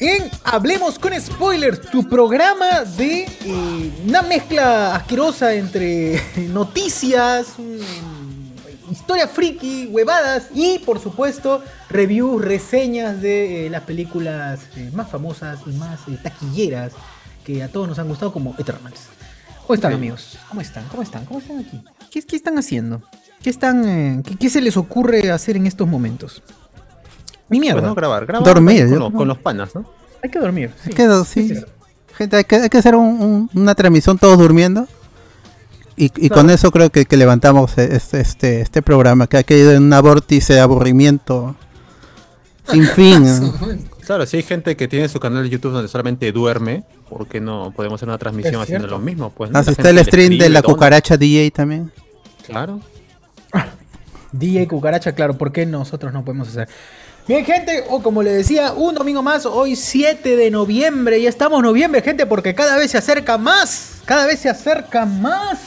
En Hablemos con Spoilers, tu programa de eh, una mezcla asquerosa entre noticias, mm, historia friki, huevadas y por supuesto reviews, reseñas de eh, las películas eh, más famosas y más taquilleras que a todos nos han gustado como Eternals. ¿Cómo están amigos? ¿Cómo están? ¿Cómo están? ¿Cómo están aquí? ¿Qué, qué están haciendo? ¿Qué, están, qué- qué se les ocurre hacer en estos momentos? Ni mierda. Bueno, grabar, grabar Dormir, con, yo los- creo. con los panas, ¿no? Hay que dormir. sí. Quedo, sí. Sí, sí. Gente, hay que, hay que hacer un- un- una transmisión todos durmiendo. Y, y Claro. con eso creo que, que levantamos e- este, este, este programa que ha caído en una vórtice de aburrimiento sin fin. ¿no? Claro, si hay gente que tiene su canal de YouTube donde solamente duerme, ¿por qué no podemos hacer una transmisión haciendo lo mismo? Pues, ¿no? Está gente el stream de la cucaracha DJ también. Claro. DJ Cucaracha, claro, ¿por qué nosotros no podemos hacer? Bien, gente, o como le decía, un domingo más, hoy 7 de noviembre, ya estamos en noviembre, gente, porque cada vez se acerca más, cada vez se acerca más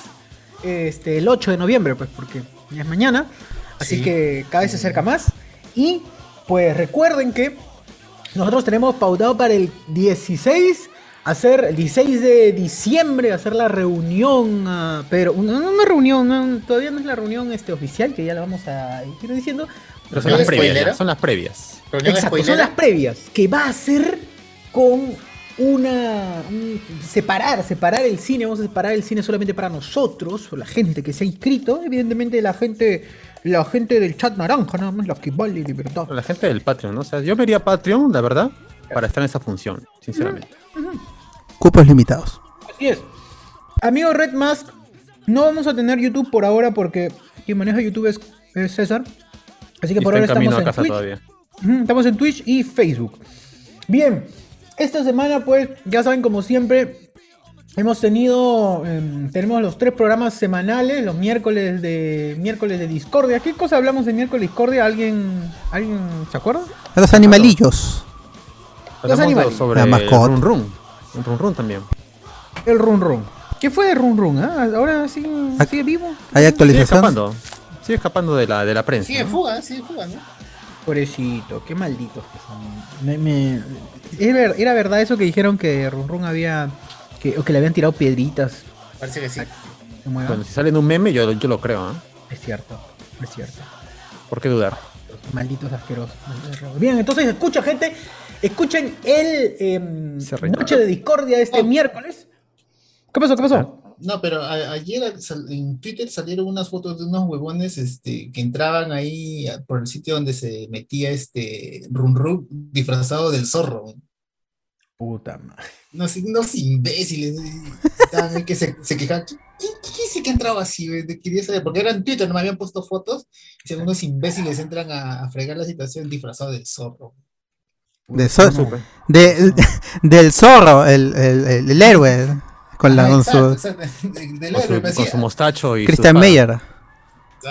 este, el 8 de noviembre, pues, porque ya es mañana, así que cada vez se acerca más. Y pues recuerden que nosotros tenemos pautado para el 16, hacer el 16 de diciembre, hacer la reunión, ah, pero una, una reunión, no, todavía no es la reunión este, oficial, que ya la vamos a ir diciendo. Pero son ¿No las previas, son las previas. Exacto, son las previas, que va a ser con una... un- separar, separar el cine, vamos a separar el cine solamente para nosotros, o la gente que se ha inscrito, evidentemente la gente, la gente del chat naranja, nada más, la que vale libertad. La gente del Patreon, ¿no? O sea, yo vería Patreon, la verdad, para estar en esa función, sinceramente. Cupos limitados. Así es. Amigo Red Mask, no vamos a tener YouTube por ahora porque quien maneja YouTube es, es César. Así que Y por ahora estamos en Twitch. todavía. Estamos en Twitch y Facebook. Bien, esta semana pues ya saben como siempre hemos tenido em, tenemos los tres programas semanales, los miércoles de miércoles de Discordia. ¿Qué cosa hablamos de miércoles de Discordia? ¿Alguien alguien se acuerda? A los animalillos. De- animales. sobre La mascota. Run Run. Un Run Run también. El Run Run. ¿Qué fue de Run Run? ah? Ahora sigue, sigue vivo. Hay actualización. Sigue escapando de la, de la prensa. Sigue ¿no? fuga, sigue fuga, ¿no? Pobrecito, qué malditos que son. Me- me- ¿Era, ver- era verdad eso que dijeron que Run Run había. Que, o que le habían tirado piedritas. Parece que sí. Bueno, si sale en un meme, yo, yo lo creo, ¿eh? Es cierto, es cierto. ¿Por qué dudar? Malditos asquerosos. malditos. Bien, entonces escucha, gente. Escuchen el em. Noche de Discordia este Oh. miércoles. ¿Qué pasó? ¿Qué pasó? No, pero a- ayer en Twitter salieron unas fotos de unos huevones este, que entraban ahí por el sitio donde se metía este Run Run disfrazado del zorro. Puta madre. Unos, unos imbéciles que se, se quejaban. ¿Qué, qué, qué dice que entraba así? Quería saber, porque era en Twitter, no me habían puesto fotos. Y según unos imbéciles entran a, a fregar la situación disfrazado del zorro. De so- de- del zorro, el, el, el- el héroe. Con, la, Ah, con exacto, su exacto. De- del Con héroe, su, me con decía. su mostacho y Christian. Meyer.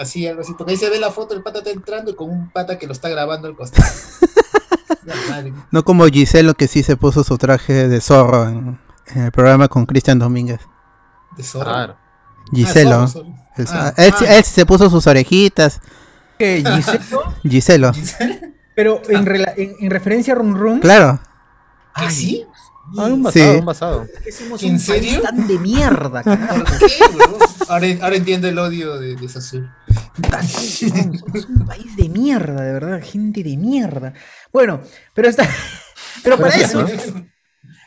Así, algo así. Porque ahí se ve la foto, el pata está entrando y con un pata que lo está grabando al costado. No como Giselo que sí se puso su traje de zorro en, en el programa con Cristian Domínguez. de zorro. Claro. Giselo. Ah, zorro, zorro. El- Ah, él, ah. se puso sus orejitas. ¿Qué, Giselo? Giselo. Pero en, rela- en- en referencia a Run Run. Claro. ¿Que sí? Ah, un Sí. basado, un basado. que somos ¿En un país serio? tan de mierda, carajo. ¿Por qué? Ahora, ahora entiendo el odio de, de Sasur. Somos un país de mierda, de verdad, gente de mierda. Bueno, pero está. Pero para eso. sí,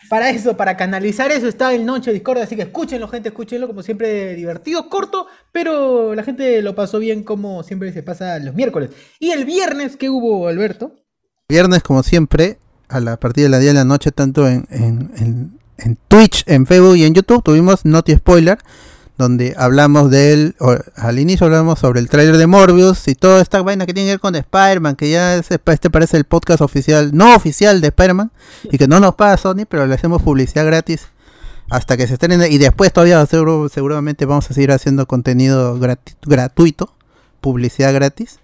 para eso, para canalizar eso, está el Noche Discord, así que escúchenlo, gente, escúchenlo, como siempre, divertido, corto, pero la gente lo pasó bien como siempre se pasa los miércoles. Y el viernes, ¿qué hubo, Alberto? Viernes, como siempre, a la partir de las 10 de la noche, tanto en, en- en- en Twitch, en Facebook y en YouTube, tuvimos Noti Spoiler, donde hablamos del. o- al inicio hablamos sobre el tráiler de Morbius y toda esta vaina que tiene que ver con Spider-Man, que ya es- este parece el podcast oficial, no oficial de Spider-Man, y que no nos paga Sony, pero le hacemos publicidad gratis hasta que se estrene. Y después, todavía seguro- seguramente vamos a seguir haciendo contenido grati- gratuito, publicidad gratis.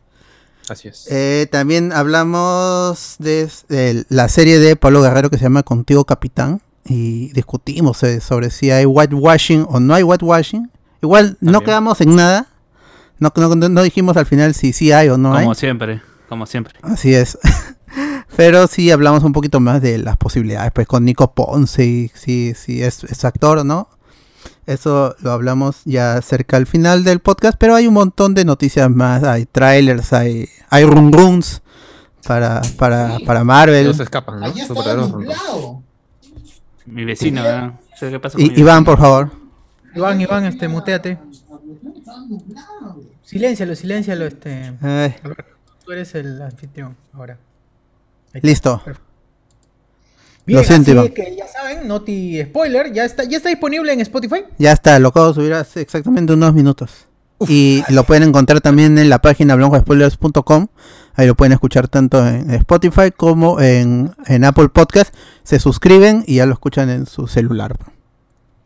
Así es. Eh, también hablamos de, de la serie de Pablo Guerrero que se llama Contigo Capitán y discutimos eh, sobre si hay whitewashing o no hay whitewashing. Igual no quedamos en nada. No, no, no- dijimos al final si sí hay o no hay. Como siempre, como siempre. Así es. Pero sí hablamos un poquito más de las posibilidades, pues con Nico Ponce, y si, si es, es actor o no. Eso lo hablamos ya cerca al final del podcast, pero hay un montón de noticias más. Hay trailers, hay, hay run runs para, para, para Marvel. Ellos se escapan, ¿no? Allá. Mi vecino, ¿verdad? ¿Sabes qué pasa con Y, mi Iván, vecino? por favor. Iván, Iván, este, muteate. Siléncialo, siléncialo, este. Ay, Tú eres el anfitrión ahora. Está. Bien, Lo siento, así que ya saben, Noti Spoiler, ya está, ya está disponible en Spotify. Ya está, lo acabo de subir hace exactamente unos minutos. Y lo pueden encontrar también en la página blancospoilers.com. Ahí lo pueden escuchar tanto en Spotify como en, en Apple Podcast. Se suscriben y ya lo escuchan en su celular.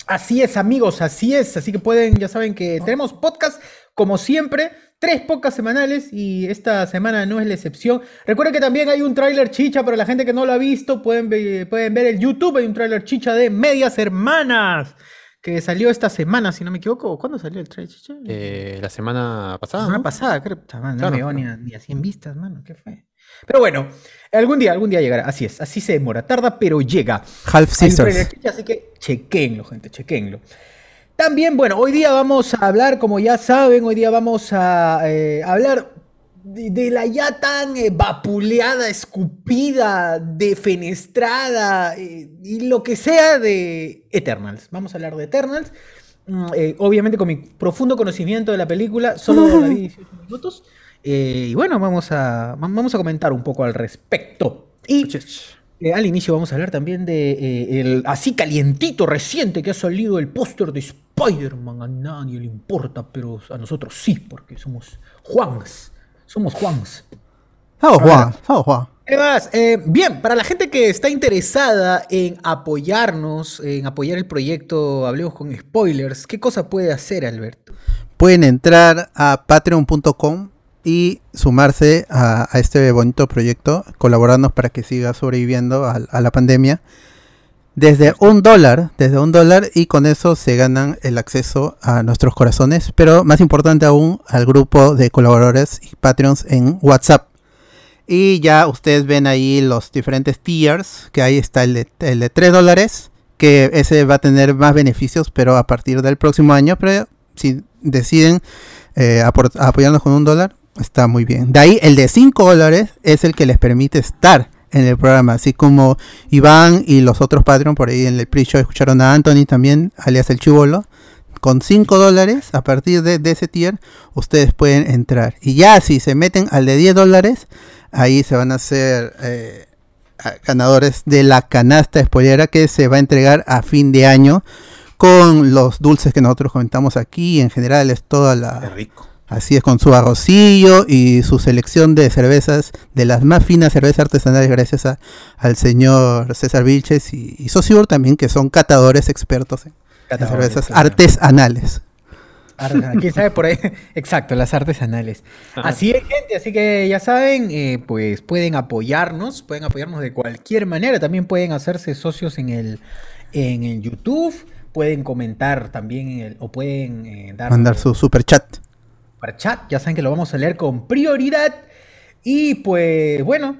Así es, amigos, así es. Así que pueden, ya saben que tenemos podcast como siempre, tres podcasts semanales y esta semana no es la excepción. Recuerden que también hay un tráiler chicha para la gente que no lo ha visto. Pueden, ve- pueden ver el YouTube, hay un tráiler chicha de Medias Hermanas que salió esta semana, si no me equivoco. ¿Cuándo salió el tráiler chicha? Eh, la semana pasada. La semana ¿no? pasada, creo. Man, no Claro. me llegó ni a, ni a 100 vistas, mano. ¿Qué fue? Pero bueno, algún día, algún día llegará. Así es, así se demora. Tarda, pero llega. Half chicha, así que chequenlo, gente, chequenlo. También, bueno, hoy día vamos a hablar, como ya saben, hoy día vamos a eh, hablar de, de la ya tan eh, vapuleada, escupida, defenestrada eh, y lo que sea de Eternals. Vamos a hablar de Eternals. Mm, obviamente con mi profundo conocimiento de la película, solo la vi 18 minutos. Y bueno, vamos a, vamos a comentar un poco al respecto. Y eh, al inicio vamos a hablar también de eh, el así calientito reciente que ha salido el póster de Spider-Man. A nadie le importa, pero a nosotros sí, porque somos Juans. Somos Juans. Vamos, Juan. Juan. Eh, bien, para la gente que está interesada en apoyarnos, en apoyar el proyecto Hablemos con Spoilers, ¿qué cosa puede hacer, Alberto? Pueden entrar a patreon.com y sumarse a, a este bonito proyecto, colaborarnos para que siga sobreviviendo a, a la pandemia. Desde un dólar, desde un dólar y con eso se ganan el acceso a nuestros corazones, pero más importante aún al grupo de colaboradores y Patreons en WhatsApp. Y ya ustedes ven ahí los diferentes tiers, que ahí está el de, el de 3 dólares, que ese va a tener más beneficios, pero a partir del próximo año, pero si deciden eh, apoyarnos con un dólar, está muy bien. De ahí el de 5 dólares es el que les permite estar en el programa, así como Iván y los otros Patreon por ahí en el pre-show escucharon a Anthony también, alias el chivolo. Con 5 dólares, a partir de, ese tier, ustedes pueden entrar. Y ya si se meten al de 10 dólares, ahí se van a hacer eh, ganadores de la canasta spoilera que se va a entregar a fin de año con los dulces que nosotros comentamos aquí. En general es toda la... rico. Así es, con su arrocillo y su selección de cervezas, de las más finas cervezas artesanales, gracias a- al señor César Vilches y, y Sociur también, que son catadores expertos en, cervezas claro. artesanales. Artesanal, ¿Quién sabe por ahí? Exacto, las artesanales. Así es, gente. Así que ya saben, eh, pues pueden apoyarnos, pueden apoyarnos de cualquier manera. También pueden hacerse socios en el, en el YouTube, pueden comentar también en el, o pueden eh, dar Mandar su super chat. Para chat. Ya saben que lo vamos a leer con prioridad. Y pues bueno,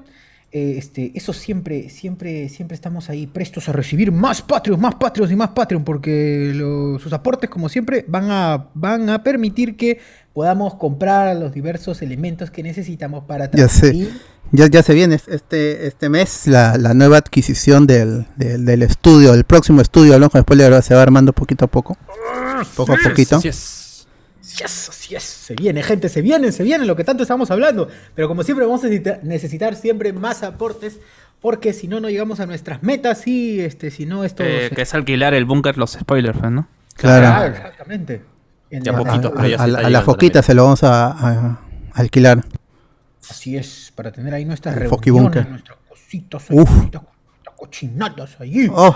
eh, este, eso siempre, siempre, siempre estamos ahí prestos a recibir más Patreon, más Patreon y más Patreon, porque lo- sus aportes, como siempre, van a, van a permitir que podamos comprar los diversos elementos que necesitamos para Ya sé. transmitir. Ya, ya se viene este, este mes la, la nueva adquisición del, del, del estudio, el próximo estudio, hablamos con spoiler, se va armando poquito a poco. Poco a poquito. Así es. Yes, así es, se viene, gente, se viene, se viene lo que tanto estamos hablando. Pero como siempre, vamos a necesita- necesitar siempre más aportes, porque si no, no llegamos a nuestras metas y este, si no, esto. Eh, se- que es alquilar el búnker, los spoilers, ¿no? Claro. Claro, exactamente. En Ya la- poquito, A, ya a a la foquita se lo vamos a, a- a alquilar. Así es, para tener ahí nuestras El reuniones, nuestras cositas, ahí, Uf. nuestras nuestras cochinadas ahí. Oh,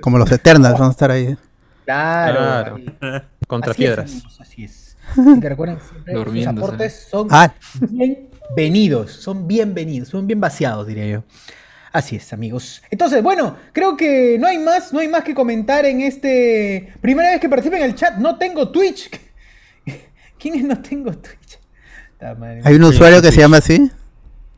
como los Eternals, vamos a estar ahí. Claro. Claro. ahí. Contra Así es, piedras. amigos, así es. Así que recuerden siempre, sus aportes son Ah, bienvenidos, son bienvenidos, son bien vaciados, diría yo. Así es, amigos. Entonces, bueno, creo que no hay más, no hay más que comentar en este. Primera vez que participo en el chat, no tengo Twitch. ¿Quién es no tengo Twitch? Ta madre. hay un usuario que se llama así.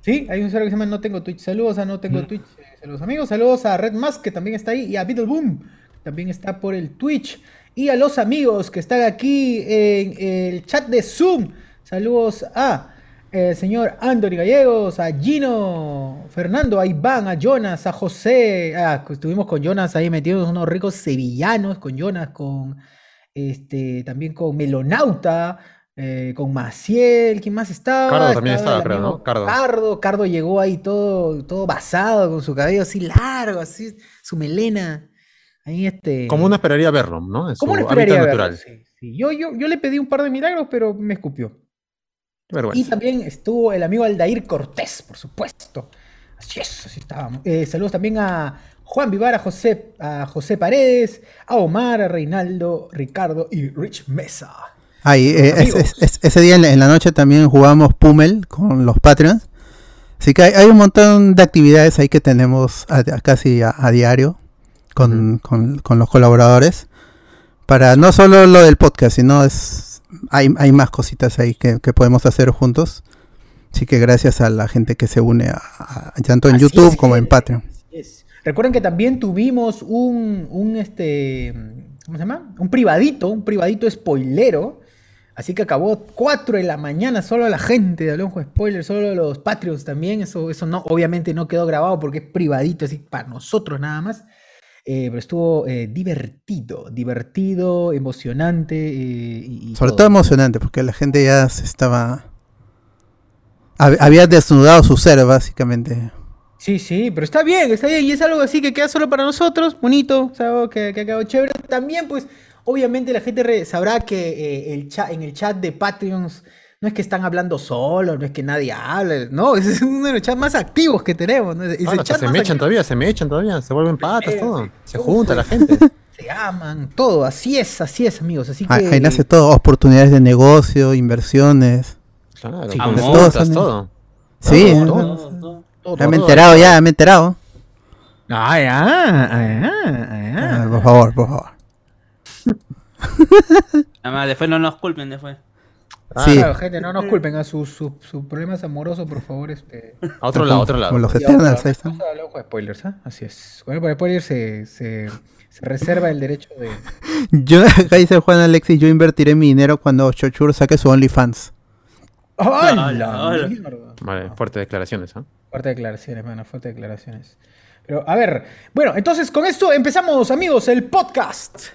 Sí, hay un usuario que se llama No Tengo Twitch. Saludos a No Tengo Twitch. eh, Saludos amigos. Saludos a Red Mask, que también está ahí. Y a Beetleboom, que también está por el Twitch. Y a los amigos que están aquí en el chat de Zoom. Saludos a el señor Anthony Gallegos, a Gino, Fernando, a Iván, a Jonas, a José. Ah, estuvimos con Jonas ahí metidos unos ricos sevillanos, con Jonas, con este, también con Melonauta, eh, con Maciel, ¿quién más estaba? Cardo también estaba, creo, ¿no? Cardo. Cardo, Cardo llegó ahí todo, todo basado, con su cabello así largo, así, su melena. Ahí este. Como uno esperaría verlo, ¿no? En su ¿Cómo hábitat esperaría natural. verlo? Sí, sí. Yo, yo, yo le pedí un par de milagros, pero me escupió. Y también estuvo el amigo Aldair Cortés, por supuesto. Así es, así estábamos. Eh, saludos también a Juan Vivar, a José, a José Paredes, a Omar, a Reinaldo, Ricardo y Rich Mesa. Ahí, eh, es- Amigos. es- es- ese día en la, en la noche también jugamos Pummel con los Patreons. Así que hay, hay un montón de actividades ahí que tenemos a- a casi a, a diario con, con- con los colaboradores. Para no solo lo del podcast, sino es hay, hay más cositas ahí que, que podemos hacer juntos. Así que gracias a la gente que se une a, a- tanto en Así YouTube es, como en Patreon. es. Recuerden que también tuvimos un, un este, ¿cómo se llama? Un privadito, un privadito spoilero. Así que acabó 4 de la mañana, solo la gente de Alonso Spoiler, solo los Patreons también. Eso, eso no, obviamente no quedó grabado porque es privadito, así para nosotros nada más. Eh, pero estuvo eh, divertido, divertido, emocionante. eh, y, y Sobre todo emocionante, porque la gente ya se estaba... hab- Había desnudado su ser, básicamente. Sí, sí, pero está bien, está bien. Y es algo así que queda solo para nosotros, bonito, es algo que, que ha quedado chévere. También, pues, obviamente la gente sabrá que el chat, en el chat de Patreons no es que están hablando solos, no es que nadie habla, no, ese es uno de los chats más activos que tenemos. ¿no? Es el hasta chat se me echan activo. todavía, se me echan todavía, se vuelven patas, Eh, todo. Se junta la gente. Se aman, todo, así es, así es, amigos. Así que. Ahí, nace todo, oportunidades de negocio, inversiones. Claro, Sí, juntas, también. todo. Sí, Todo, todo. todo. todo, ya me he todo. enterado, ya me he enterado. Ah, ay, ah, ay, ah. Ah, por favor, por favor. Nada más, después no nos culpen, después. Sí, Claro, gente, no nos culpen a sus sus- sus problemas amorosos, por favor. Este. A otro lado, a otro lado. como los Eternals, ahí están. vamos a hablar de spoilers, ¿ah? Así es. Bueno, para spoilers se, se, se reserva el derecho de. Yo, acá dice Juan Alexis, yo invertiré mi dinero cuando Chochur saque su OnlyFans. ¡Hala, hala. mierda! Vale, fuertes declaraciones, ¿ah? Fuertes declaraciones, mano, fuertes declaraciones. Pero, a ver, bueno, entonces con esto empezamos, amigos, el podcast.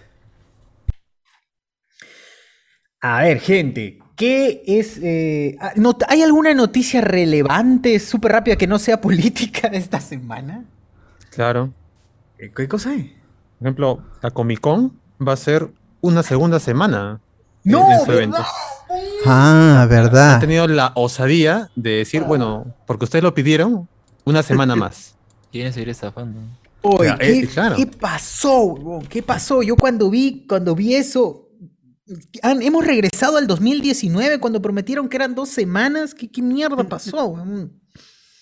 A ver, gente, ¿qué es... eh, ah, not- ¿Hay alguna noticia relevante, súper rápida, que no sea política de esta semana? Claro. ¿Qué, qué cosa es? Por ejemplo, la Comic Con va a ser una segunda semana. en- ¡No! en su evento. ¿verdad? Ah, verdad. tenido la osadía de decir, bueno, porque ustedes lo pidieron, una semana más. Quieren seguir estafando. Oye, Ya, ¿qué, eh, claro. qué pasó? ¿Qué pasó? Yo cuando vi, cuando vi eso, han- hemos regresado al 2019 cuando prometieron que eran dos semanas. ¿Qué, qué mierda pasó? huevón?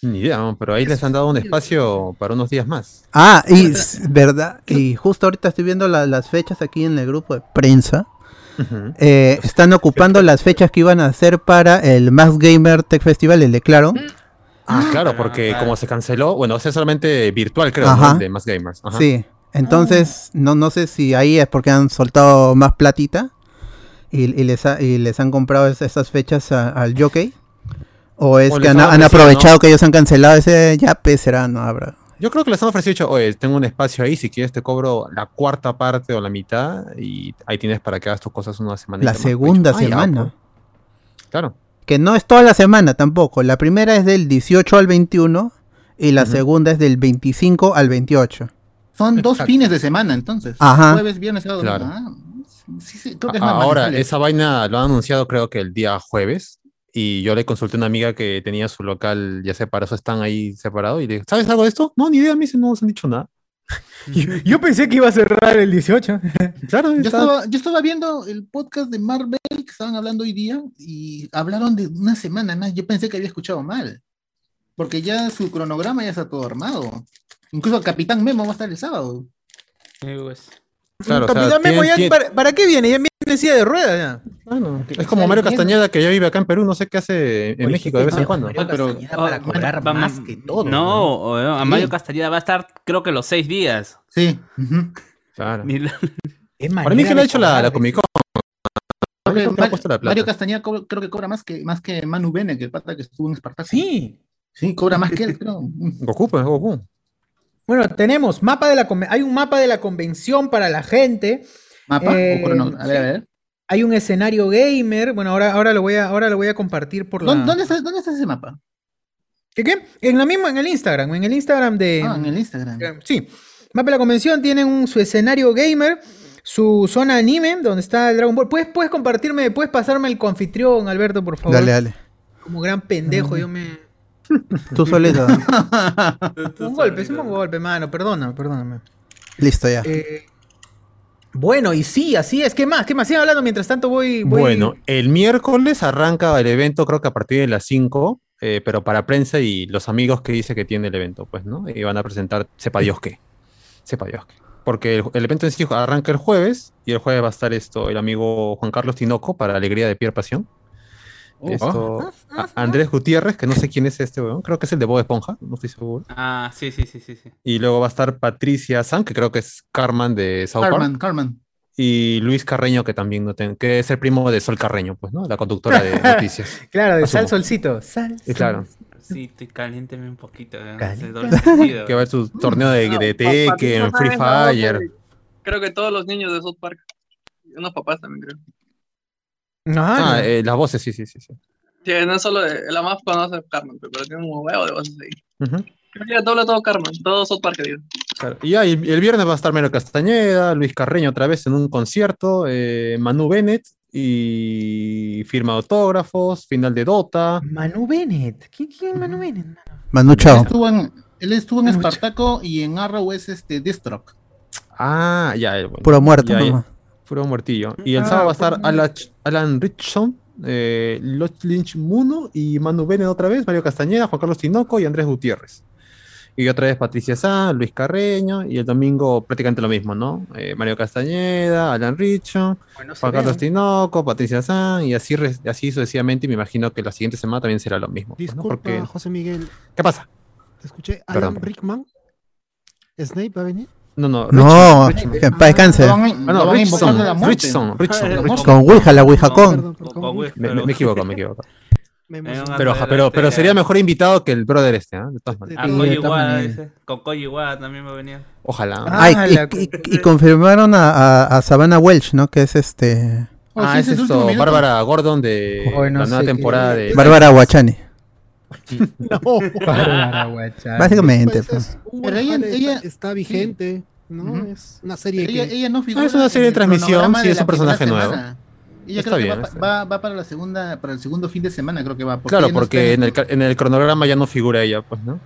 Ni idea, pero ahí les han dado un espacio para unos días más. Ah, y verdad. Y justo ahorita estoy viendo la- las fechas aquí en el grupo de prensa. Eh, están ocupando las fechas que iban a hacer para el Max Gamer Tech Festival, el de Claro. Ah, claro, porque claro. como se canceló, bueno, es solamente virtual, creo, Ajá. ¿no? de más gamers. Ajá. Sí. Entonces, no, no sé si ahí es porque han soltado más platita y, y les, ha- y les han comprado es- esas fechas a- al jockey. O es O que han, han han ofrecido, aprovechado ¿no? que ellos han cancelado ese ya, pues será, no habrá. Yo creo que les han ofrecido, dicho, oye, tengo un espacio ahí, si quieres te cobro la cuarta parte o la mitad y ahí tienes para que hagas tus cosas una semana. La segunda semana. Claro. Que no es toda la semana tampoco. La primera es del 18 al 21 y la segunda es del 25 al 28. Son dos fines de semana, entonces. Ajá. Jueves, viernes, sábado. Claro. Ah, sí, sí, creo que es más Ahora, manejable. esa vaina lo han anunciado creo que el día jueves y yo le consulté a una amiga que tenía su local ya separado, eso están ahí separados y le dije, ¿sabes algo de esto? No, ni idea, me dice, no nos han dicho nada. Yo, yo pensé que iba a cerrar el 18. Claro, Yo estaba, yo estaba viendo el podcast de Marvel que estaban hablando hoy día y hablaron de una semana más. Yo pensé que había escuchado mal. Porque ya su cronograma ya está todo armado. Incluso el Capitán Memo va a estar el sábado. Sí, pues. Claro, o sea, Capitán Memo, tienen- ya, tienen- ¿para, para qué viene? Ya viene en silla de ruedas ya. Bueno, es como Mario Castañeda que ya vive acá en Perú, no sé qué hace en Oye, México de vez en Mario cuando. Castañeda pero- para Oh, cobrar va- más que todo. No, o- a Mario Sí. Castañeda va a estar, creo que los seis días. Sí. Claro. Ni la- Qué Para mí que lo ha hecho la, la Comic Con. Porque creo que ha Mar- puesto la plata. Mario Castañeda co- creo que cobra más que, más que Manu Bene, que el pata que estuvo en Espartaco. Sí. Sí, cobra más que él, creo. Goku, pues, Goku. Bueno, tenemos mapa de la hay un mapa de la convención para la gente. ¿Mapa? Eh, A ver, a ver. Hay un escenario gamer. Bueno, ahora, ahora lo voy a, ahora lo voy a compartir por la. ¿Dónde, dónde está, ¿Dónde está ese mapa? ¿Qué qué? En la misma, en el Instagram, en el Instagram de. Ah, en el Instagram. Sí. Mapa de la convención tienen un, su escenario gamer, su zona anime, donde está el Dragon Ball. ¿Puedes, puedes compartirme, puedes pasarme el confitrión, Alberto, por favor? Dale, dale. Como gran pendejo, yo me. Tú solito. Un golpe, es un golpe, mano, perdóname, perdóname. Listo ya. Eh, bueno, y sí, así es. ¿Qué más? ¿Qué más? Sigan hablando mientras tanto voy. voy- Bueno, el miércoles arranca el evento, creo que a partir de las 5, eh, pero para prensa y los amigos que dice que tiene el evento, pues, ¿no? Y van a presentar, sepa Dios qué. Sepa Dios qué. Porque el, el evento en sí arranca el jueves y el jueves va a estar esto, el amigo Juan Carlos Tinoco para Alegría de Pierre Pasión. Esto, a- Andrés Gutiérrez, que no sé quién es este weón, creo que es el de Bob Esponja, no estoy seguro. Ah, sí, sí, sí, sí, sí. Y luego va a estar Patricia San, que creo que es Carmen de South Park. Carman, Carman. Y Luis Carreño, que también no ten- que es el primo de Sol Carreño, pues, ¿no? La conductora de noticias. Claro, de Asumo. sal solcito. Sal. Y claro, Sí, caliénteme un poquito. ¿eh? Que va a su torneo de, de Tekken, San Free Fire. Creo que todos los niños de South Park. Unos papás también, creo. Ajá. Ah, eh, las voces, sí, sí, sí. sí. Sí, no es solo de, la más conoce a Carmen, pero tiene un huevo de voces ahí. Creo que dobla todo Carmen, todo South Park, digo. claro. Y y el, viernes va a estar Mero Castañeda, Luis Carreño otra vez en un concierto, eh, Manu Bennett y firma autógrafos, final de Dota. Manu Bennett. ¿Quién, quién es Manu Bennett? mano? Manu Él Chao. estuvo en, él estuvo en Mucho. Espartaco y en Arrow es este Deathstroke. Ah, ya, eh, bueno. Puro muerto Ya, ya. Muertillo. Y el Ah, sábado va a estar Alan, Alan Richardson, eh, Lynch Muno y Manu Bennett otra vez, Mario Castañeda, Juan Carlos Tinoco y Andrés Gutiérrez. Y otra vez Patricia Sá, Luis Carreño, y el domingo prácticamente lo mismo, ¿no? Eh, Mario Castañeda, Alan Bueno, se Juan Carlos. Tinoco, Patricia Sá, y así, así sucesivamente, y me imagino que la siguiente semana también será lo mismo. pues, ¿no? Disculpa, Porque, José Miguel. ¿Qué pasa? Te escuché. Alan perdón. Rickman. ¿Snape va a venir? No, no, No, en paz descanse. Ah, no, muerte. Richardson, Richardson, Con- Ouija, la Ouija con. Perdón, perdón, Con con- Wiz, Me, pero- me equivoco, me equivoco. me Eh, Pero, Adelante. pero, pero sería mejor invitado que el brother este. De todas maneras. A Sí, Koji de todas Iwata, maneras. dice. Con Koji Iwata también va a venir. Ojalá. Ah, Ay, y, la- y- y confirmaron a, a, a Savannah Welch, ¿no? Que es este. Oh, ah, sí, es esto. Bárbara Gordon de no la nueva sé qué- temporada de. Bárbara Guachani. No. Bárbara Guachani. Básicamente. Pues pues. Pero ella- está vigente, ¿no? Es una serie Ella, que... ella no figura es una serie de transmisión, sí, de es un personaje nuevo. Ella Está creo que bien, va, está va- va para la segunda, para el segundo fin de semana, creo que va. Claro, ella no porque en el, ca- en el cronograma ya no figura ella, pues, ¿no?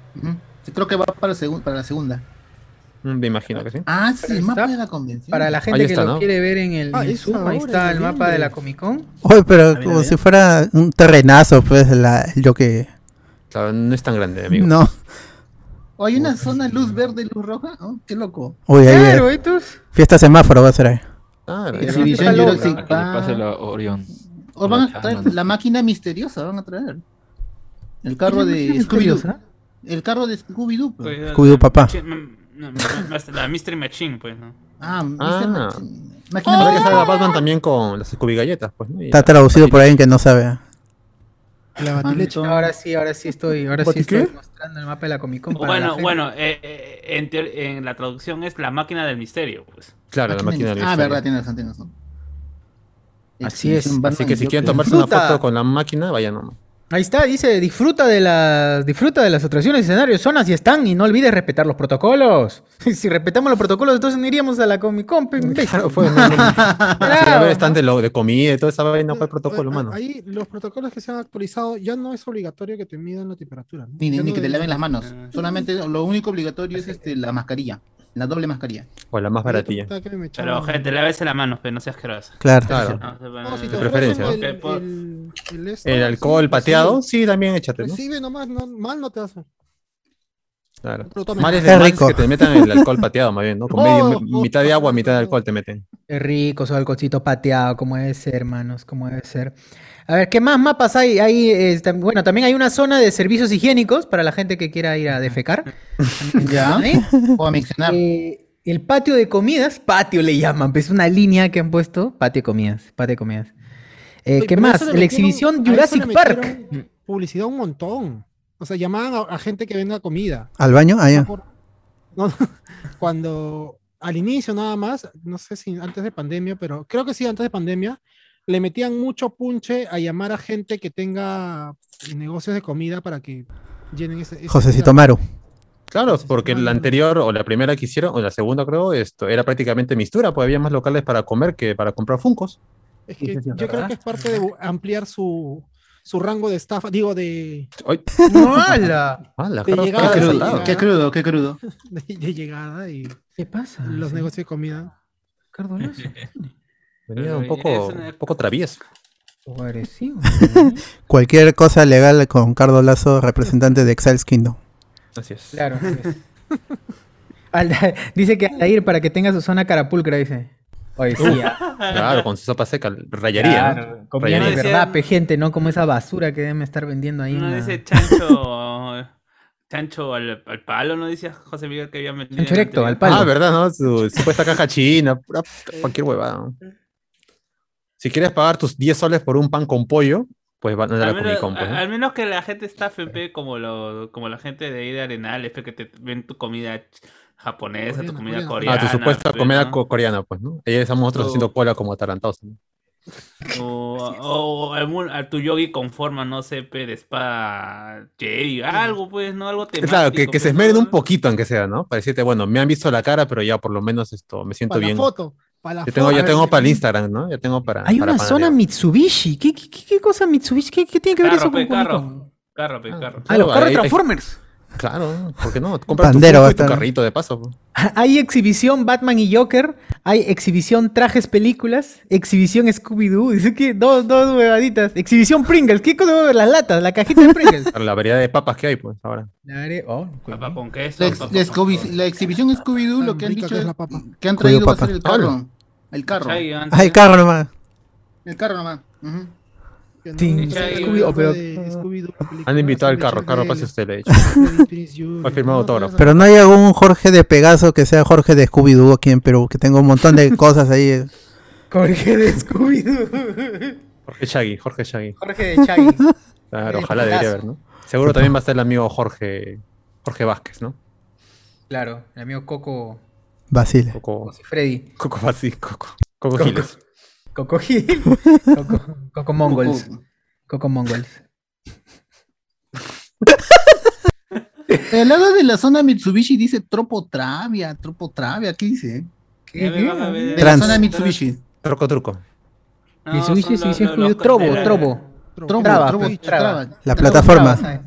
Creo que va para, el segun- para la segunda. Mm, Me imagino que sí. Ah, sí, el mapa de la convención. Para la gente que lo ¿no? quiere ver en el, Ah, Zoom, ahí está el mapa de la. Comic Con. Oye, pero como si fuera un terrenazo, pues, la, yo que. Claro, no es tan grande, amigo. No. O hay una zona luz verde, luz roja. Oh, qué loco. Uy, ahí. Claro. Fiesta semáforo va a ser ahí. Claro. Jurassic le pase la Orión. O van a traer la máquina misteriosa, van a traer. El carro de? Scooby-Doo. El carro de Scooby-Doo. pues. Pues, Scooby-Doo, papá. La Mystery Machine, pues, ¿no? Ah, Mr. Ah. Machine. Máquina Ahora que salga Machine. Batman también con las Scooby galletas, pues. Y Está traducido por alguien que no sabe. La batileche. Ahora sí, ahora sí estoy, ahora sí estoy mostrando el mapa de la Comic Con. la Bueno, bueno, eh, eh, en, la traducción es la máquina del misterio, pues. Claro, la máquina del Ah, misterio. verdad, tienes razón, tienes razón. Así es. Así que si quieren tomarse una foto con la máquina, vayan nomás. Ahí está, dice, disfruta de las disfruta de las atracciones, escenarios, zonas y están y no olvides respetar los protocolos. si respetamos los protocolos, entonces no iríamos a la Comic Con. Claro, pues. No, no, no. Claro. De, lo, de comida y toda esa vaina para el protocolo, mano. Ahí los protocolos que se han actualizado ya no es obligatorio que te midan la temperatura. ¿no? Ni, ni- ni no que te laven las manos. Solamente lo único obligatorio es este, la mascarilla. La doble mascarilla. O la más baratilla. Pero, gente, lávese la mano, pero no seas asqueroso. Claro. Claro. No, si De preferencia, el, Ok, por- el, el esto, El alcohol sí, pateado, sí, también échate, ¿no? Recibe nomás, no, mal no te hace. Claro. Mal es Es de mal es rico. que te metan el alcohol pateado, más bien, ¿no? Con medio- Oh, mitad de agua, mitad de oh. alcohol te meten. Qué rico, su alcoholcito pateado, como debe ser, hermanos, como debe ser. A ver, ¿qué más mapas hay? hay eh, tam- bueno, también hay una zona de servicios higiénicos para la gente que quiera ir a defecar. Ya. O a mencionar. Eh, el patio de comidas, patio le llaman, pues es una línea que han puesto, patio de comidas, patio de comidas. Eh, Oye, ¿Qué más? La metieron- exhibición Jurassic Park. Publicidad un montón. O sea, llamaban a, a gente que venda comida. ¿Al baño? Ah, ya. Por- no, cuando al inicio nada más, no sé si antes de pandemia, pero creo que sí, antes de pandemia, le metían mucho punche a llamar a gente que tenga negocios de comida para que llenen ese. ese Josecito. Maru. Claro, porque no, la no. anterior o la primera que hicieron, o la segunda creo, esto era prácticamente mistura, pues había más locales para comer que para comprar funcos. Es que yo creo que es parte de ampliar su, su rango de estafa, digo, de, Ay, ¡Hala! la De Carlos llegada, Qué crudo, qué crudo, qué crudo. de, de llegada y ¿Qué pasa? los Sí, negocios de comida. Venía un poco, un poco travieso. Agresivo. Cualquier cosa legal con Cardo Lazo, representante de Exiles Kingdom. Así es. Claro. así es. Alda- dice que Aldair para que tenga su zona carapulcra, dice. Oye, sí, ah, Claro, con su sopa seca, rayaría. ¿no? claro, de Rayaría. Decía- verdad, pe, gente, ¿no? Como esa basura que deben estar vendiendo ahí. No la- dice chancho. chancho al, al palo, ¿no? Decía José Miguel que había metido. Chancho erecto, al palo. Ah, ¿verdad? ¿No? Su supuesta caja china, pura- cualquier huevada. ¿no? Si quieres pagar tus 10 soles por un pan con pollo, pues van a dar Al la menos, Comic Con. pues, ¿no? al menos que la gente está FP como lo, como la gente de ahí de Arenales, pe, que te ven tu comida japonesa, tu Coreana, comida coreana. coreana. Ah, tu supuesta pe, comida coreana, pues, ¿no? Ahí estamos nosotros Oh. haciendo cola como atarantados. ¿no? O, o algún- a tu yogi con forma, no sé, de espada Jedi, algo, pues, ¿no? Algo temático. Claro, que, que se pues, ¿no? esmeren un poquito, aunque sea, ¿no? Para decirte, bueno, me han visto la cara, pero ya por lo menos esto, me siento Para la bien. foto. Para la tengo, foto. ya tengo para el Instagram, ¿no? Ya tengo para. Hay para una zona. Mitsubishi. ¿Qué, qué, qué- qué cosa Mitsubishi? ¿Qué, qué tiene que ver Carro, eso pe, con carro. Con? Carro, pe, carro. Ah, los carros hay- Transformers. Claro, ¿por qué no? Compra tu Pandero y tu carrito de paso. pues. Hay exhibición Batman y Joker. Hay exhibición trajes películas. Exhibición Scooby-Doo. Dice que dos, dos huevaditas. Exhibición Pringles. ¿Qué cosa va a ver? Las latas, la cajita de Pringles. Para la variedad de papas que hay, pues, ahora. La oh, Papá con queso. La, ex- la con- Scooby- la exhibición Scooby-Doo, lo que han dicho que es la papa. que han traído va a papa. ser el carro. El carro. Ah, el carro nomás. El carro nomás. Que Han invitado al carro, carro pase usted, le he dicho. Scooby Prince Junior, Va a firmar no, autógrafo. Pero no hay algún Jorge de Pegaso que sea Jorge de Scooby-Doo aquí en Perú, que tenga un montón de cosas ahí. Jorge de Scooby-Doo. Jorge Shaggy, Jorge Shaggy. Jorge de Chaggy. Claro, ojalá debería haber, ¿no? Seguro también va a estar el amigo Jorge, Jorge Vázquez, ¿no? Claro, el amigo Coco. Basile. Coco, Freddy. Coco Coco, Coco Coco. Giles. Coco Gil. Coco, Coco Mongols. Coco Mongols. Al lado de la zona Mitsubishi dice Tropo Travia, Tropo Travia, ¿qué dice? Ver. De Trans. la zona Mitsubishi. Truco, truco. No, Mitsubishi, Scooby-Doo, los- Trobo, Trobo. Trobo, Traba, Trobo, pues. La plataforma.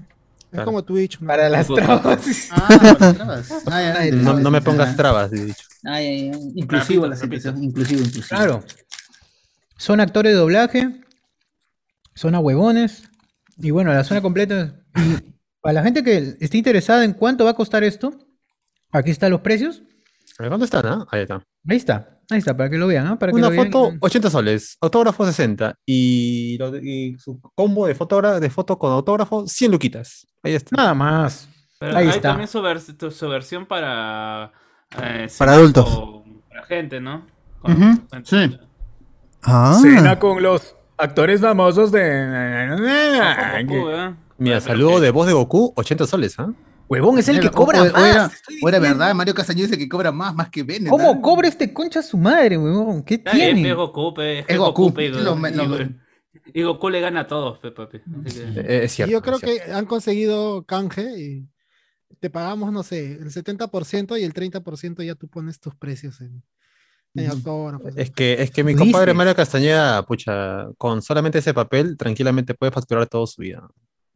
Es como Twitch. ¿no? Para las trabas. Ah, trabas. No, me pongas trabas, he dicho. Inclusivo la Repito, situación, inclusivo, inclusivo. Claro. Son actores de doblaje. Son a huevones. Y bueno, la zona completa. Y para la gente que esté interesada en cuánto va a costar esto, aquí están los precios. ¿Dónde están, ah? Ahí está. Ahí está. Ahí está, para que lo vean, ¿ah? Para que Una lo vean. foto, 80 soles, autógrafo 60 y, lo su combo de, fotógra- de foto con autógrafo 100 luquitas. Ahí está. Nada más. Pero Ahí hay está. también su, vers- tu- su versión para... eh, Para adultos. Para gente, ¿no? Con- Ujú, con- sí. Ah. Cena con los actores famosos de. Mira, saludo de voz de Goku, 80 soles, ¿ah? Huevón, es el que cobra o- o más. era, era verdad, Mario Castañeda es el que cobra más, más que Bennett. ¿Cómo cobra este concha su madre, huevón? ¿Qué Está bien, pe, tiene? Goku, pe, es Es Goku, pe, y- lo- y- lo- y Goku le gana a todos, pe, papi. Que- Es Y cierto. yo creo es que han conseguido canje y te pagamos, no sé, el 70% y el 30% ya tú pones tus precios en, en autógrafos. Es que, es que mi compadre. Mario Castañeda, pucha, con solamente ese papel, tranquilamente puede facturar toda su vida.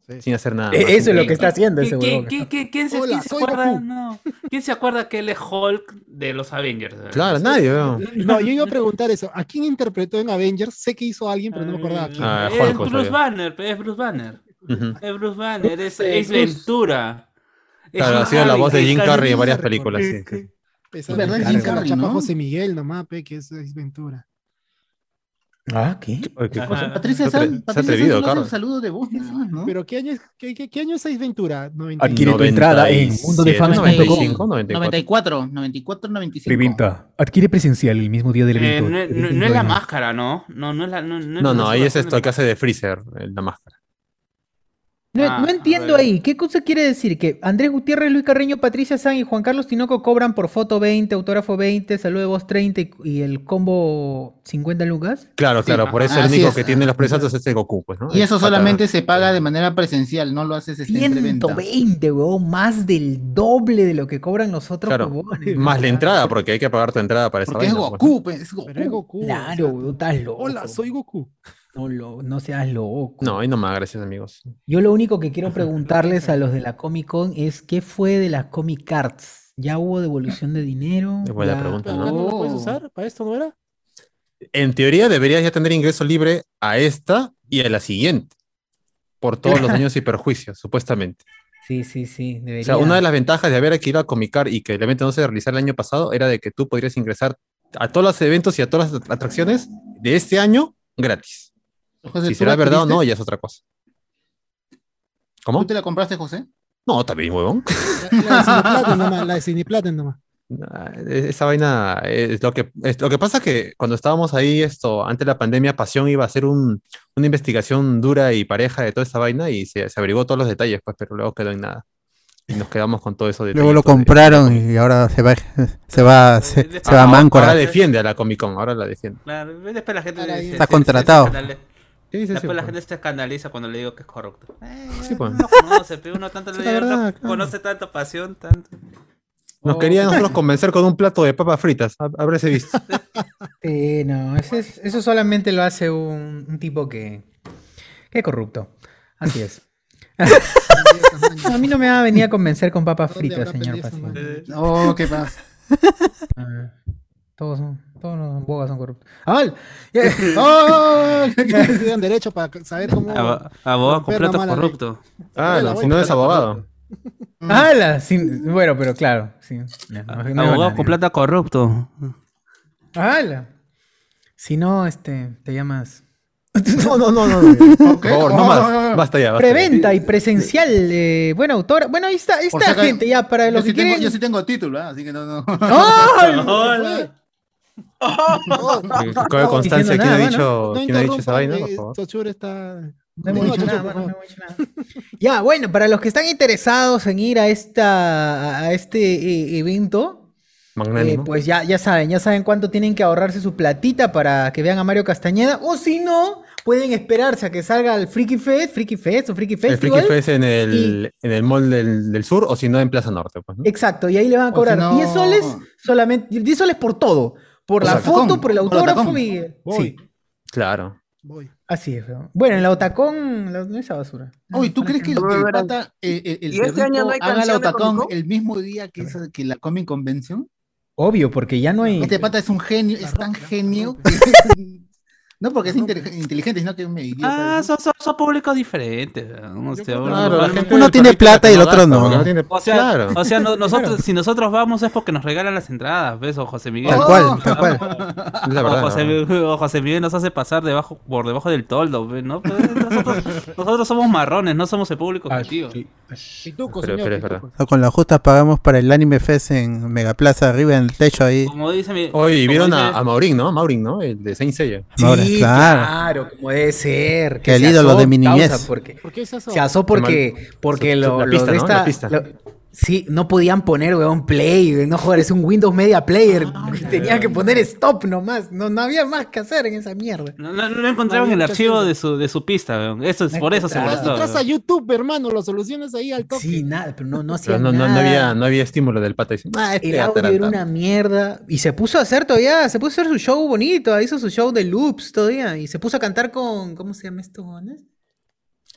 Sí. Sin hacer nada. Eh, más. Eso es lo ¿Quién- que está haciendo ese quién- quién- quién- quién se, Hola, quién se soy acuerda? No. ¿Quién se acuerda que él es Hulk de los Avengers? Claro, nadie, weón. No, yo iba a preguntar eso. ¿A quién interpretó en Avengers? Sé que hizo a alguien, pero no me acordaba a quién. Ah, es Hulk, Bruce. Banner, es Bruce Banner. Es Bruce Banner, es Bruce, Ace Bruce. Ventura. Es Claro, ha sido la voz de Jim es Carrey en varias películas. sí, sí. Esa ¿Verdad? Jim Carrey, Chapa ¿no? José Miguel nomás, pe, que es, es Ventura. Ah, ¿qué? Cosa. Patricia San, Patricia atrevido, San solo hace Carlos. un saludo de voz nada más, ¿no? ¿Pero qué año es, qué, qué- qué año es Ace Ventura? 90 Adquiere tu entrada en 97, mundodefans.com. 95, 94. 94, 94, 95. Preventa. Adquiere presencial el mismo día del Eh, evento. no, no- no es la máscara, ¿no? No, no es la. No, no, No, no, es ahí la es esto que hace de Freezer, eh, la máscara. No, Ah, no entiendo ahí. ¿Qué cosa quiere decir? Que Andrés Gutiérrez, Luis Carreño, Patricia San y Juan Carlos Tinoco cobran por foto 20, autógrafo 20, saludo de voz 30 y, y el combo 50 lucas. Claro, Sí, claro, por eso el así único es. que tiene los precios es este Goku, pues, ¿no? Y eso El solamente se paga de manera presencial, no lo haces este, en preventa. 120, weón, más del doble de lo que cobran los otros Claro, más la entrada, porque hay que pagar tu entrada para esa Porque es vaina, pues, Goku, pues, es Goku. Pero es Goku. Claro, weón, estás loco. Hola, soy Goku. No, lo- no seas loco. ¿no? No, ahí nomás, gracias amigos. Yo lo único que quiero preguntarles a los de la Comic Con es ¿qué fue de las Comic Cards? ¿Ya hubo devolución de dinero? Es buena ¿Ya pregunta, ¿Pero ¿no? acá no lo puedes usar? ¿Para esto no era? En teoría deberías ya tener ingreso libre a esta y a la siguiente. Por todos los daños y perjuicios, supuestamente. Sí, sí, sí, O sea, una de las ventajas de haber adquirido a Comicar y que el evento no se realizara el año pasado era de que tú podrías ingresar a todos los eventos y a todas las atracciones de este año gratis. José, Si ¿tú será verdad o no, ya es otra cosa. ¿Cómo? ¿Tú te la compraste, José? No, también, huevón. La, de Cineplaten nomás, la de Cineplaten nomás. Nah, e- Esa vaina es lo que es, lo que pasa que cuando estábamos ahí esto antes de la pandemia Pasión iba a hacer un- una investigación dura y pareja de toda esa vaina y se, se averiguó todos los detalles pues pero luego quedó en nada y nos quedamos con todo eso Luego lo de- compraron y ahora se va, se va, se, se va a Ah, Máncora. ahora defiende a la Comic Con ahora la defiende Claro, después la gente Ahora se- ahí se- está se- contratado. Sí, sí, sí, Después la pues. gente se escandaliza cuando le digo que es corrupto. Eh, Sí, pues. uno no conoce, pero uno tanto le verdad, no claro. conoce tanta pasión, tanto. nos querían nosotros convencer con un plato de papas fritas hab- habrése visto Sí, no, ese es- eso solamente lo hace un, un tipo que, que es corrupto. Así es. a mí no me va a venir a convencer con papas ¿Dónde fritas, señor mano? Oh, ¿qué pasa? Todos son, todos los bogas son corruptos. ¡Ah! ¡Oh! Estudian derecho para saber cómo. Abo- Abogado completo corrupto. ah no, si no es abogado ¡Hala! Sin- bueno, pero claro. Sí, no, no- Abogado banal. completo corrupto. ¡Hala! Si no, este, te llamas. no no no no, no. por favor no más basta ya basta ya. Preventa y presencial. eh, buena autora. Bueno, ahí está, ahí está, gente, ya para Yo los sí, que tengo, quieren. yo sí tengo título, ¿ah? así que no, no. ¡Ay! Que Coge constancia quién ha dicho No quién ha dicho esa vaina por eh, está. No hemos dicho nada, mano, no hemos dicho nada. Ya, bueno, para los que están interesados en ir a esta a este eh, evento, eh, pues ya, ya saben, ya saben cuánto tienen que ahorrarse su platita para que vean a Mario Castañeda. O si no, pueden esperarse a que salga el Freaky Fest, Freaky Fest o Freaky el Festival. Freaky Fest en el, en el mall del, del sur o si no en Plaza Norte. Pues, ¿no? Exacto, y ahí le van a cobrar si no- 10 soles solamente, 10 soles por todo. Por la el foto, tacón, por el el autógrafo. Voy. Sí, Claro. Voy. así es. ¿no? Bueno, en la Otacón, la- no esa basura. Oye, ¿tú crees que, el pata, eh, eh, el ¿Y este año perrito no hay haga la Otacón el mismo día que, esa- que la Comic Convention? Obvio, porque ya no hay. Este pata es un genio, es tan genio que No porque es inteligente, sino que es un idiota. Ah, son, son, son públicos diferentes. ¿no? O sea, uno- Claro, la gente Uno del tiene plata y el otro gasta, no. porque tiene- O sea, claro. o sea no- nosotros, si nosotros vamos es porque nos regalan las entradas, ¿ves? O José Miguel. Tal cual, tal cual. Es la verdad. o, José, ¿no? o José Miguel nos hace pasar debajo, por debajo del toldo, ¿ves? ¿no? Pues nosotros, nosotros somos marrones, no somos el público objetivo. Pituco, Pero- señor, pero es pituco. O sea, con la justa pagamos para el Anime Fest en Megaplaza, arriba en el techo ahí. Como dice mi. Oye, y como vieron dice- a, a Maurín, ¿no? Maurín, ¿no? El de Saint Seiya. Ahora, Sí, claro. claro, como debe ser. Que el se ídolo asó, de mi niñez. causa, porque, ¿Por qué es eso? se asó porque, porque lo, la lo pista, de ¿no? esta- La pista. lo- sí, no podían poner, weón, play, no joder, es un Windows Media Player. Tenían que poner stop nomás. No, no había más que hacer en esa mierda. No, no, no encontraban No, el archivo de su, de su pista, weón. Eso es, No por eso se molestó. Entras a. YouTube, hermano, lo solucionas ahí al toque. Sí, nada, pero no, no hacía Pero no, no, no nada. había, no había estímulo del pata. Dice, ah, este El audio era atarantado". una mierda. Y se puso a hacer todavía, se puso a hacer su show bonito, hizo su show de loops todavía. Y se puso a cantar con, ¿cómo se llama esto, jóvenes?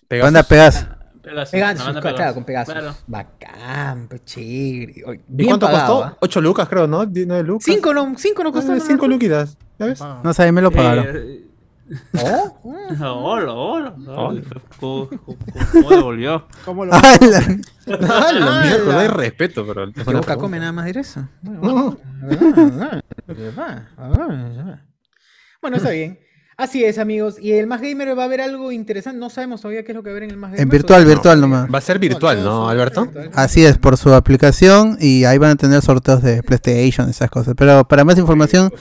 Pegasus. Banda Pegas. Pegasus, Pegasus, la banda claro, Pegasus. con Pegasus. Claro. Bacán, pues chévere. ¿Y cuánto pagado, costó? ¿ah? 8 lucas, creo, ¿no? 9 lucas. Cinco no, cinco no costó. Ah, nada. cinco luquitas. ¿Ya ves? Ah. No sé, me lo pagaron. Eh, Oh, Hola, hola. Hola. ¿Cómo, cómo- cómo devolvió? ¿Cómo lo ¡Hala! Ah, la mierda, no hay la- respeto, pero. ¿Qué boca come nada más decir eso? Bueno, está bien. Así es, amigos. Y el Más Gamer va a haber algo interesante. No sabemos todavía qué es lo que va a haber en el Más Gamer. En virtual, todavía. virtual nomás. Va a ser virtual, ¿no, Alberto? Así es, por su aplicación y ahí van a tener sorteos de PlayStation, esas cosas. Pero para más información,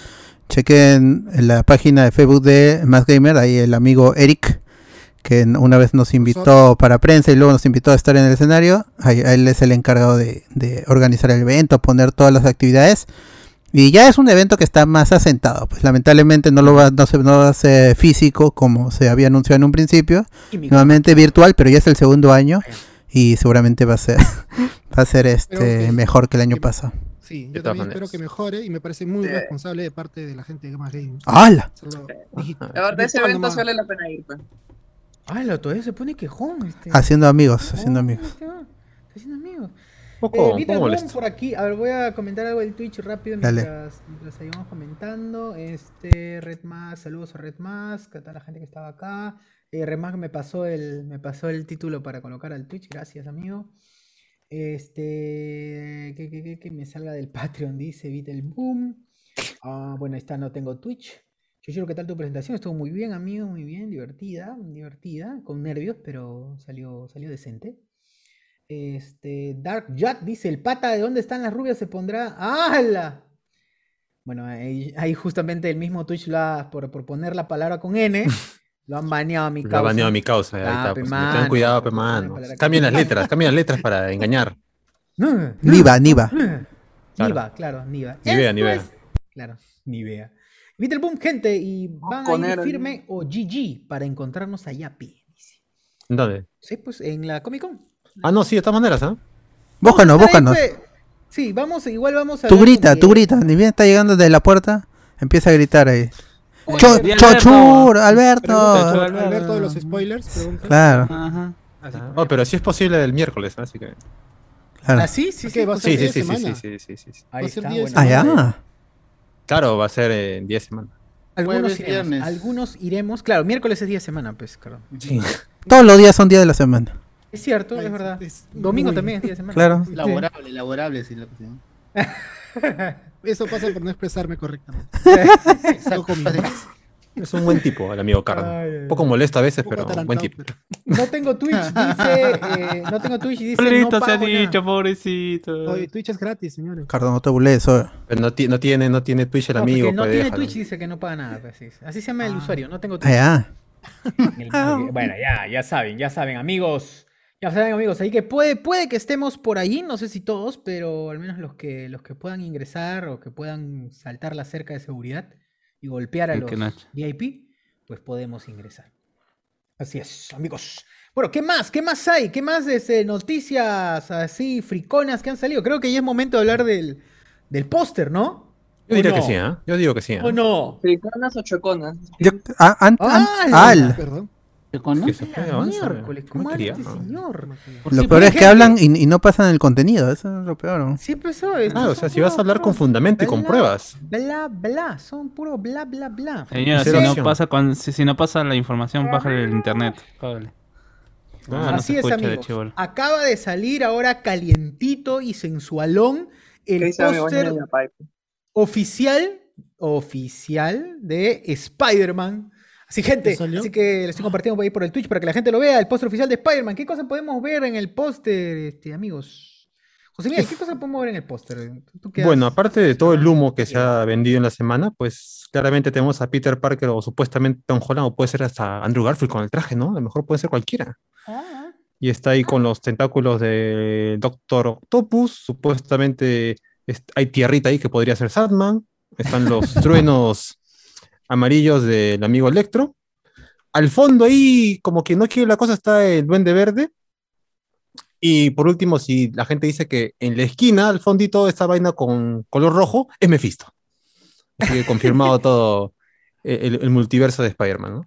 chequen en la página de Facebook de Más Gamer, ahí el amigo Eric, que una vez nos invitó para prensa y luego nos invitó a estar en el escenario. Ahí, él es el encargado de, de organizar el evento, poner todas las actividades. Y ya es un evento que está más asentado. Pues lamentablemente no lo va, no se, no va a ser físico como se había anunciado en un principio. Nuevamente virtual, pero ya es el segundo año y seguramente va a ser va a ser este que- mejor que el año que- pasado. Sí, yo también maneras. espero que mejore y me parece muy Sí. responsable de parte de la gente de Más Games. ¡Hala! La verdad, ese evento sí vale la pena ir, pues. Ay, lo todavía se pone quejón. Este. Haciendo amigos, haciendo amigos. está haciendo amigos. Eh, poco, Vita molesto. por aquí. A ver, voy a comentar algo del Twitch rápido mientras, mientras seguimos comentando. Este, Red Más, saludos a Red Más, que a toda la gente que estaba acá. Eh, Red Más me pasó el, me pasó el título para colocar al Twitch, gracias amigo. Este, que, que, que, que me salga del Patreon, dice Vitel Boom. Ah, bueno, esta no tengo Twitch. Yo quiero ¿qué tal tu presentación? Estuvo muy bien, amigo, muy bien, divertida, divertida, con nervios, pero salió, salió decente. Este, Dark Jack dice, el pata de dónde están las rubias se pondrá. ¡Hala! Bueno, ahí, ahí justamente el mismo Twitch lo ha- por, por poner la palabra con N, lo han baneado a mi Lo ha causa. baneado a mi causa. Ahí Ah, está, pues, mano, Tengan cuidado, pe, la mano. Cambien las letras, cambien las letras para engañar. Niva, Niva. Claro. Niva, claro, Niva. Ni vea, Esto ni vea. es- Claro, ni vea. Vital Boom, gente, y van a ir firme o GG para encontrarnos allá, pi. dice. ¿En ¿Dónde? Sí, pues en la Comic Con. Ah, no, sí, de todas maneras, ¿ah? Estar búscanos. ahí, pues. Sí, vamos, igual vamos a Tú grita, tú grita. Ni bien está llegando desde la puerta, empieza a gritar ahí. Oye, Cho- di Alberto. ¡Chochur! Pregunta, ¡Alberto! Alberto, Alberto de los spoilers, pregunta. Claro, Ajá. Así, Oh, pero sí es posible el miércoles, así que. claro. Ah, sí, sí, ¿Qué sí. va a pues, ser Sí, día sí, sí, sí, sí, sí, sí, sí. Ahí Va a ser está, día de bueno. Ah, semana. ya. Claro, va a ser en 10 semanas. Algunos iremos, algunos iremos. Claro, miércoles es día de semana, pues, claro. Sí. Todos los días son días de la semana. Es cierto, es verdad. es Domingo muy- también es día de semana. Claro. Laborable, laborable, sí, que sea. Eso pasa por no expresarme correctamente. Exacto. Es un buen tipo, el amigo ay, Un poco molesto a veces, pero buen tipo. No tengo Twitch, dice. eh, no tengo Twitch, dice. no Pobrecito se ha nada. dicho, pobrecito. Oye, Twitch es gratis, señores. Cardo, no te burles, eso. Pero no, no tiene, no tiene Twitch el No, amigo, no pues tiene déjalo. Twitch, dice que no paga nada. pues, sí. Así se llama el Ah. usuario, no tengo Ah, Twitch. ya. El- bueno, ya, ya saben, ya saben, amigos. Ya saben, amigos. Ahí que puede, puede que estemos por ahí, no sé si todos, pero al menos los que, los que puedan ingresar o que puedan saltar la cerca de seguridad y golpear a los. VIP, pues podemos ingresar. Así es, amigos. Bueno, ¿qué más? ¿Qué más hay? ¿Qué más este, noticias así friconas que han salido? Creo que ya es momento de hablar del, del póster, ¿no? Yo diría ¿O que sí, ¿ah? Yo digo que sí. ¿ah? ¿O no? ¿Friconas o choconas? Yo- ah, an- an- ¡Hala! al. Perdón. ¿Cómo este señor? Lo Sí, peor es que hablan y, y no pasan el contenido, eso es lo peor. ¿no? Sí, pues eso es. Ah, o sea, si vas a hablar con fundamento y con pruebas. Bla, bla, son puro bla, bla, bla. Señora, si no, pasa con, si, si no pasa la información, bájale el internet. Págale. Ah, no Así es, de amigos. Acaba de salir ahora calientito y sensualón el póster oficial, oficial de Spider-Man. Así, gente, así que le estoy compartiendo por ahí por el Twitch para que la gente lo vea, el póster oficial de Spider-Man. ¿Qué cosas podemos ver en el póster, este, amigos? José Miguel, ¿qué cosas podemos ver en el póster? ¿Tú qué has- Bueno, aparte de todo el humo que se ha vendido en la semana, pues claramente tenemos a Peter Parker o supuestamente Tom Holland o puede ser hasta Andrew Garfield con el traje, ¿no? A lo mejor puede ser cualquiera. Ah, Y está ahí con los tentáculos de Doctor Octopus, supuestamente est- hay tierrita ahí que podría ser Sandman, están los truenos amarillos del amigo Electro. Al fondo ahí, como que no quiere la cosa, está el Duende Verde. Y por último, si la gente dice que en la esquina, al fondito, esta vaina con color rojo, es Mephisto. Así que confirmado todo el, el multiverso de Spider-Man, ¿no?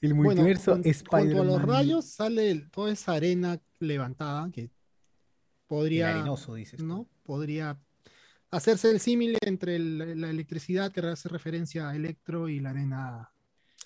el Bueno, multiverso junto Spider-Man. a los rayos sale toda esa arena levantada que El podría, arenoso, dices. tú. ¿no? Podría hacerse el símil entre el- la electricidad que hace referencia a Electro y la arena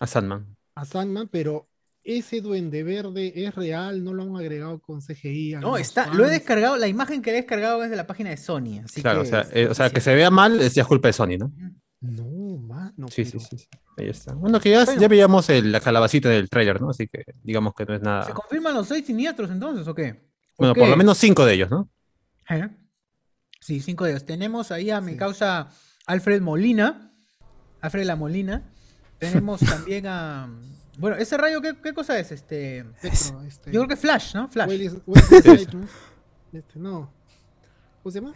A Sandman. a Sandman, pero ese duende verde es real, no lo han agregado con CGI. No, está, lo he descargado, la imagen que le he descargado es de la página de Sony. Así Claro, que o sea, es eh, o sea, que se vea mal es ya culpa de Sony, ¿no? No, mano. Sí, sí, pero- sí, sí. Ahí está. Bueno, que ya, Bueno. ya veíamos el- la calabacita del tráiler, ¿no? Así que digamos que no es ¿Se nada. confirman los seis siniestros entonces o qué? ¿O Bueno, qué? por lo menos cinco de ellos, ¿no? ¿Eh? Sí, cinco dedos. Tenemos ahí a mi causa Alfred Molina. Alfred La Molina. Tenemos también a. Bueno, ese rayo, ¿qué, qué cosa es? Este. Este, Yo creo que Flash, ¿no? Flash. Snipes, este, no. ¿Cómo se llama?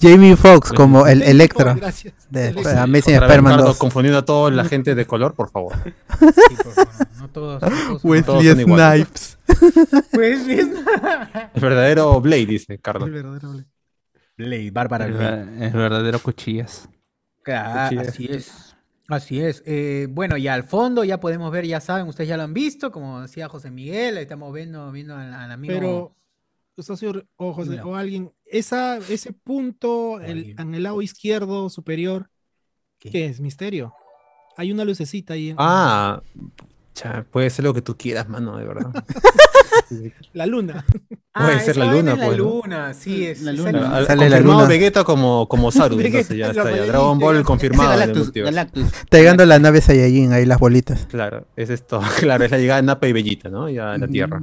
Jamie Foxx como el Foxx, gracias. de. Amazing Spider-Man Ricardo, 2. confundiendo a toda la gente de color, por favor. Sí, por favor, no todos. No todos son Wesley. Snipes. Wesley El verdadero Blade, dice Cardo. El verdadero Blade. Blade, Bárbara El, Blade. ver- el verdadero cuchillas. Ah, Cuchillas. así es. Así es. Eh, bueno, y al fondo ya podemos ver, ya saben, ustedes ya lo han visto, como decía José Miguel, ahí estamos viendo, viendo al, al amigo. Pero, socio, o, José- o alguien, esa, ese punto el- en el lado izquierdo superior, ¿Qué? ¿qué es? Misterio. Hay una lucecita ahí. en- Ah, puede ser lo que tú quieras, mano, de verdad. La luna. puede Ah, ser la luna, es la pues, ¿no? luna, sí, es. La luna. Sale la luna. Vegeta como, como Saru, entonces ya la está ya. Dragon Ball confirmado Galactus. Galactus. Está llegando la nave Saiyajin, ahí las bolitas. Claro, es esto, claro, es la llegada de Napa y Bellita, ¿no? Ya a la Tierra.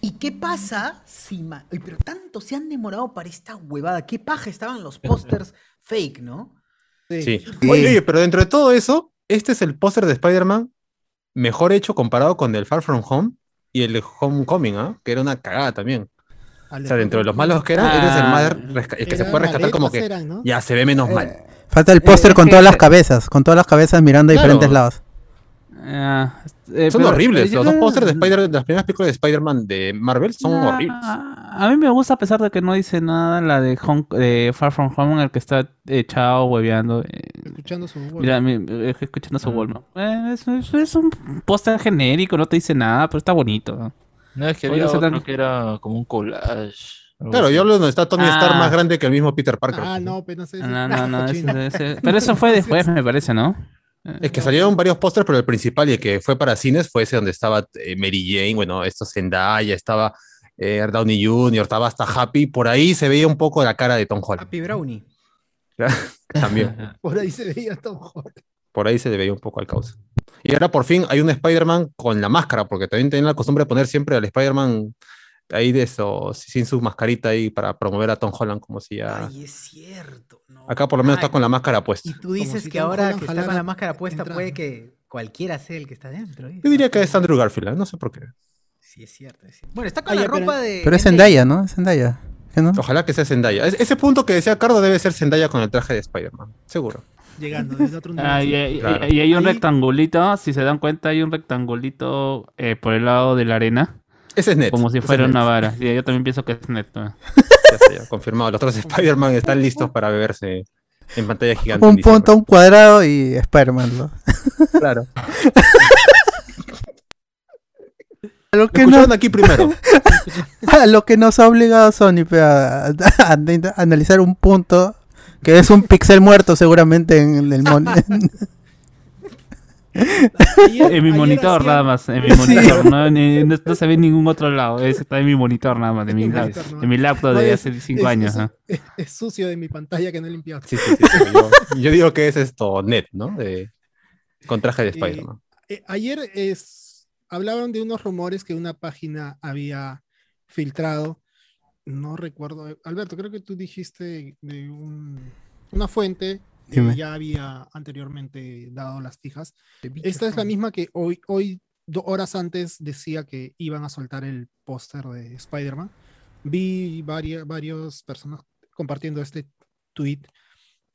¿Y qué pasa si... ma- Ay, pero tanto se han demorado para esta huevada. ¿Qué paja estaban los pósters fake, no? Sí. Sí. Oye, oye, pero dentro de todo eso, este es el póster de Spider-Man mejor hecho comparado con el Far From Home y el Homecoming, ¿ah? Que era una cagada también. O sea, dentro de los malos que eran, Ah. eres el más resca- el que se puede rescatar como que maletas eran, ¿no? ya se ve menos mal. Falta el póster Eh, con es todas las cabezas, con todas las cabezas mirando a Claro. diferentes lados. Ah, eh, Son pero- horribles. yo Los dos creo- pósters de Spider, de las primeras películas de Spider-Man de Marvel son Ah, horribles. A mí me gusta a pesar de que no dice nada la de, Home- de Far From Home en el que está echado hueveando. eh, Escuchando su eh, escuchando su Walmart. Eh, es, es- es un póster genérico, no te dice nada, pero está bonito. No, es que había otro tan- que era como un collage. Claro, yo hablo donde está Tony Stark Ah. más grande que el mismo Peter Parker. Ah, pues, ¿no? pero no sé. No, no, no. ese- cochino. ese- pero eso fue después, me parece, ¿no? Es que salieron varios pósters, pero el principal y el que fue para cines fue ese donde estaba eh, Mary Jane, bueno, esto Zendaya, estaba eh, Downey Jr., estaba hasta Happy. Por ahí se veía un poco la cara de Tom Holland. Happy Brownie. También. Por ahí se veía Tom Holland. Por ahí se le veía un poco al causa. Y ahora por fin hay un Spider-Man con la máscara, porque también tenían la costumbre de poner siempre al Spider-Man ahí de eso, sin su mascarita ahí para promover a Tom Holland como si ya... Ay, es cierto. Acá por lo menos está con la máscara puesta. Y tú dices si que ahora que está con la máscara puesta puede que cualquiera sea el que está dentro. ¿eh? Yo diría que es Andrew Garfield, ¿eh? no sé por qué. Sí, es cierto. es cierto. Bueno, está con Ah, la pero- ropa de. Pero es. Zendaya, ¿no? Es Zendaya. Ojalá que sea Zendaya. Es- ese punto que decía Cardo debe ser Zendaya con el traje de Spider-Man, seguro. Llegando desde otro Ah, universo. y, y- Claro. y hay un Ahí- rectangulito, si se dan cuenta, hay un rectangulito eh, por el lado de la arena, Ese es Net. como si fuera una Net. vara. Sí, yo también pienso que es. Ya está, ya, confirmado. Los otros Spider-Man están listos para beberse en pantalla gigante. Un punto, un cuadrado y Spider-Man. ¿no? Claro. A lo que escucharon no- aquí primero. a lo que nos ha obligado Sony a, a- a- a analizar un punto que es un pixel muerto seguramente en el mon- En mi monitor nada más, en mi Sí. monitor, no, no, no se ve en ningún otro lado, ese está en mi monitor nada más, de mi, En laptop No, de es- hace 5 es- años. es- ¿no? Es, es sucio de mi pantalla que no he limpiado. Sí, sí, sí, sí, Yo, yo digo que es esto, net, ¿no? De, con traje de Y- Spider-Man. Eh, ayer es, hablaban de unos rumores que una página había filtrado. No recuerdo. eh, Alberto, creo que tú dijiste de un- una fuente Dime. ya había anteriormente dado las fijas. Esta es la misma que hoy, hoy, dos horas antes, decía que iban a soltar el póster de Spider-Man. Vi varias, varias personas compartiendo este tweet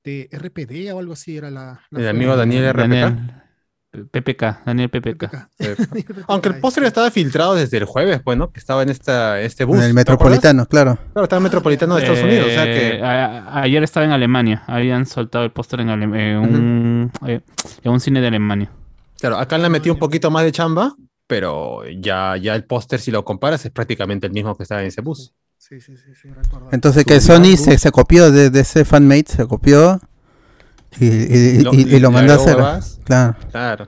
de RPD o algo así era la. la El amigo Daniel RPK. PPK, Daniel PPK. Eh, Aunque el póster estaba filtrado desde el jueves, pues, ¿no? Que estaba en esta, este bus. en el ¿te metropolitano, claro. Claro, estaba en el metropolitano de Estados Unidos. O sea que. Eh, a- ayer estaba en Alemania, habían soltado el póster en, Alem- en un, eh, en un cine de Alemania. Claro, acá le metí un poquito más de chamba, pero ya, ya el póster, si lo comparas, es prácticamente el mismo que estaba en ese bus. Sí, sí, sí, sí, recuerdo. Entonces que Sony se, se copió de, de ese fanmate, se copió y, y- Lo- y- y lo le mandó a hacer. Claro. Claro.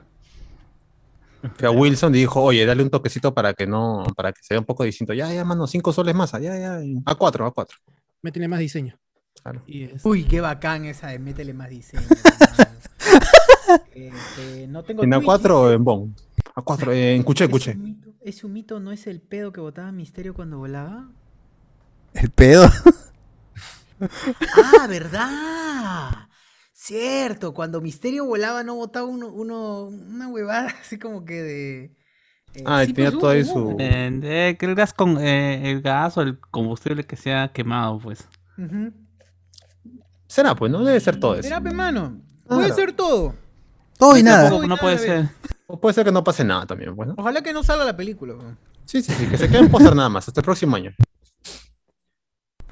Fue a Wilson y dijo, oye, dale un toquecito para que no, para que se vea un poco distinto. Ya, ya, mano, cinco soles más, ya, ya, a cuatro, a cuatro. Me tiene más diseño. Claro. Uy, qué bacán esa de métele más diseño. Este, no tengo ¿En Twitch, A4 o en Bon? A4, eh, en Cuché, ¿Ese Cuché. mito- ¿Ese un mito no es el pedo que botaba Misterio cuando volaba? El pedo. Ah, ¿verdad? Cierto, cuando Misterio volaba no botaba uno, uno, una huevada así como que de... eh, Ah, sí, tenía pues, todo ahí su- Eh, eh, que el gas con eh, el gas o el combustible que se ha quemado, pues. Será, pues, ¿no? Debe ser todo eso. Será, pe, mano. Puede Claro. ser todo. Todo y nada. Tampoco no puede Todo y nada, ser. O puede ser que no pase nada también, pues, ¿no? Ojalá que no salga la película. weón. Sí, sí, sí, que se quede en póster nada más, hasta el próximo año.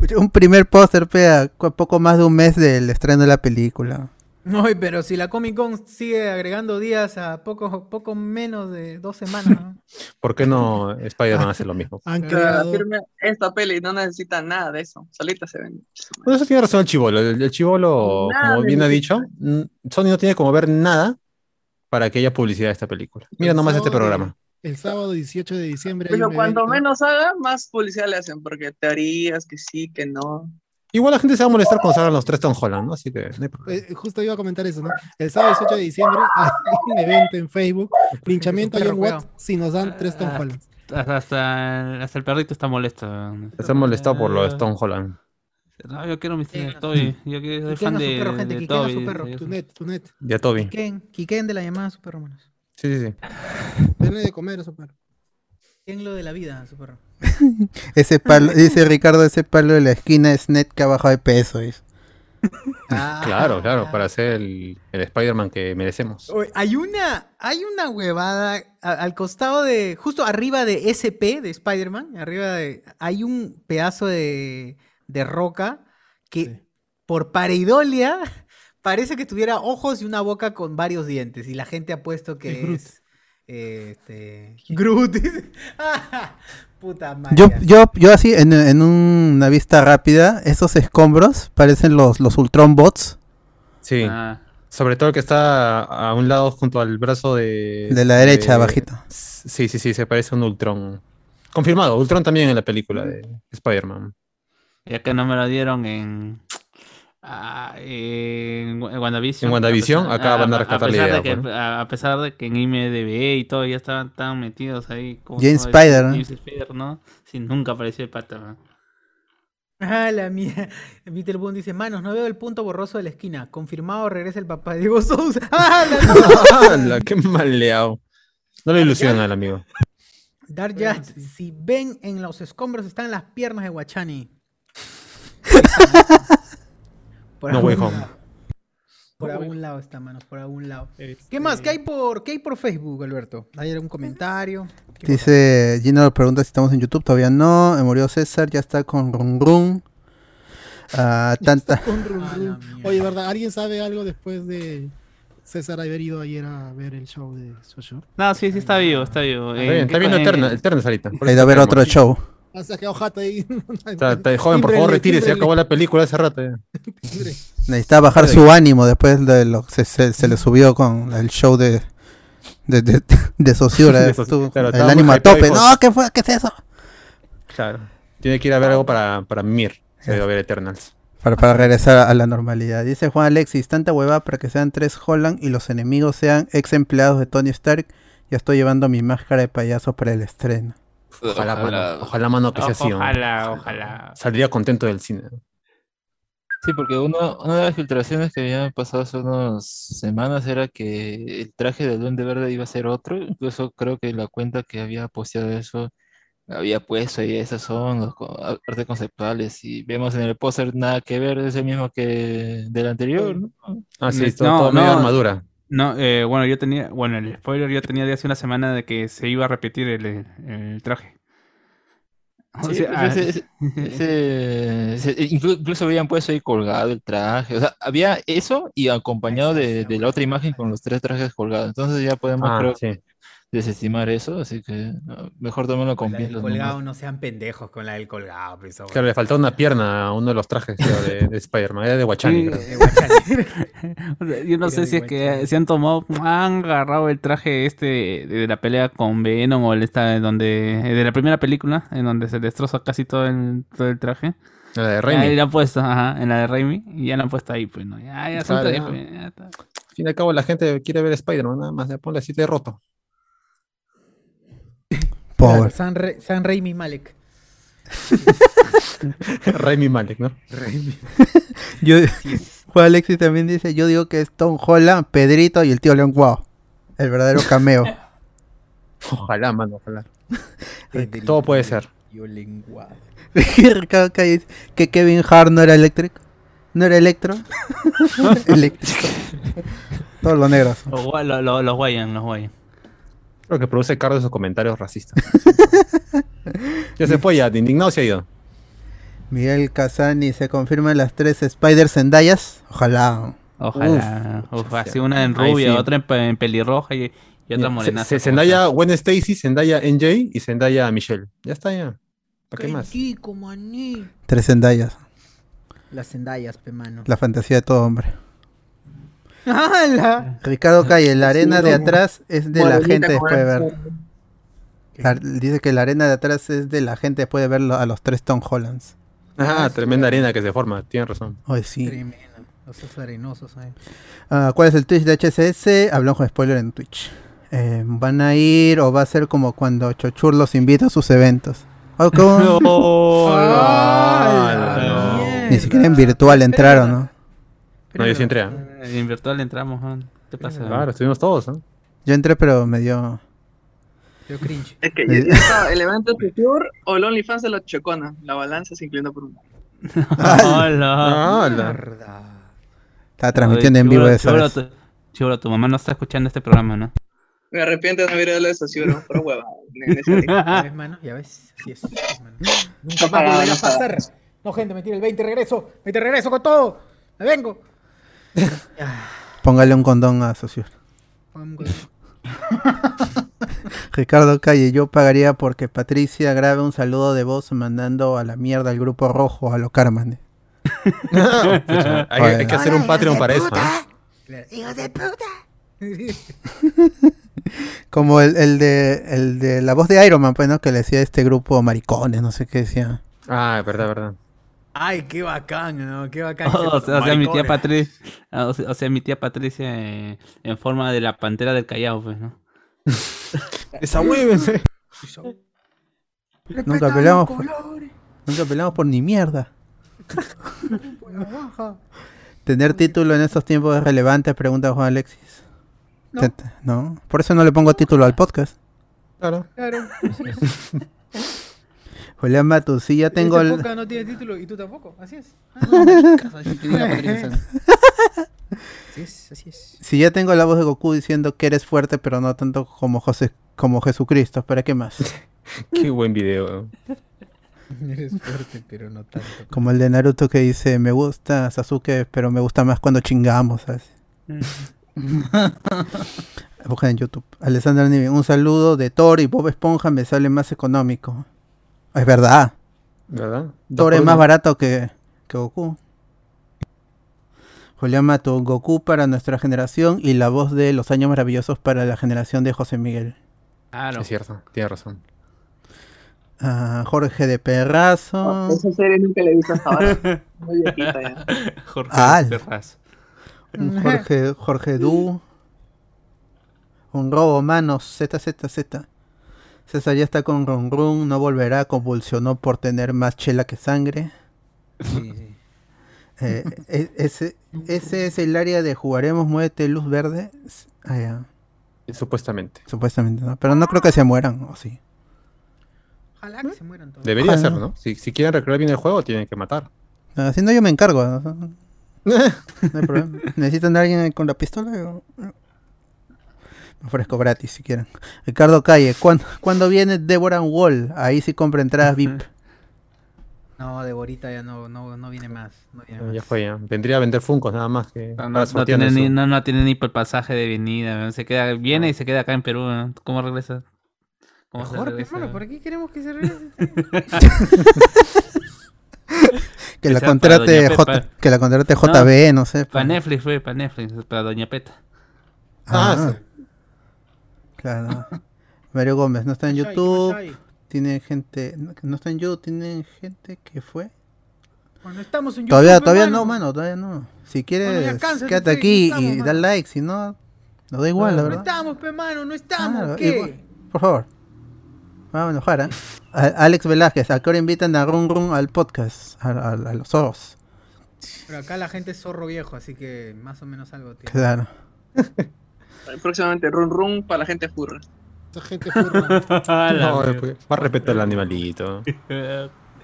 Un primer póster, a poco más de un mes del estreno de la película. No, pero si la Comic Con sigue agregando días a poco, poco menos de dos semanas. ¿no? ¿Por qué no Spider-Man hace lo mismo? Han Claro, esta peli no necesita nada de eso. Solita se ven. Bueno, eso tiene razón el chivolo. El, el chivolo, como bien ha necesita. dicho, mm, Sony no tiene como ver nada para que haya publicidad de esta película. Mira nomás este programa. El sábado 18 de diciembre. Pero cuando evento. menos haga, más publicidad le hacen, porque teorías que sí, que no. Igual la gente se va a molestar cuando salgan los tres Tom Holland, ¿no? Así que no hay problema. Eh, justo iba a comentar eso, ¿no? El sábado 18 de diciembre hay un evento en Facebook. Linchamiento a John Watts si nos dan tres Tom Ah. Hollands. Hasta, hasta, hasta el perrito está molesto. Han molestado por lo de Tom Holland. No, yo quiero mi a Toby. Yo quiero- soy fan de, perro, gente, de a su Toby. perro. de- Tu net, tu net. Ya Toby. Quiquen, Quiquen de la llamada a su perro, manos. Sí, sí, sí. Denle de comer a su perro. Quiquen lo de la vida a su perro. Ese palo, dice Ricardo, ese palo de la esquina es net que ha bajado de peso. dice. Ah. Claro, claro, para ser el, el Spider-Man que merecemos. Hay una, hay una huevada a- al costado de, justo arriba de SP de Spider-Man, arriba de, hay un pedazo de, de roca que por pareidolia parece que tuviera ojos y una boca con varios dientes y la gente ha puesto que Es Groot. es eh, este, Groot. Puta madre. Yo, yo, yo así, en, en una vista rápida, esos escombros parecen los, los Ultron bots Sí. Ah, Sobre todo el que está a un lado junto al brazo de... de la derecha, abajito. Sí, sí, sí, se parece a un Ultron. Confirmado, Ultron también en la película de Spider-Man. ya que no me lo dieron en. Ah, en Wa- en WandaVision. En WandaVision, pesar- acá van a a rescatar la pesar idea, de que- pues. a, pesar de que en IMDB y todo ya estaban tan metidos ahí. ¿cómo James? Spider, ¿no? James Spider, ¿no? Sí, nunca apareció el pata. ¿no? Ah, la mía. Peter Boone dice, manos, no veo el punto borroso de la esquina. Confirmado, regresa el papá de Diego Sousa. ¡Ah, la ¡Hala! ¡Qué maleado! No le ilusiona al amigo. Dark Jazz, si ven en los escombros están las piernas de Guachani. Por No algún way home. lado. Por algún lado está, manos, por algún lado. ¿Qué más? ¿Qué hay por, qué hay por Facebook, Alberto? ¿Hay algún comentario? ¿Qué Dice, Gino nos pregunta si estamos en YouTube, todavía no. Eh, Murió César, ya está con Run Run. Ah, tanta. Ah. Oye, ¿verdad? ¿Alguien sabe algo después de César haber ido ayer a ver el show de Soshur. No, sí, sí, está vivo, está vivo. Está, bien, está viendo Eterna- Eternals ahorita. Ha ido a ver otro show. Se ha quedado jato ahí. Está- está- joven, por favor, retire, se acabó la película hace rato. ya. Necesitaba bajar su ánimo después de lo que se, se- se le subió con el show de de, de, de Sociura. Claro, el ánimo a tope. dijo- No, ¿qué fue? ¿Qué es eso? Claro. Tiene que ir a ver algo para, para Mir. Se a ver Eternals. Para, para regresar a la normalidad. Dice Juan Alexis, tanta huevada para que sean tres Holland y los enemigos sean ex empleados de Tony Stark. Ya estoy llevando mi máscara de payaso para el estreno. Ojalá, mano, ojalá, mano, que sea así. ¿no? Ojalá, ojalá. Saldría contento del cine. Sí, porque uno, una de las filtraciones que habían pasado hace unas semanas era que el traje del Duende Verde iba a ser otro. Incluso creo que la cuenta que había posteado eso había puesto ahí, esos son los artes conceptuales. Y vemos en el póster nada que ver, es el mismo que del anterior, ¿no? Ah, sí, Es- todo, todo medio armadura. No, eh, bueno, yo tenía, bueno, el spoiler yo tenía de hace una semana de que se iba a repetir el, el traje. O Sí, sea, ese- ese- ese- ese- inclu- incluso habían puesto ahí colgado el traje. O sea, había eso y acompañado de, de la otra imagen con los tres trajes colgados. Entonces ya podemos, Ah, creo, sí. Desestimar eso. Así que no, mejor tomarlo con La del pinzas colgado, nomás. no sean pendejos con la del colgado. pues, Claro, le faltaba una pierna a uno de los trajes creo, de, de Spider-Man. Era de Guachani. Yo no sé si es que se han tomado, han agarrado el traje este de la pelea con Venom o el esta donde de la primera película en donde se destroza casi todo el, todo el traje. La de Ahí Raimi. la han puesto, ajá, en la de Raimi y ya la han puesto ahí, pues no. Ya, ya Claro, pues, ya está. Al fin y al cabo, la gente quiere ver Spider-Man, nada más. Ya ponle así de roto. San, Re- San Raimi Malek. Raimi Malek, ¿no? Yo, Juan Alexis también dice, yo digo que es Tom Holland, Pedrito y el tío León Guau. El verdadero cameo. Ojalá, mano, ojalá. Todo puede ser. Dice, que Kevin Hart no era eléctrico. ¿No era electro? eléctrico. Todos los negros. Los, gua- lo- lo- los guayan, los guayan. Creo que produce Carlos esos comentarios racistas. ya se fue, ya. De indignado se ha ido. Miguel Casani, ¿se confirman las tres Spider Zendayas? Ojalá. Ojalá. Uf, así una en rubia, sí. otra en, pe- en pelirroja y, y otra morena. se- Zendaya, Gwen Stacy, Zendaya NJ y Zendaya Michelle. Ya está, ya. ¿Para qué más? Chico, maní. Tres Zendayas. Las Zendayas, pe mano. La fantasía de todo hombre. ¡Hala! Ricardo Calle, la arena de atrás es de la gente después de ver. La- dice que la arena de atrás es de la gente después de ver lo- a los tres Tom Hollands. Ah, tremenda arena que se forma. Tienes razón. Hoy sí. Tremendo. Los arenosos ahí. Ah, ¿Cuál es el Twitch de HSS? Hablamos con spoiler en Twitch. Eh, ¿Van a ir o va a ser como cuando Chochur los invita a sus eventos? ¿O cómo? Ni siquiera en virtual entraron, ¿no? No, yo sí entré. ¿ah? En virtual entramos, ¿no? ¿Qué pasa? Claro, estuvimos todos. ¿no? Yo entré, pero me dio. Yo cringe. Es que Eh. ya está el evento Secure o el OnlyFans de la Chocona. La balanza se inclina por uno. Hola. Hola. Estaba transmitiendo en vivo esa Chibolo, vez. tu, mamá no está escuchando este programa, ¿no? Me arrepiento de no haber la estación, pero hueva. Ya ves, mano, ya ves. Así es. mano. Nunca más volverá a pasar. No, gente, me tira el 20, regreso. 20, regreso con todo. Me vengo. Póngale un condón a Socio. Ricardo Calle, yo pagaría porque Patricia grabe un saludo de voz mandando a la mierda al grupo rojo a lo Carman. Pucha, hay, hay que hacer un Patreon para eso. ¿ah? Hijo de puta. Como el, el de el de la voz de Iron Man, pues, ¿no? Que le decía a este grupo maricones, no sé qué decía. Ah, es verdad, verdad. Ay, qué bacán, ¿no? Qué bacán. o, sea, o sea, mi tía. Patricia, o sea, o sea, mi tía Patricia eh, en forma de la pantera del Callao, pues, ¿no? Desahuévense. Nunca peleamos por, nunca peleamos por ni mierda. Tener título en estos tiempos es relevante, pregunta Juan Alexis. ¿No? Por eso no le pongo título al podcast. Claro. Claro. Julián Matus, sí, ya tengo Este el... no tiene título y tú tampoco. Así es. Así es, así es. Si ya tengo la voz de Goku diciendo que eres fuerte, pero no tanto como José, como Jesucristo, ¿para qué más? Qué buen video. Eres fuerte, pero no tanto. Como el de Naruto que dice, me gusta Sasuke, pero me gusta más cuando chingamos, ¿sabes? Busca en YouTube. Alessandra Niven, un saludo de Thor y Bob Esponja me sale más económico. Es verdad. ¿Verdad? Thor es más barato que, que Goku. Julián Mato, Goku para nuestra generación y la voz de Los Años Maravillosos para la generación de José Miguel. Claro. Es cierto, tiene razón. Ah, Jorge de Perrazo. Esa serie nunca la he visto hasta ahora. Muy viejita ya. Jorge Al. Terraz. Un Jorge, Jorge Du. Un robo manos. ZZZ. César ya está con Run Run. No volverá. Convulsionó por tener más chela que sangre. Eh, e- ese, ese es el área de jugaremos Muévete Luz Verde. Ah, ya. Supuestamente. Supuestamente, ¿no? Pero no creo que se mueran, ¿o sí? Ojalá que se mueran todos. Debería Ojalá. ser, ¿no? Si, si quieren recrear bien el juego, tienen que matar. Ah, si no, yo me encargo. ¿no? No hay problema. ¿Necesitan a alguien con la pistola? Ofrezco gratis si quieren. Ricardo Calle, ¿cuándo, ¿cuándo viene Deborah Wall? Ahí sí compra entradas VIP. No, Deborita ya no, no, no viene más. No viene más. Ya fue, ya. Vendría a vender Funcos nada más que No, no, tiene ni, no, no tiene ni por pasaje de venida. ¿no? Se queda, viene y se queda acá en Perú. ¿no? ¿Cómo regresa? ¿Cómo se Mejor, regresa? hermano, ¿por qué queremos que se regrese? Que Que la contrate J, que la contrate JB, no, sé. Para Netflix fue, para Netflix, para Doña Peta. Ah, Claro. Mario Gómez, no está en ¿Qué hay? ¿Qué YouTube. Tiene gente, no no está en YouTube, tiene gente que fue. Bueno, estamos en Todavía, YouTube, todavía hermano. no, mano, todavía no. Si quieres, quédate pues, aquí estamos, y da mano. like, si no, nos da igual, la No verdad. estamos, pe mano, no estamos. Claro, ¿Qué? igual. Por favor. Vamos a enojar, ¿eh? A- Alex Velázquez, ¿a qué hora invitan a Run Run al podcast? A, a- a los zorros. Pero acá la gente es zorro viejo, así que más o menos algo tiene. Claro. Próximamente, run run para la gente furra. Esa gente furra. No, después, más respeto al animalito.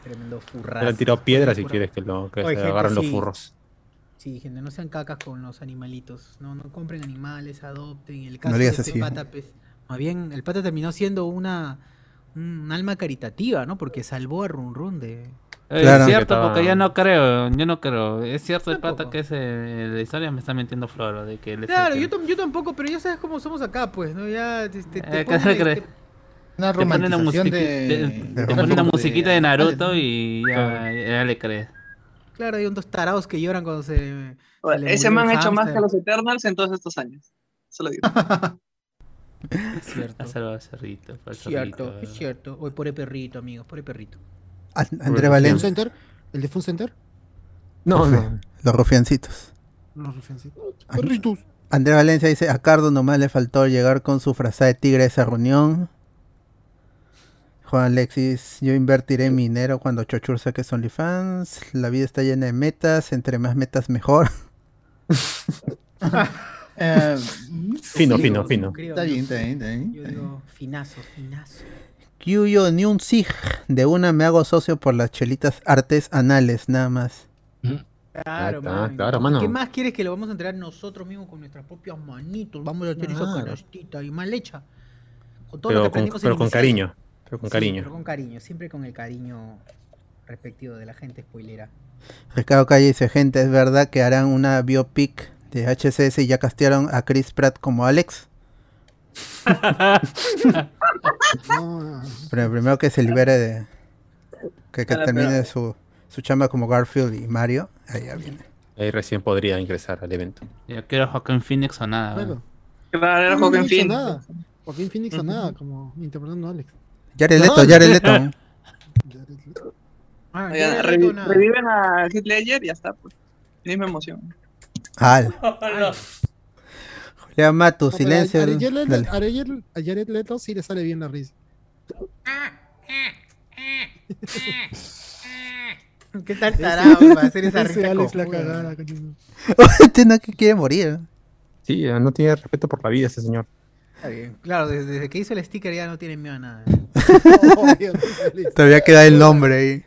Tremendo Le furrazo. han tirado piedras si quieres que, lo, que Oye, se gente, agarren los sí. furros. Sí, gente, no sean cacas con los animalitos. No, no compren animales, adopten. El No caso le de digas este así. pata, pues, más bien, el pata terminó siendo una un alma caritativa, ¿no? Porque salvó a Run Run de. Claro. Es cierto, porque ya no creo, yo no creo. Es cierto el pata que es eh, de historia me está mintiendo Floro, de que él Claro, yo, yo tampoco, pero ya sabes cómo somos acá, pues, ¿no? Ya este, te, te Eh, te- Una Te ponen una romantización de... te- te ponen una musiquita de Naruto y ya, ya le crees. Claro, hay unos tarados que lloran cuando se. se le Ese man ha hecho más que los Eternals en todos estos años. Se lo digo. Es cierto. Ha salvado al cerrito, Es cierto, cerrito. es cierto. Hoy por el perrito, amigos, por el perrito. André el ¿Fun Valencia. Center? ¿El de Fun Center? No, no. Los rufiancitos. Los rufiancitos. Perritos. André Valencia dice, a Cardo nomás le faltó llegar con su frase de tigre a esa reunión. Juan Alexis, yo invertiré mi dinero cuando Chochur saque OnlyFans. La vida está llena de metas, entre más metas mejor. Eh, Fino, fino, fino. está bien, está bien, está bien. Yo digo, finazo, finazo. Kyuyo ni un sig. De una me hago socio por las chelitas artes anales, nada más. Claro, está, mano. claro, ¿Y mano. ¿Qué más quieres que lo vamos a entregar nosotros mismos con nuestras propias manitos? Vamos a hacer esa Claro. canastita y mal hecha. Con todo lo Pero que con, pero con cariño. Pero con Sí, cariño. pero con cariño, siempre con el cariño respectivo de la gente spoilera. Ricardo Calle dice, gente, ¿es verdad que harán una biopic de HCS y ya castearon a Chris Pratt como Alex? No, Pero primero que se libere de... Que, que Claro, termine pero- su, su chamba como Garfield y Mario. Ahí ya viene. Ahí recién podría ingresar al evento. Yo quiero Joaquin Phoenix o nada. Claro. Claro, era Joaquin Joaquin Phoenix o nada. Joaquín Phoenix o nada, como interpretando a Alex. Jared Leto, No. Jared Leto. Ah, Oigan, revi- reviven a Heath Ledger y ya está, pues. Misma emoción. Al. Julián Matu, silencio. A, a Jared Leto- Dale. a Jared- a Jared Leto sí le sale bien la risa. ¿Qué tal tarado para hacer esa risa Alex la cojuda? cagada, coño. Este no que quiere morir. Sí, eh, no tiene respeto por la vida ese señor. Está bien. Claro, desde, desde que hizo el sticker ya no tiene miedo a nada. Todavía queda el nombre ahí.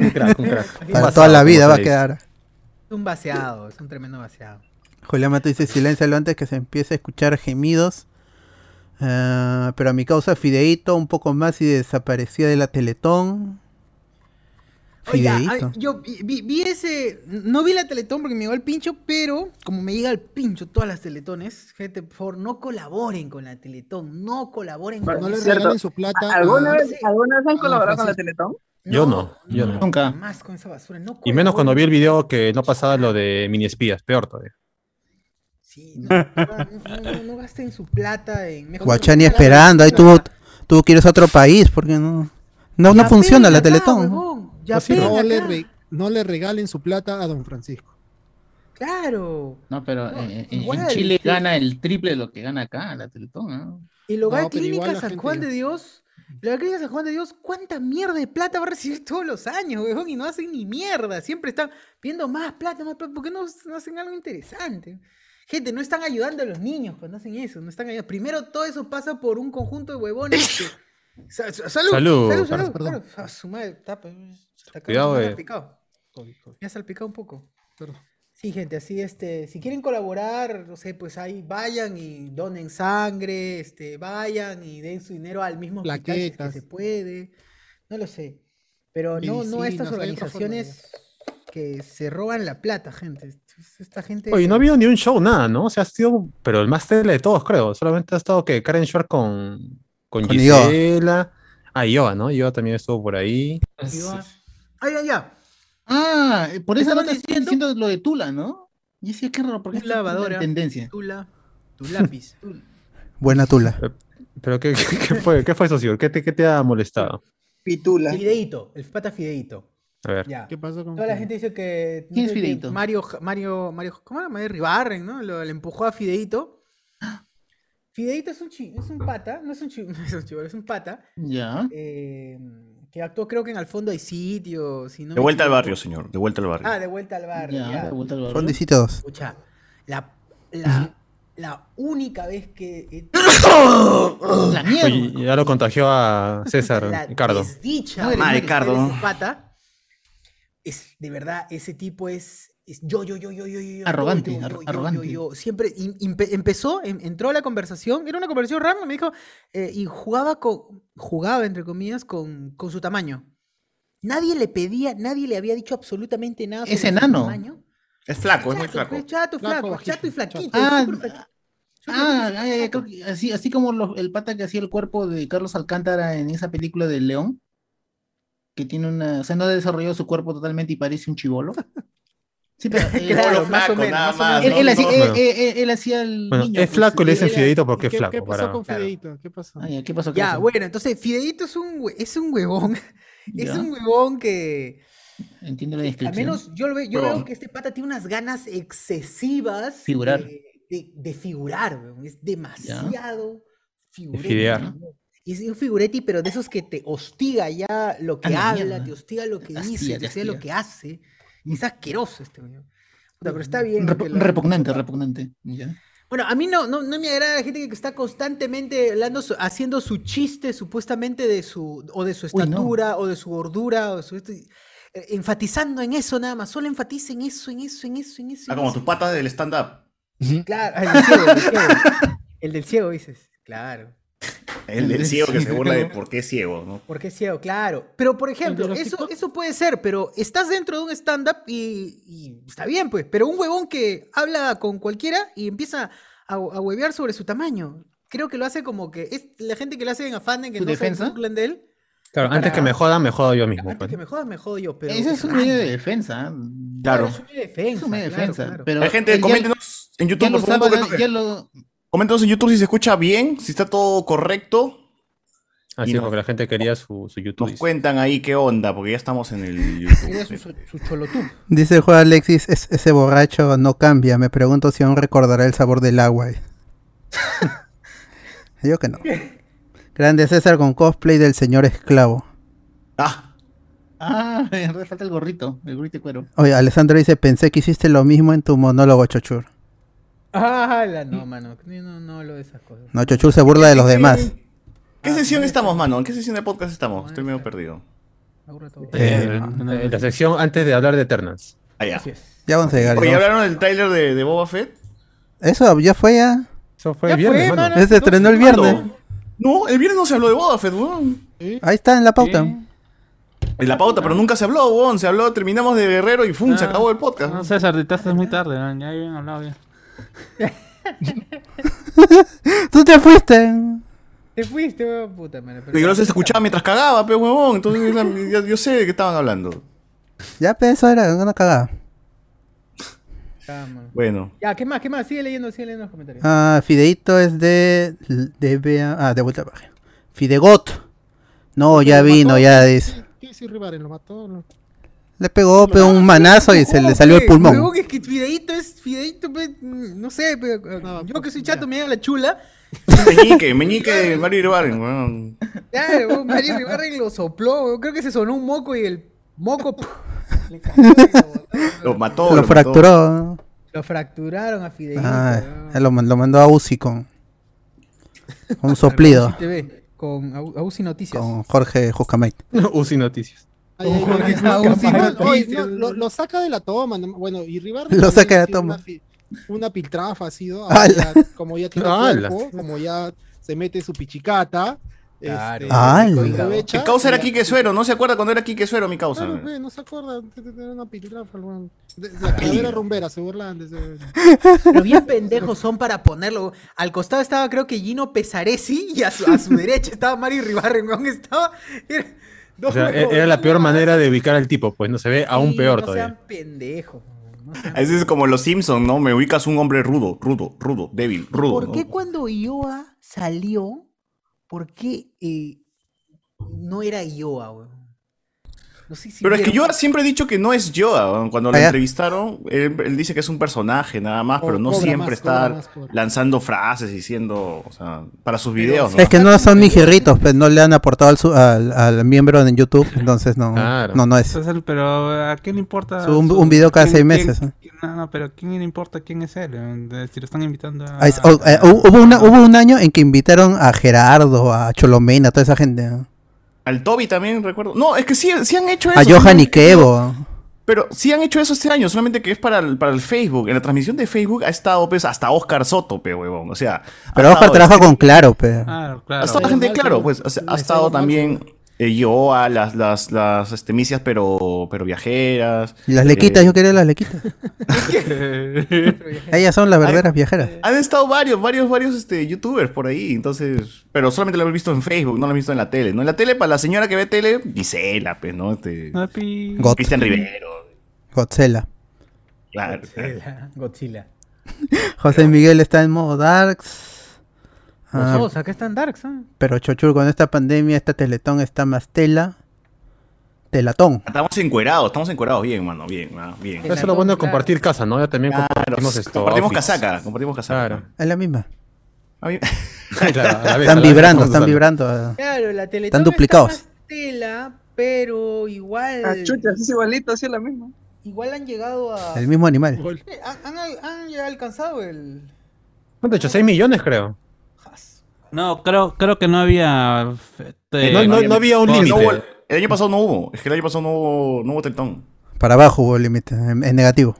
Un crack, un crack. Un Para toda la vida va a quedar. Es un vaciado, es un tremendo vaciado. Julián Mato dice silencio antes que se empiece a escuchar gemidos. Ah, pero a mi causa Fideito un poco más y desaparecía de la Teletón. Oiga, yo vi, ese, no vi la Teletón porque me llegó el pincho, pero como me llega el pincho todas las Teletones, gente, por favor, no colaboren con la Teletón, no colaboren con No le regalen su plata. ¿Alguna a- vez, ¿Alguna vez han colaborado con la. Teletón? Yo no, yo no. Nunca. Más con esa basura, no Y menos cuando vi el video que no pasaba lo de mini espías, peor todavía. Sí, no, no, no, gasten su plata en... mejor- Guachani esperando, ahí tú, tú quieres a otro país, porque no, no, no funciona la acá, Teletón. huevón, Ya Así pega no, le acá. re- no le regalen su plata a don Francisco. Claro. No, pero No, eh, en- igual, en Chile gana el triple de lo que gana acá la Teletón. ¿no? El hogar No, pero igual clínica la San gente Juan de Dios, el hogar clínica San Juan de Dios, ¿cuánta mierda de plata va a recibir todos los años, weón? Y no hacen ni mierda, siempre están pidiendo más plata, más plata, ¿por qué no, no hacen algo interesante? Gente, no están ayudando a los niños cuando hacen eso, no están ayudando. Primero todo eso pasa por un conjunto de huevones que... Sa- sa- salud, Salud, salud, Carlos, salud, perdón. claro. Ah, su madre, tapa, está acá, Cuidado, eh. salpicado. Me ha salpicado un poco. Perdón. Sí, gente, así este, si quieren colaborar, no sé, pues ahí vayan y donen sangre, este, vayan y den su dinero al mismo hospital si es que se puede, no lo sé. Pero no, no estas organizaciones que se roban la plata, gente. Es- Esta gente. Oye, no ha habido ni un show, nada, ¿no? O sea, ha sido, pero el más tele de todos, creo. Solamente ha estado que Karen Schwartz con, con Con. Gisela. Ah, Iowa, ¿no? Iowa también estuvo por ahí. Iowa. Ay, ay, ya. Ah, eh, por eso ¿Estaban no te estoy diciendo? lo de Tula, ¿no? Y decía, qué raro, porque está lavadora. en tendencia. Tu, la- tu lápiz. Buena tula. ¿Pero qué, qué, qué fue, qué fue eso, señor? ¿Qué te, qué te ha molestado? Pitula. Fideito, el pata Fideito. A ver. Ya. ¿Qué pasó con Toda la gente dice que, ¿Quién es que Fideito? Mario, Mario, Mario, ¿cómo era? Mario Ribarren, ¿no? Lo, le empujó a Fideito. Fideito es un, chi- es un pata, no es un chivo, no es un chivo, es un pata, Ya. eh, que actuó creo que en Al fondo hay sitio. Si no De vuelta al barrio, señor. De vuelta al barrio. Ah, de vuelta al barrio. Ya, ya. de vuelta al barrio. Fondicito 2. Escucha, la, la, la única vez que he- La mierda. Oye, ya lo contagió a César, la Ricardo. desdicha muere. Ricardo. pata, es de verdad, ese tipo es, es yo, yo, yo, yo, yo, yo, yo, Arrogante, yo, yo, ar- yo, yo, arrogante. yo, yo. Siempre empezó, em- entró a la conversación, era una conversación random, me dijo, eh, y jugaba con, jugaba entre comillas con, con su tamaño. Nadie le pedía, nadie le había dicho absolutamente nada. Es sobre su enano. tamaño. Es flaco, es muy Chato, flaco. pues, chato, Flaco, flaco, chato y flaquito. Ah, flaquito. Ah, ay, ay, creo que así, así como los- el pata que hacía el cuerpo de Carlos Alcántara en esa película del León, que tiene una, o sea, no ha desarrollado su cuerpo totalmente y parece un chivolo. Sí, pero él, Claro, más o flaco, menos, nada más o más, menos. él- él no, hacía, no, él- él- hacía el Bueno, niño, es pues, flaco, le él- dicen Fideito porque ¿Y es flaco. ¿Qué pasó para- con claro. Fideito? ¿Qué pasó? Ah, ya, ¿qué pasó? ¿Qué Ya, pasó? bueno, entonces Fideito es un, es un huevón. Es un huevón que, Entiendo la al descripción. menos yo, lo veo, yo veo que este pata tiene unas ganas excesivas Figurar. De, de- de figurar. Es demasiado figuretti. Y es un figuretti, pero de esos que te hostiga ya lo que habla, mierda. te hostiga lo que dice, te hostiga lo que hace. Y es asqueroso este weón. Pero está bien. Que lo- repugnante, repugnante. Ya. Bueno, a mí no, no, no me agrada la gente que está constantemente hablando, su- haciendo su chiste supuestamente de su, o de su Uy, no. estatura, o de su gordura, o de su esto, y, eh, enfatizando en eso nada más, solo enfatiza en eso, en eso, en eso, en eso. Ah, en como eso. tus patas del stand-up. Claro, ah, el del ciego, el del ciego. El del ciego, dices. Claro. El del ciego que se burla de por qué es ciego, ¿no? ¿Por qué ciego? Claro. Pero, por ejemplo, eso, eso puede ser, pero estás dentro de un stand-up y, y está bien, pues. Pero un huevón que habla con cualquiera y empieza a, a huevear sobre su tamaño. Creo que lo hace como que es la gente que lo hace en afán de que ¿Su no defensa? se burlen de él. Claro, antes que me jodan, me jodo yo mismo. Antes pues. que me jodas, me jodo yo. Pero Ese es un raro. medio de defensa. Claro. Es un medio de defensa. Es un medio de defensa. claro. Pero Hay gente, coméntenos en YouTube, por favor, ya lo- Coméntenos en YouTube si se escucha bien, si está todo correcto. Así Y es, no- porque la gente quería su, su YouTube. Nos cuentan ahí qué onda, porque ya estamos en el Quería su, YouTube. su, su cholotú. Dice el juego Alexis, "Es- ese borracho no cambia. Me pregunto si aún recordará el sabor del agua. Yo que no. Grande César con cosplay del señor esclavo. Ah, Ah, me falta el gorrito, el gorrito de cuero. Oye, Alessandro dice, pensé que hiciste lo mismo en tu monólogo, Chochur. Ah, la no, mano. No, no, hablo de esas cosas. No, Chochur se burla de los demás. ¿qué sesión estamos, mano? ¿En qué sesión de podcast estamos? Estoy medio perdido. Eh, eh, la sección antes de hablar de Eternals. Ah, ya. Ya vamos a llegar. Oye. ¿hablaron del tráiler de, de Boba Fett? Eso ya fue ya. Eso fue Ya el viernes, fue, mano. mano. Se estrenó el viernes. No, el viernes no se habló de Boba Fett, weón. Ahí está en la pauta. En la pauta, pero nunca se habló, weón. Se habló, terminamos de Guerrero y ¡fum! se Ah. acabó el podcast. No, César, editaste muy tarde, ¿no? ya habían hablado ya. Tú te fuiste. Te fuiste, weón, puta madre. Pero yo no sé, se escuchaba mientras cagaba, pero huevón. Entonces yo, yo sé de qué estaban hablando. Ya, pero eso era una cagada. Ah. Bueno. Ya, ¿qué más? ¿Qué más? Sigue leyendo, sigue leyendo los comentarios. Ah, Fideito es de. de Bea- ah, de vuelta a la página. Fidegot. No, ya ¿Lo vino, mató? ya dice. ¿Qué si Rivaren lo mató? No. Le pegó, pegó un manazo y se le salió el pulmón. Huevón, es que Fideito es Fideito, pues, no sé, pero, eh, yo que soy chato me llega la chula. Meñique, meñique de Mario Irvaren, weón. Claro, Mario Ibarren lo sopló, creo que se sonó un moco y el moco puf, Lo mató. Lo fracturó. lo fracturaron a Fideito. Ah, lo, man- lo mandó a UCI con. un soplido. Con Ausi Noticias. Con Jorge Juscamait. UCI Noticias. Ay, Jorge oye, no, lo, lo saca de la toma. no- Bueno, y Ribarren Lo saca de la toma. Una, piltrafa ha sido. ¡Hala! ya- como ya tiene ¡Hala! cuerpo, como ya se mete su pichicata. Claro. Este, Mi causa era Quique Suero, ¿no se acuerda cuando era Quique Suero mi causa? Claro, no se acuerda tener una piltrafa, weón. La calavera rumbera, se burlan de ese. Pero bien pendejos son para ponerlo. Al costado estaba creo que Gino Pesaresi y a su, a su derecha estaba Mario Ribarren, weón, estaba... era- no, O sea, e- era la peor no, manera de ubicar al tipo, pues no se ve aún sí, peor no todavía. sean pendejos. no sean- Ese es como los Simpsons, ¿no? Me ubicas un hombre rudo, rudo, rudo, débil, rudo. ¿Por ¿no? qué cuando Ioa salió, por qué eh, no era Ioa, weón? No sé si Pero es que vieron- yo siempre he dicho que no es Yoda. Cuando lo Ah, entrevistaron, él, él dice que es un personaje nada más, Co- pero no siempre más, está más lanzando frases diciendo, o sea, para sus videos. ¿no? Es que no son mijirritos, pues no le han aportado al, su- al, al miembro en YouTube, entonces no, Claro. no, no es. Entonces, pero ¿a quién le importa? Su- un- su- un video cada seis meses, ¿no? quién- No, no, pero ¿quién le importa quién es él? Eh, Si lo están invitando a... Ah, es- oh, eh, hu- hubo, una- hubo un año en que invitaron a Gerardo, a Cholomena, a toda esa gente. ¿no? Al Toby también recuerdo. No, es que sí, sí han hecho eso. A Johan han- y Kevo. Pero sí han hecho eso este año, solamente que es para el, para el Facebook. En la transmisión de Facebook ha estado pues hasta Oscar Soto, pe huevón. O sea, ha Pero Oscar trabaja con Claro, pero. Claro, Ha claro. estado gente, claro, pues ha, ha estado también eh, Yoa, las, las, las este, misias pero, pero viajeras. Y las lequitas, Eh, yo quería las lequitas. Ellas son las verdaderas viajeras. Han estado varios, varios, varios este, youtubers por ahí, entonces. Pero solamente lo he visto en Facebook, no lo he visto en la tele. ¿no? En la tele, para la señora que ve tele, Gisela, pues, ¿no? Este. God- Cristian Rivero. Godzilla. Claro. Godzilla. José Miguel está en modo Darks. Ah, Los dos, acá están Darks, ¿ah? pero Chochur, con esta pandemia, esta teletón está más tela. Telatón. Estamos encuerados, estamos encuerados bien, mano, bien, ah, bien. Eso es lo bueno de compartir casa, ¿no? Ya también Claro, compartimos esto. compartimos outfits. casaca, compartimos casaca. Claro. Es la misma. A mí- Claro, a la vez, a Están vibrando, están vibrando. ah. Claro, la Teletón Están duplicados. está más tela, pero igual... Ah, chucha, es igualito, así es la misma. Igual han llegado a... El mismo animal. Eh, Han, han- han alcanzado el... ¿Cuánto he hecho? 6 millones, creo. No, creo, creo que no había... este, No, no, no había un límite. el año pasado no hubo, es que el año pasado no hubo, no hubo teletón. Para abajo hubo el límite, en, en negativo.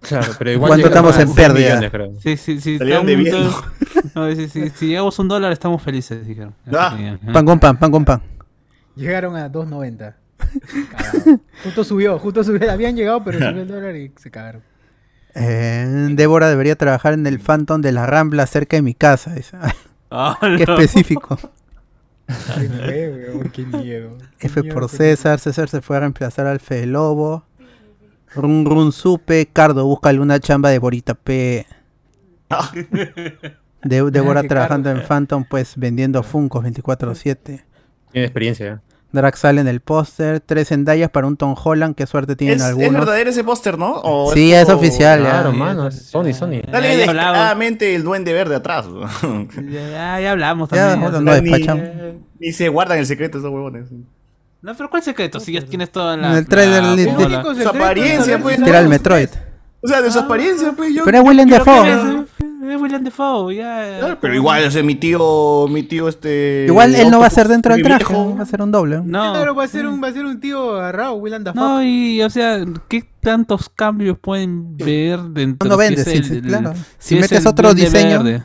Claro, pero igual ¿Cuánto estamos en 6 pérdida? millones. Sí, sí, sí. Salieron estamos- debiendo. No, sí, sí, si llegamos a un dólar estamos felices, dijeron. Ah. Pan con pan, pan con pan. Llegaron a 2.90. Cagado. justo subió, justo subió. Habían llegado, pero subió el dólar y se cagaron. Eh, Débora debería trabajar en el Phantom de la Rambla cerca de mi casa. Qué específico. Qué feo, weón, qué miedo. Qué F miedo por César. César se fue a reemplazar al Fede Lobo. Run Run Supe. Cardo, búscale una chamba de Borita P. Ah, De- Débora trabajando en Phantom, pues vendiendo Funkos 24-7. Tiene experiencia ya. Drax sale en el póster. Tres endallas para un Tom Holland. Qué suerte tienen ¿Es, es algunos. verdadero ese póster, ¿no? ¿O Sí, es todo- oficial. ya. Claro, mano. es Sony. Sony. Dale Ya, ya descaradamente el duende verde atrás. Ya, ya hablamos Ya, también. bueno, no Ni- despachamos. Ni se guardan el secreto esos huevones. No, pero ¿cuál secreto? Si ya tienes toda la... En el trailer la- Chicos, Su apariencia, pues, no. Tira el Metroid. O sea, de su apariencia, pues yo. Pero es quiero Dafoe. Es, William Defoe, ya. Claro, pero igual, o sea, mi tío, mi tío este. Igual él no va a ser dentro del traje. viejo. Va a ser un doble. No. Claro, va a ser un, va a ser un tío agarrado, William Dafoe. No, y o sea, ¿qué tantos cambios pueden ver dentro No si vende, es sí, el- claro. si Si es metes el otro diseño- Verde?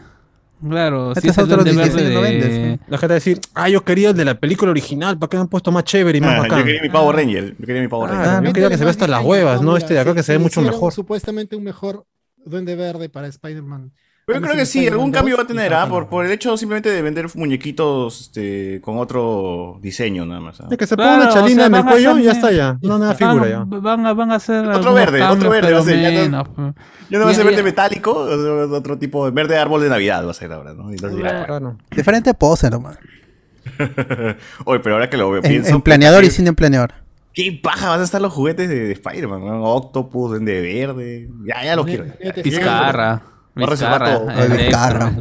Claro, Este sí es otro diseño, Verde no de- vendes, La gente va a decir, ah, yo quería el de la película original, ¿para qué me han puesto más chévere y más Ah, bacán? yo quería mi Power Ranger. Yo quería mi Power Ah, Ranger. yo quería que se vea hasta las huevas, ¿no? Este de acá que se ve mucho mejor. Supuestamente un mejor Duende Verde para Spider-Man. Pero a creo que sí, algún 2 cambio va a tener, ¿ah? Por, por el hecho simplemente de vender muñequitos este, con otro diseño nada más. ¿ah? Es que se Claro, ponga una o chalina sea, en el cuello y ya me- está ya. Una nueva figura ya. Van, a, van a hacer Otro verde, otro verde pero va a ser, ya no- menos, pues. Ya no va a ser verde metálico, otro tipo de verde árbol de Navidad va a ser ahora, ¿no? Entonces, dirá, Claro. Diferente pose nomás. Oye, pero ahora que lo veo, En, pienso. en planeador y ¿qué- sin en planeador. ¿Qué paja van a estar los juguetes de, de Spider-Man? ¿no? Octopus, de verde. Ya, ya los quiero. ya. Vizcarra. Voy a reservar todo. Vizcarra.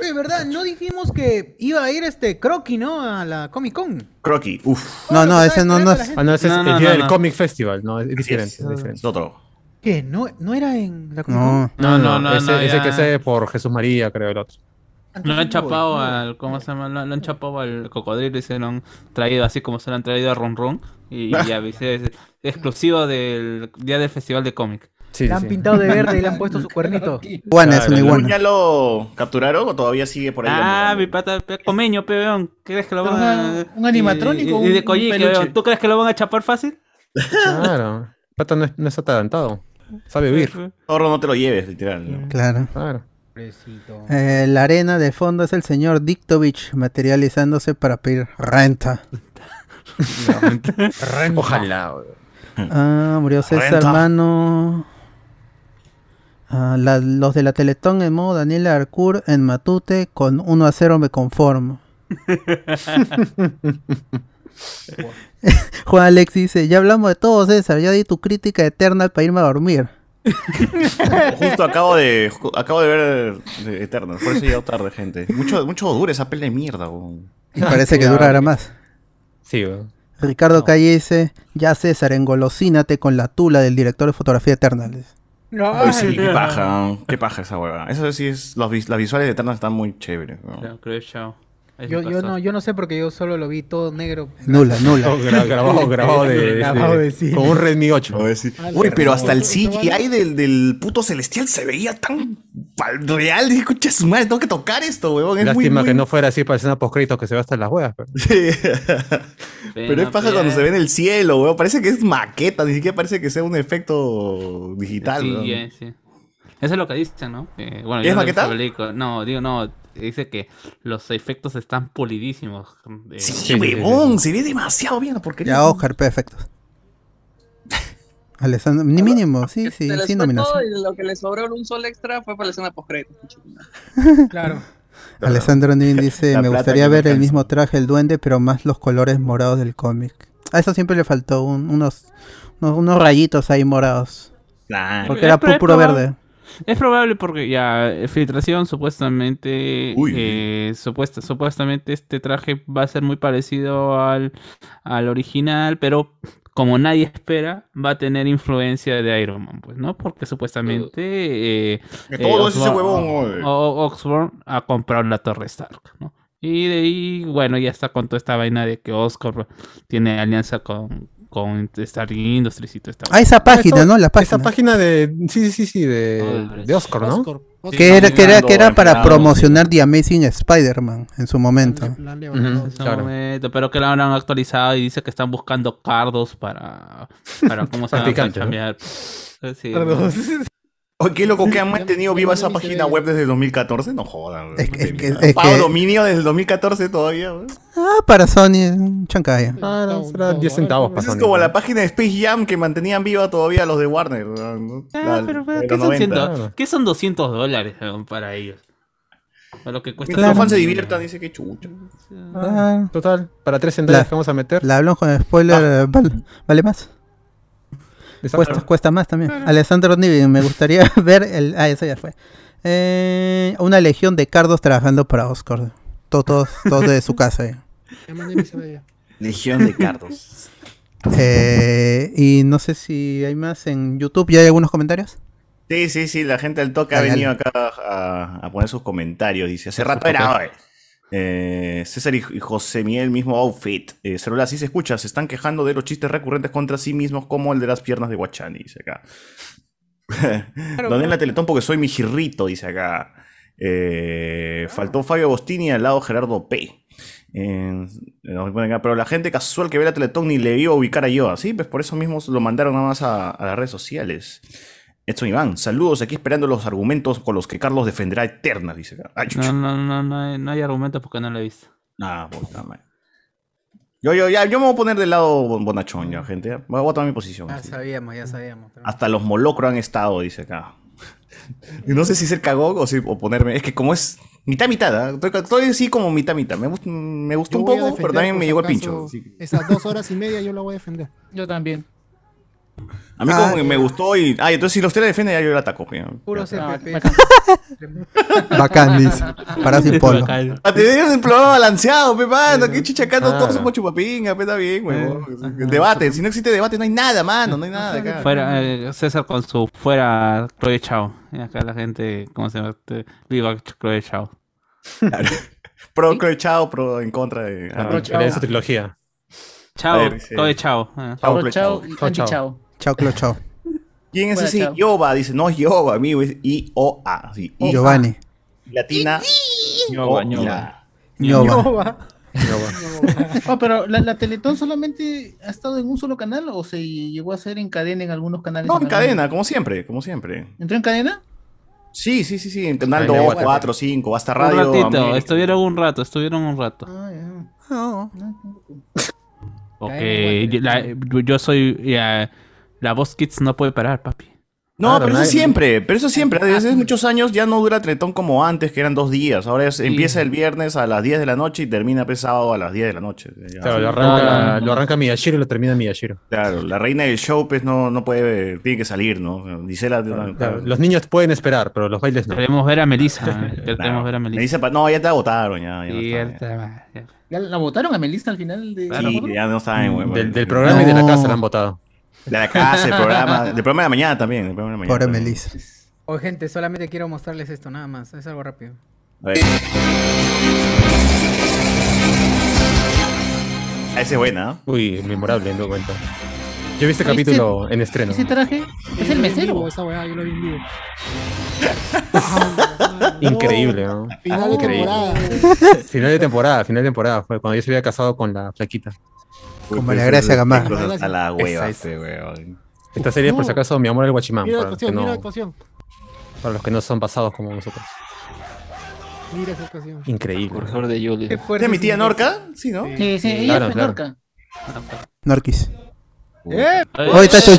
Oye, ¿verdad? No dijimos que iba a ir este Croqui, ¿no? A la Comic Con. Croqui, uff. No, no, ese no, no es. Ah, no, ese es No, no, el día no, del no. Comic Festival, no, es diferente. es, es diferente. otro. ¿Qué? ¿No, no era en la Comic No. Con? No, no, no, ese, no, que se por Jesús María, creo, el otro. Lo han chapado al. ¿Cómo se llama? Lo, lo han chapado al cocodrilo y se lo han traído así como se lo han traído a Ron Ron. Y ya, ¿viste? es exclusivo del día del festival de cómic. Sí, Le han pintado de verde y le han puesto su cuernito. Iguana, es una iguana. ¿Ya lo capturaron o todavía sigue por ahí? Ah, mi pata, pe- comeño, peón. ¿Crees que lo van a.? un animatrónico, Y, y- y de peón. ¿Tú crees que lo van a chapar fácil? Claro. Pata no es, no es. Sabe huir. Zorro, no te lo lleves, literal. ¿no? Claro. Claro. Eh, la arena de fondo es el señor Diktovich materializándose para pedir renta. Ojalá. weón. Ah, murió César, hermano. Ah, la- los de la Teletón en modo Daniela Arcur en Matute con 1 a 0 me conformo. Juan Alex dice, ya hablamos de todo César, ya di tu crítica eterna para irme a dormir. Justo acabo de ju- acabo de ver Eternal, por eso he llegado tarde, gente. Mucho, mucho dura esa peli de mierda. Y parece que durará más. Sí. Ricardo Calle dice, ya César, engolosínate con la tula del director de fotografía Eternal. Uy, sí, qué paja, qué paja esa hueva. Eso sí es, los, las visuales de Eternal están muy chéveres. weón. Ya, creo, chao. Yo, yo no, yo no sé porque yo solo lo vi todo negro. Nula, nula. Gra- grabado, grabado de, Grabado de de- cine. con un Redmi 8. Voy a decir, Uy, pero hasta el CGI del, del puto celestial se veía tan real. Dije, escucha su madre, tengo que tocar esto, weón. Es muy, Lástima muy- que no fuera así para escena post que se ve hasta en las huevas. pero- Sí. Pero es paja pues, cuando se ve en el cielo, weón. Parece que es maqueta, ni siquiera parece que sea un efecto digital, Sí, weón. ya, sí. Eso es lo que dicen, ¿no? Eh, bueno, ¿Es yo no he maqueta? No, digo, no. Dice que los efectos están polidísimos. Eh, Sí, huevón, se ve demasiado bien la porquería. Ya Oscar, perfectos. Alessandro, ni mínimo, sí, sí, nominación. y lo que le sobró en un sol extra fue para la escena post Claro. Alessandro Nin dice, La me gustaría ver el alcanza". mismo traje del duende, pero más los colores morados del cómic. A eso siempre le faltó un- unos, unos, unos rayitos ahí morados. Claro. Porque era puro verde. Es probable porque ya eh, filtración supuestamente Uy. eh, supuesta- supuestamente este traje va a ser muy parecido al, al original, pero como nadie espera, va a tener influencia de Iron Man, pues, ¿no? Porque supuestamente eh, Que todo es ese huevón, o- Oxford ha comprado la Torre Stark, ¿no? Y de ahí, bueno, ya está con toda esta vaina de que Oscar tiene alianza con, con Stark Industries y todo esta Ah, esa página, Eso- ¿no? La Esa página. página de. Sí, sí, sí, sí, de, Ah, de Oscar, ¿no? Oscar. Oscar. Que era, que era, que era para promocionar The Amazing Spider-Man en su momento. La han levantado. Ujú. en ese Claro. momento, pero que lo han actualizado y dice que están buscando cardos para, para ¿cómo se llama? Para Practicantes, ¿no? chambear. Eh, Sí, Oye, qué loco que han mantenido viva esa página web desde el 2014. No jodan. Es que- es que- es que- dominio desde el 2014 todavía. Ah, para Sony, chancaya. Ah, será todo. 10 centavos para Eso es Sony, como la página de Space Jam que mantenían viva todavía los de Warner. ¿no? Ah, La- pero, de ¿qué, son 90. ciento- Claro. ¿qué son 200 dólares para ellos? Para lo que cuesta. Mientras los fans se diviertan, dice que chucha. Ah, Total, para 3 centavos La- que vamos a meter. la hablamos con spoiler, val- ¿vale más? Cuesta, cuesta más también. Alessandro Nivi, me gustaría ver el... Ah, eso ya fue. Eh, una legión de cardos trabajando para Oscar. Todos, todos, todos de su casa. eh. Legión de cardos. Eh, y no sé si hay más en YouTube. ¿Ya hay algunos comentarios? Sí, sí, sí, la gente del toque ha venido acá a, a poner sus comentarios. Dice, hace rato era hoy. Eh, César y, José Miguel, mismo outfit. Eh, celular, sí se escucha, se están quejando de los chistes recurrentes contra sí mismos, como el de las piernas de Guachani, dice acá. Doné la Teletón porque soy mi jirrito, dice acá. Eh, faltó Fabio Agostini al lado Gerardo P. Eh, pero la gente casual que ve la Teletón ni le iba a ubicar a yo. Así, pues por eso mismo lo mandaron nada más a, a las redes sociales. Esto Iván, saludos aquí esperando los argumentos con los que Carlos defenderá Eterna, dice acá. Ay. No, no, no, no hay, no hay argumentos porque no lo he visto. Ah, puta madre. Yo, yo, ya, yo me voy a poner del lado bon- bonachón, ya, gente. ya. Voy a votar mi posición. Ya así. sabíamos, ya sabíamos. Hasta los molocro han estado, dice acá. Y no sé si ser cagón o, si, o ponerme. Es que como es mitad mitad, ¿ah? estoy, estoy así como mitad mitad. Me, gust- me gustó un poco, pero también me llegó el pincho. Esas dos horas y media yo la voy a defender. Yo también. A mí como que me gustó y. Ah, entonces si los tres defienden, ya yo la ataco. Puro. CPP. Bacán, dice. Para sin polo. A tener un programa balanceado, pe mano, que chichacando, todos Claro. somos chupapinga, pe, está bien, huevón. El debate, si no existe debate, no hay nada, mano, no hay nada acá. Fuera, eh, César con su fuera Chloe Chao. Y acá la gente, ¿cómo se llama? Este, Viva Chloe Chao. Pro Chloe Chao, pro en contra de. Ah, Ah, su trilogía. Chao, Chao. Ah. Chao, Pro Chloe chao Chao. Chao, chao. chao. Chao, Clo, chao. ¿Quién es ese. Yoba? Dice, no es Yoba, amigo, es I-O-A. Sí, I- Giovanni. Latina. Ñoba, O- ñoba. ya. Ñoba. Oh, pero la, la Teletón solamente ha estado en un solo canal o se llegó a hacer en cadena en algunos canales. No, en cadena, como siempre, como siempre. ¿Entró en cadena? Sí, sí, sí, sí, en canal Cadena 2, Guate. 4, 5, hasta Un radio. ratito, América. estuvieron un rato, estuvieron un rato. Ah, ya. No. Yo, la- yo soy ya, la voz Kids no puede parar, papi. No, Claro, pero eso nadie- siempre, pero eso siempre. Desde hace muchos años ya no dura Teletón como antes, que eran dos días. Ahora es- empieza el viernes a las 10 de la noche y termina pesado a las 10 de la noche. Ya. Claro, lo arranca, lo arranca Miyashiro y lo termina Miyashiro. Claro, la reina del show pues no, no puede, tiene que salir, ¿no? Gisela... Claro, los niños pueden esperar, pero los bailes no. Queremos ver a Melissa. eh, Queremos Claro. ver a Me Melissa. no, ya te agotaron, ya. no está- ya. ¿Ya la votaron a Melissa al final de ya. Sí, ya no está en huevo. Del, del programa y de la casa la han votado. De la casa, del programa, del programa de la mañana también. del programa de la mañana Pobre también. Melissa. Oye, gente, solamente quiero mostrarles esto, nada más. Es algo rápido. A ver. Esa es buena, ¿no? Uy, memorable, me doy cuenta. Yo vi este Ese- capítulo en estreno. Ese traje es el mesero. Esa weá, yo lo vi en vivo. Increíble, ¿no? Final de temporada. Final de temporada, final de temporada. Fue cuando yo se había casado con la flaquita. Como Pues, la Gracia Gamá. A la hueva, es. este weón. Esta serie, por si acaso, Mi amor el guachimán. Mira la Para los, que actuación, mira la no, actuación. para los que no son pasados como nosotros. Mira esa actuación. Increíble. Corredor de fuerte. ¿Es mi tía Norca? Sí, ¿no? Sí, sí, ella Claro, fue claro. Lorca. Norquis. ¡Eh! Hoy está ay,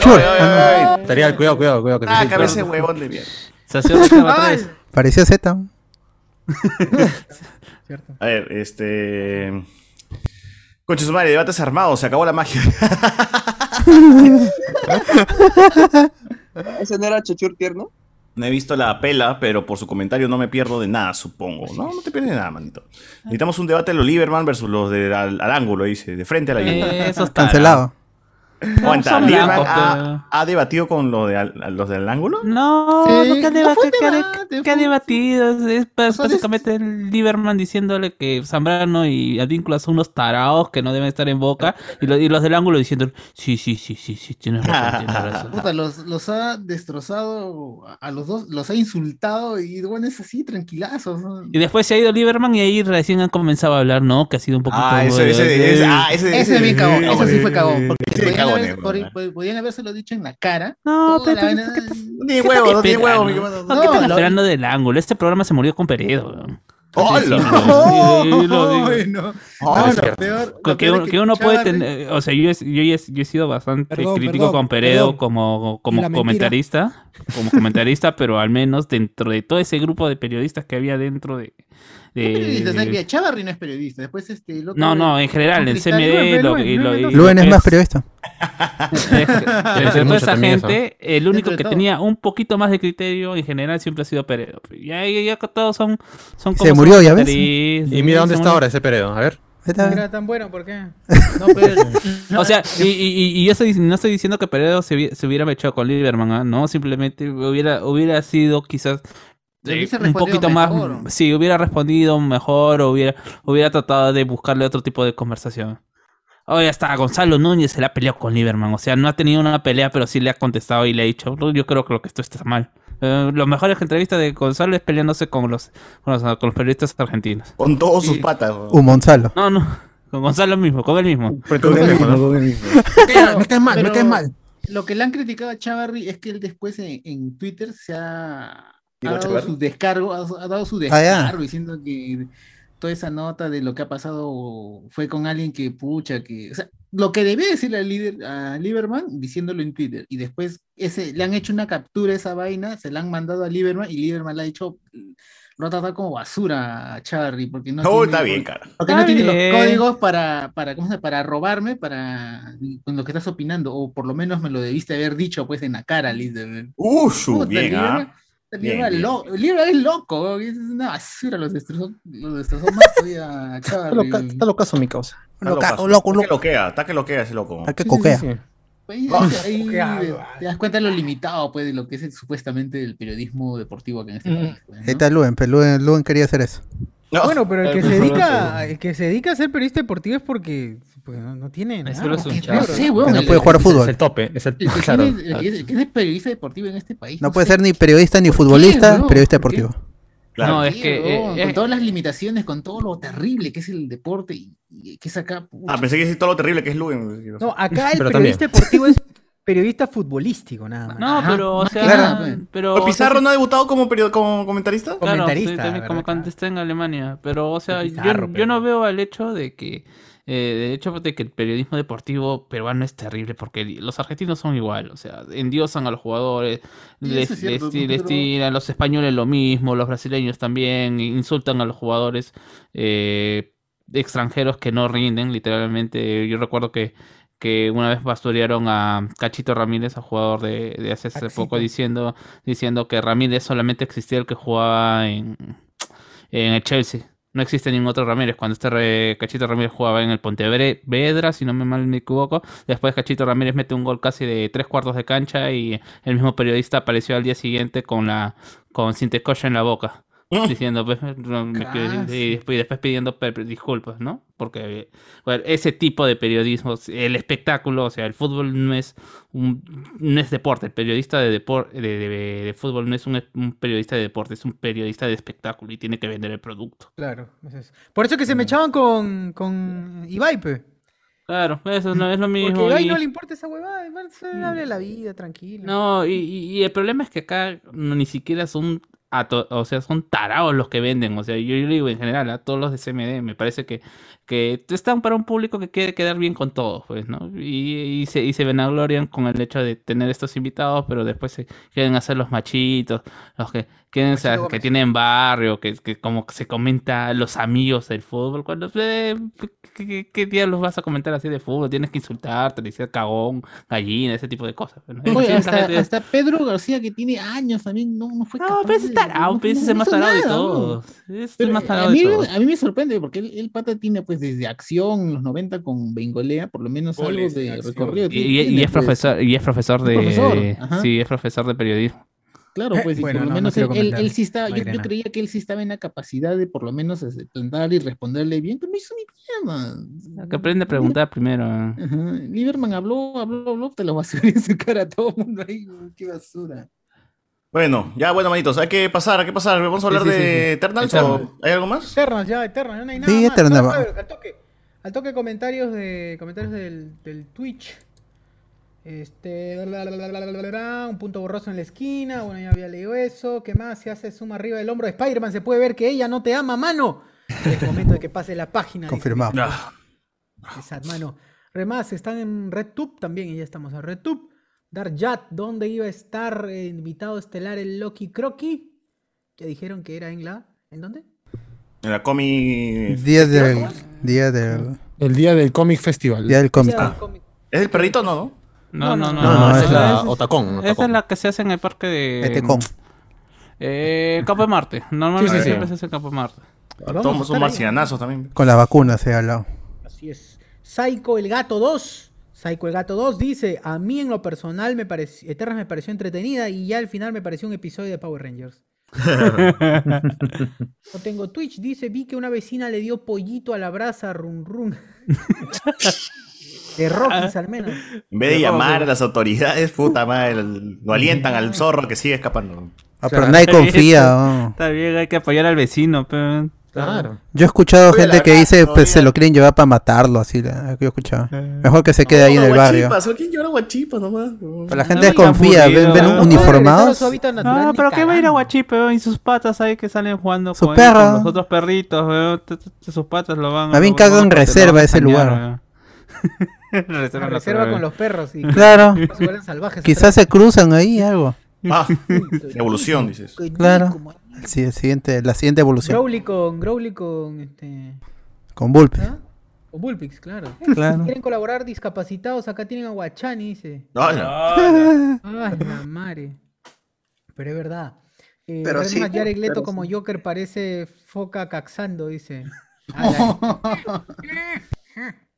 ay. Estaría, cuidado, cuidado, cuidado. Que se Ah, cabeza de huevón de mierda. Se hace otra. Parecía Z. Cierto. A ver, este. Concha su madre, debates armados, se acabó la magia. ¿Ese no era Chochur tierno? No he visto la pela, pero por su comentario no me pierdo de nada, supongo. No, no te pierdes de nada, manito. Necesitamos un debate de los Lieberman versus los del al, al ángulo, dice, de frente a la lluvia. Eh, Eso está. Cancelado. Aguanta, son ¿Lieberman blancos, ha, ha debatido con lo de al- los del ángulo? No, Sí, no, que ha, no deba- fue que ha- debate, que fue- ha debatido. Es pues, básicamente el Lieberman diciéndole que Zambrano y Advíncula son unos tarados que no deben estar en boca. Y, lo- y los del ángulo diciendo, sí, sí, sí, sí, sí, tienes razón, tienes razón. Puta, los, los ha destrozado a- los dos, los ha insultado y bueno, es así, tranquilazos. ¿no? Y después se ha ido Lieberman y ahí recién han comenzado a hablar, ¿no? Que ha sido un poquito... Ah, ese, ese, ese, ah, ese, Ese sí fue cagón. Ese Porque haber- por- podían habérselo dicho en la cara. No, pero, la pero ¿qué estás- qué huevo, no tiene huevo, mi esperando? hermano. No, ¿qué No, estás lo- esperando del ángulo? Este programa se murió con Peredo. Que, uno puede tener, o sea, yo, he- yo, he- yo he sido bastante Perdón, crítico perdón, con Peredo perdón. como, como comentarista, como comentarista, pero al menos dentro de todo ese grupo de periodistas que había dentro de... de- ¿Qué periodista? O sea, mira, Chavarri no es periodista. Después este, el otro no, no, en general, en CMD, lo, Luen, y lo- Luen, y Luen, lo Luen es más periodista. de toda mucho esa gente, el único que todo. tenía un poquito más de criterio en general siempre ha sido Peredo. Ya, ya, todos son, son Se como murió, son ya ves. Y mira dónde está ahora ese Peredo. A ver. Era tan bueno, ¿por qué? No, pero- O sea, y, y- y yo estoy, no estoy diciendo que Peredo se, se hubiera mechado con Lieberman, ¿ah? no, simplemente hubiera, hubiera sido quizás Un poquito mejor. más, sí, hubiera respondido mejor, o hubiera, hubiera tratado de buscarle otro tipo de conversación. Oye, hasta Gonzalo Núñez se le ha peleado con Lieberman, o sea, no ha tenido una pelea, pero sí le ha contestado y le ha dicho, "No, yo creo que lo que esto está mal. Eh, los mejores entrevistas de Gonzalo es peleándose con los, con los, con los periodistas argentinos. Con todos sus patas. Un Monzalo. No, no, con Gonzalo mismo, con él mismo. Con él mismo, con él mismo. Pero- me caes mal, me pero caes mal. Lo que le han criticado a Chavarri es que él después en, en Twitter se ha, ha ¿Digo dado su descargo, ha, ha dado su Ah, descargo diciendo que toda esa nota de lo que ha pasado fue con alguien que pucha, que, o sea, lo que debía decirle al líder, a Lieberman diciéndolo en Twitter y después ese, le han hecho una captura de esa vaina, se la han mandado a Lieberman y Lieberman le ha dicho lo ha tratado como basura a Chavarri porque no No, tiene- está bien, cara. porque Está no tiene bien. los códigos para, para, ¿cómo se para robarme, para con lo que estás opinando, o por lo menos me lo debiste haber dicho pues en la cara, líder. Puta, bien, Lieberman- lo- Lieberman es loco, weón, es una basura, los destrozó, los destrozó más todavía Está loca- está locazo mi causa. Está Loca- locazo. loco, Está que loco. loquea, está que loquea ese loco. ¿A qué Sí, sí, coquea? sí. Ahí- Ah, te das cuenta de lo limitado pues de lo que es el- supuestamente el periodismo deportivo acá en este Mm. país. pues, ¿no? Ahí está Luen, pero Luen, Luen quería hacer eso. No. Bueno, pero el que Eh, se pues, dedica, el que se dedica a ser periodista deportivo es porque pues, no, no tiene nada. solo es un Porque, chavo. no sé, weón, Que no el- puede jugar el- fútbol. Es el tope. Es el, el que claro. tiene- el que es- el que es periodista deportivo en este país. No puede sé ser ni periodista ni ¿Por qué, futbolista, periodista deportivo. Claro. No, es que eh, con eh, todas las limitaciones, con todo lo terrible que es el deporte y, y que es acá. pucha. Ah, pensé que es todo lo terrible que es Luen. No, acá el Pero periodista deportivo es periodista futbolístico nada más. no, Ajá, pero o sea, nada, pues. pero ¿O o Pizarro sea, no ha debutado como, como comentarista? Claro, Comentarista, sí, también como está en Alemania. Pero, o sea, yo, Pizarro, yo pero- no veo el hecho de que. Eh, de hecho de que el periodismo deportivo peruano es terrible porque los argentinos son igual, o sea, endiosan a los jugadores, les, cierto, tiran, los españoles lo mismo, los brasileños también, insultan a los jugadores eh, extranjeros que no rinden, literalmente. Yo recuerdo que, que una vez basurearon a Cachito Ramírez, a jugador de, de hace, hace poco, diciendo, diciendo que Ramírez solamente existía el que jugaba en, en el Chelsea. No existe ningún otro Ramírez. Cuando este re- Cachito Ramírez jugaba en el Pontevedra, si no me mal me equivoco, después Cachito Ramírez mete un gol casi de tres cuartos de cancha y el mismo periodista apareció al día siguiente con la con Sintecocha en la boca. Diciendo, pues, y, después, pidiendo disculpas, ¿no? Porque bueno, ese tipo de periodismo, el espectáculo, o sea, el fútbol no es un, no es deporte, el periodista de, depor- de, de- de fútbol no es un, un periodista de deporte, es un periodista de espectáculo y tiene que vender el producto. Claro, es eso. Por eso que se me echaban con, con Ibai, pe. Claro, eso no es lo mismo. Porque a y- no le importa esa huevada, se hable de la vida, tranquilo. No, y, y- y el problema es que acá no, ni siquiera son, ato- o sea, son tarados los que venden. O sea, yo, yo digo en general, a todos los de CMD, me parece que, que están para un público que quiere quedar bien con todos, pues, ¿no? Y, y se, y se venaglorian con el hecho de tener estos invitados, pero después se quieren hacer los machitos, los que quieren, o sea, que tienen barrio, que, que como se comenta los amigos del fútbol, cuando eh, ¿qué, qué, qué diablos vas a comentar así de fútbol? Tienes que insultarte, decir cagón, gallina, ese tipo de cosas. pues, ¿no? Oye, Siempre hasta, la gente- hasta Pedro García, que tiene años también, no, no fue no, capaz pero ese de- es tarado, no- pero no es el más tarado de Es el más a tarado de mí, todos. a mí me sorprende porque el pata tiene pues desde acción en los 90 con Bengolea, por lo menos Goles algo de acción. recorrido. Y, y- tiene, y es pues. profesor, y es profesor de. profesor, sí, es profesor de periodismo. Claro, pues y Bueno, por lo no, no menos él, él- sí estaba, yo, creía que él sí estaba en la capacidad de por lo menos plantar y responderle bien, pero no hizo ni mierda. Que aprende a preguntar primero. Ajá. Lieberman habló, habló, habló, te lo basura en su cara a todo el mundo ahí, qué basura. Bueno, ya bueno, manitos, hay que pasar, hay que pasar. ¿Vamos a hablar Sí, sí, sí, de sí. Eternals o hay algo más? Eternals, ya, Eternals, no hay nada Sí. Eternals. Al toque, al toque comentarios de comentarios del, del Twitch. Este, la, la, la, un punto borroso en la esquina. Bueno, ya había leído eso. ¿Qué más? Se hace suma arriba del hombro de Spider-Man. Se puede ver que ella no te ama, mano. Es momento de que pase la página. Confirmado. Esa, mano. Remás, están en RedTube también y ya estamos en RedTube. Darjat, ¿dónde iba a estar eh, invitado estelar el Loki Crocky? Que dijeron que era en la. ¿En dónde? en la comi... Día del, día del, El día del Comic Festival. día del. ¿Es el perrito no, no? No, no, no. No, no, esa es la Otacón. Esa es la que se hace en el parque de. Etecom. Eh, Campo de Marte. Normalmente Sí, sí, sí. siempre se hace en Campo de Marte. Todos son marcianazos también. Con las vacunas se ha hablado. Así es. Psycho el Gato 2. Psycho el Gato 2 dice, a mí en lo personal me pareció, Eternas me pareció entretenida y ya al final me pareció un episodio de Power Rangers. No tengo Twitch, dice, vi que una vecina le dio pollito a la brasa, run run. De Rockies al menos. En vez de llamar a las autoridades, puta madre, lo alientan al zorro que sigue escapando. Ah, pero nadie confía, oh. Está bien, hay que apoyar al vecino, pero. Claro. Yo he escuchado gente que dice pues se lo quieren llevar para matarlo, así. Yo he escuchado. Mejor que se quede ahí en el barrio. Guachipas, ¿quién llora guachipas nomás? Pero la gente desconfía, ven, ven No, uniformados. No, pero ¿qué va a ir a Guachipe, weón? Y sus patas ahí que salen jugando Su con, perro. con los otros perritos, weón. Sus patas lo van Más bien lo- caga lo- en a reserva ese lugar. reserva, reserva con los perros. Y Claro. Salvajes. Quizás se cruzan ahí algo. Ah, evolución, dices. Claro. El si- el siguiente, la siguiente evolución. Growly con, Growly con, este, Con Bulp. con Bullpix, claro. Claro. Si quieren colaborar discapacitados, acá tienen a Guachani, dice. Ay, no. Ay, la madre. Pero es verdad. Eh, Pero sí, Jared Leto pero como Joker parece foca caxando, dice.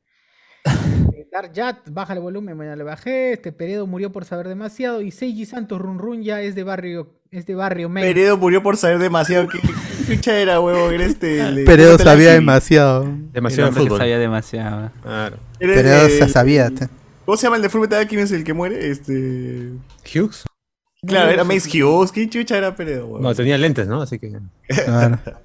Eh, Dark Jat, baja el volumen, mañana le bajé. Este Peredo murió por saber demasiado. Y Seiji Santos Run Run ya es de barrio, es de barrio men. Peredo murió por saber demasiado. ¿Qué chucha era? Era este. el Peredo sabía demasiado. Demasiado fútbol. sabía demasiado. Claro. Era el Peredo de- se sabía. te- ¿Cómo se llama el de Fullmetal quién es el que muere? Este. Hughes. Claro, era Mace Hughes. ¿Qué chucha era Peredo? No, tenía lentes, ¿no? Así que. Claro.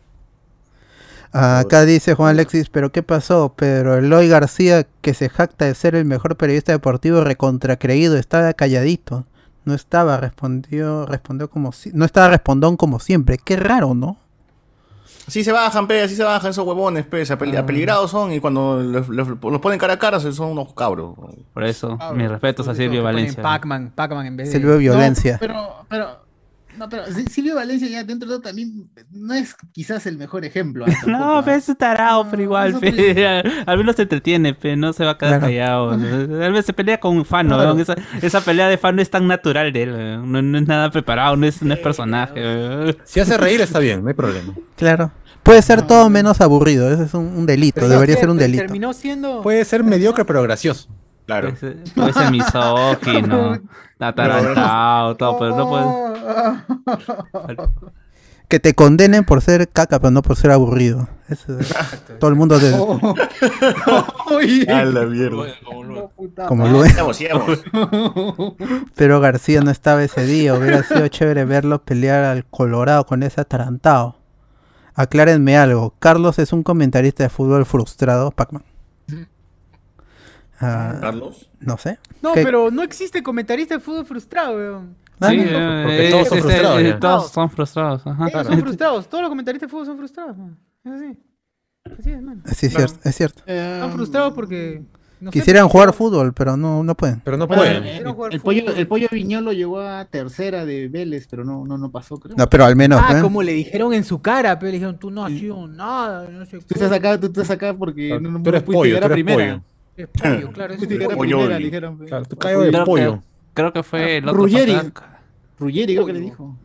Ah, Acá dice Juan Alexis, pero ¿qué pasó? Pero Eloy García, que se jacta de ser el mejor periodista deportivo recontracreído, estaba calladito. No estaba, respondió, respondió como si, no estaba respondón como siempre. Qué raro, ¿no? Así se bajan, pe, así se bajan esos huevones, pe, se Ah. apel- apeligrados son y cuando los, los- los ponen cara a cara son unos cabros. Por eso, mis respetos a Silvio Valencia. Pac-Man, Pac-Man en vez de. Silvio Violencia. No, pero, pero, no, pero Si- Silvio Valencia ya dentro de todo también no es quizás el mejor ejemplo. ¿ah? No, Tampoco, pe, es tarado, pero igual, no, pe. Al menos se entretiene, pe, no se va a quedar Claro. callado. Tal vez se pelea con un fan, ¿no? Claro. Esa, esa pelea de fan no es tan natural de él, weón. no, no es nada preparado, no es, no es personaje. Si hace reír está bien, no hay problema. Claro. Puede ser todo menos aburrido, ese es un, un delito, Pero debería ser un delito. Terminó siendo. Puede ser mediocre pero gracioso. Claro. Puede ser- puede ser misógino, atarantado, todo, pero no puede. Que te condenen por ser caca, pero no por ser aburrido. Eso es- todo el mundo de, A la mierda. como lo sigamos. Pero García no estaba ese día. Hubiera sido chévere verlo pelear al Colorado con ese atarantado. Aclárenme algo. Carlos es un comentarista de fútbol frustrado, Pacman. Ah, Carlos. no sé. No, ¿Qué? pero no existe comentarista de fútbol frustrado, weón. Ah, Sí, no. eh, porque eh, todos son este, frustrados eh. Todos son frustrados. Ajá. Ellos son frustrados. Todos los comentaristas de fútbol son frustrados, man. Es así. Así es, man. Sí, es cierto, es cierto. Están frustrados porque. no Quisieran jugar fútbol, pero no, no pueden. Pero no pueden. el, pollo, el pollo Viñolo llegó a tercera de Vélez, pero no, no, no pasó, creo. No, pero al menos. Ah, ¿eh? como le dijeron en su cara, pero le dijeron, tú no has sido nada, no sé Tú estás acá, tú estás acá porque Claro, no, no tú eres pollo, tú eres primera. pollo. Es pollo, claro, es un Pollo. Claro, tú caes de Creo pollo. que, creo que fue el otro. Ruggeri. Ruggeri creo que le dijo.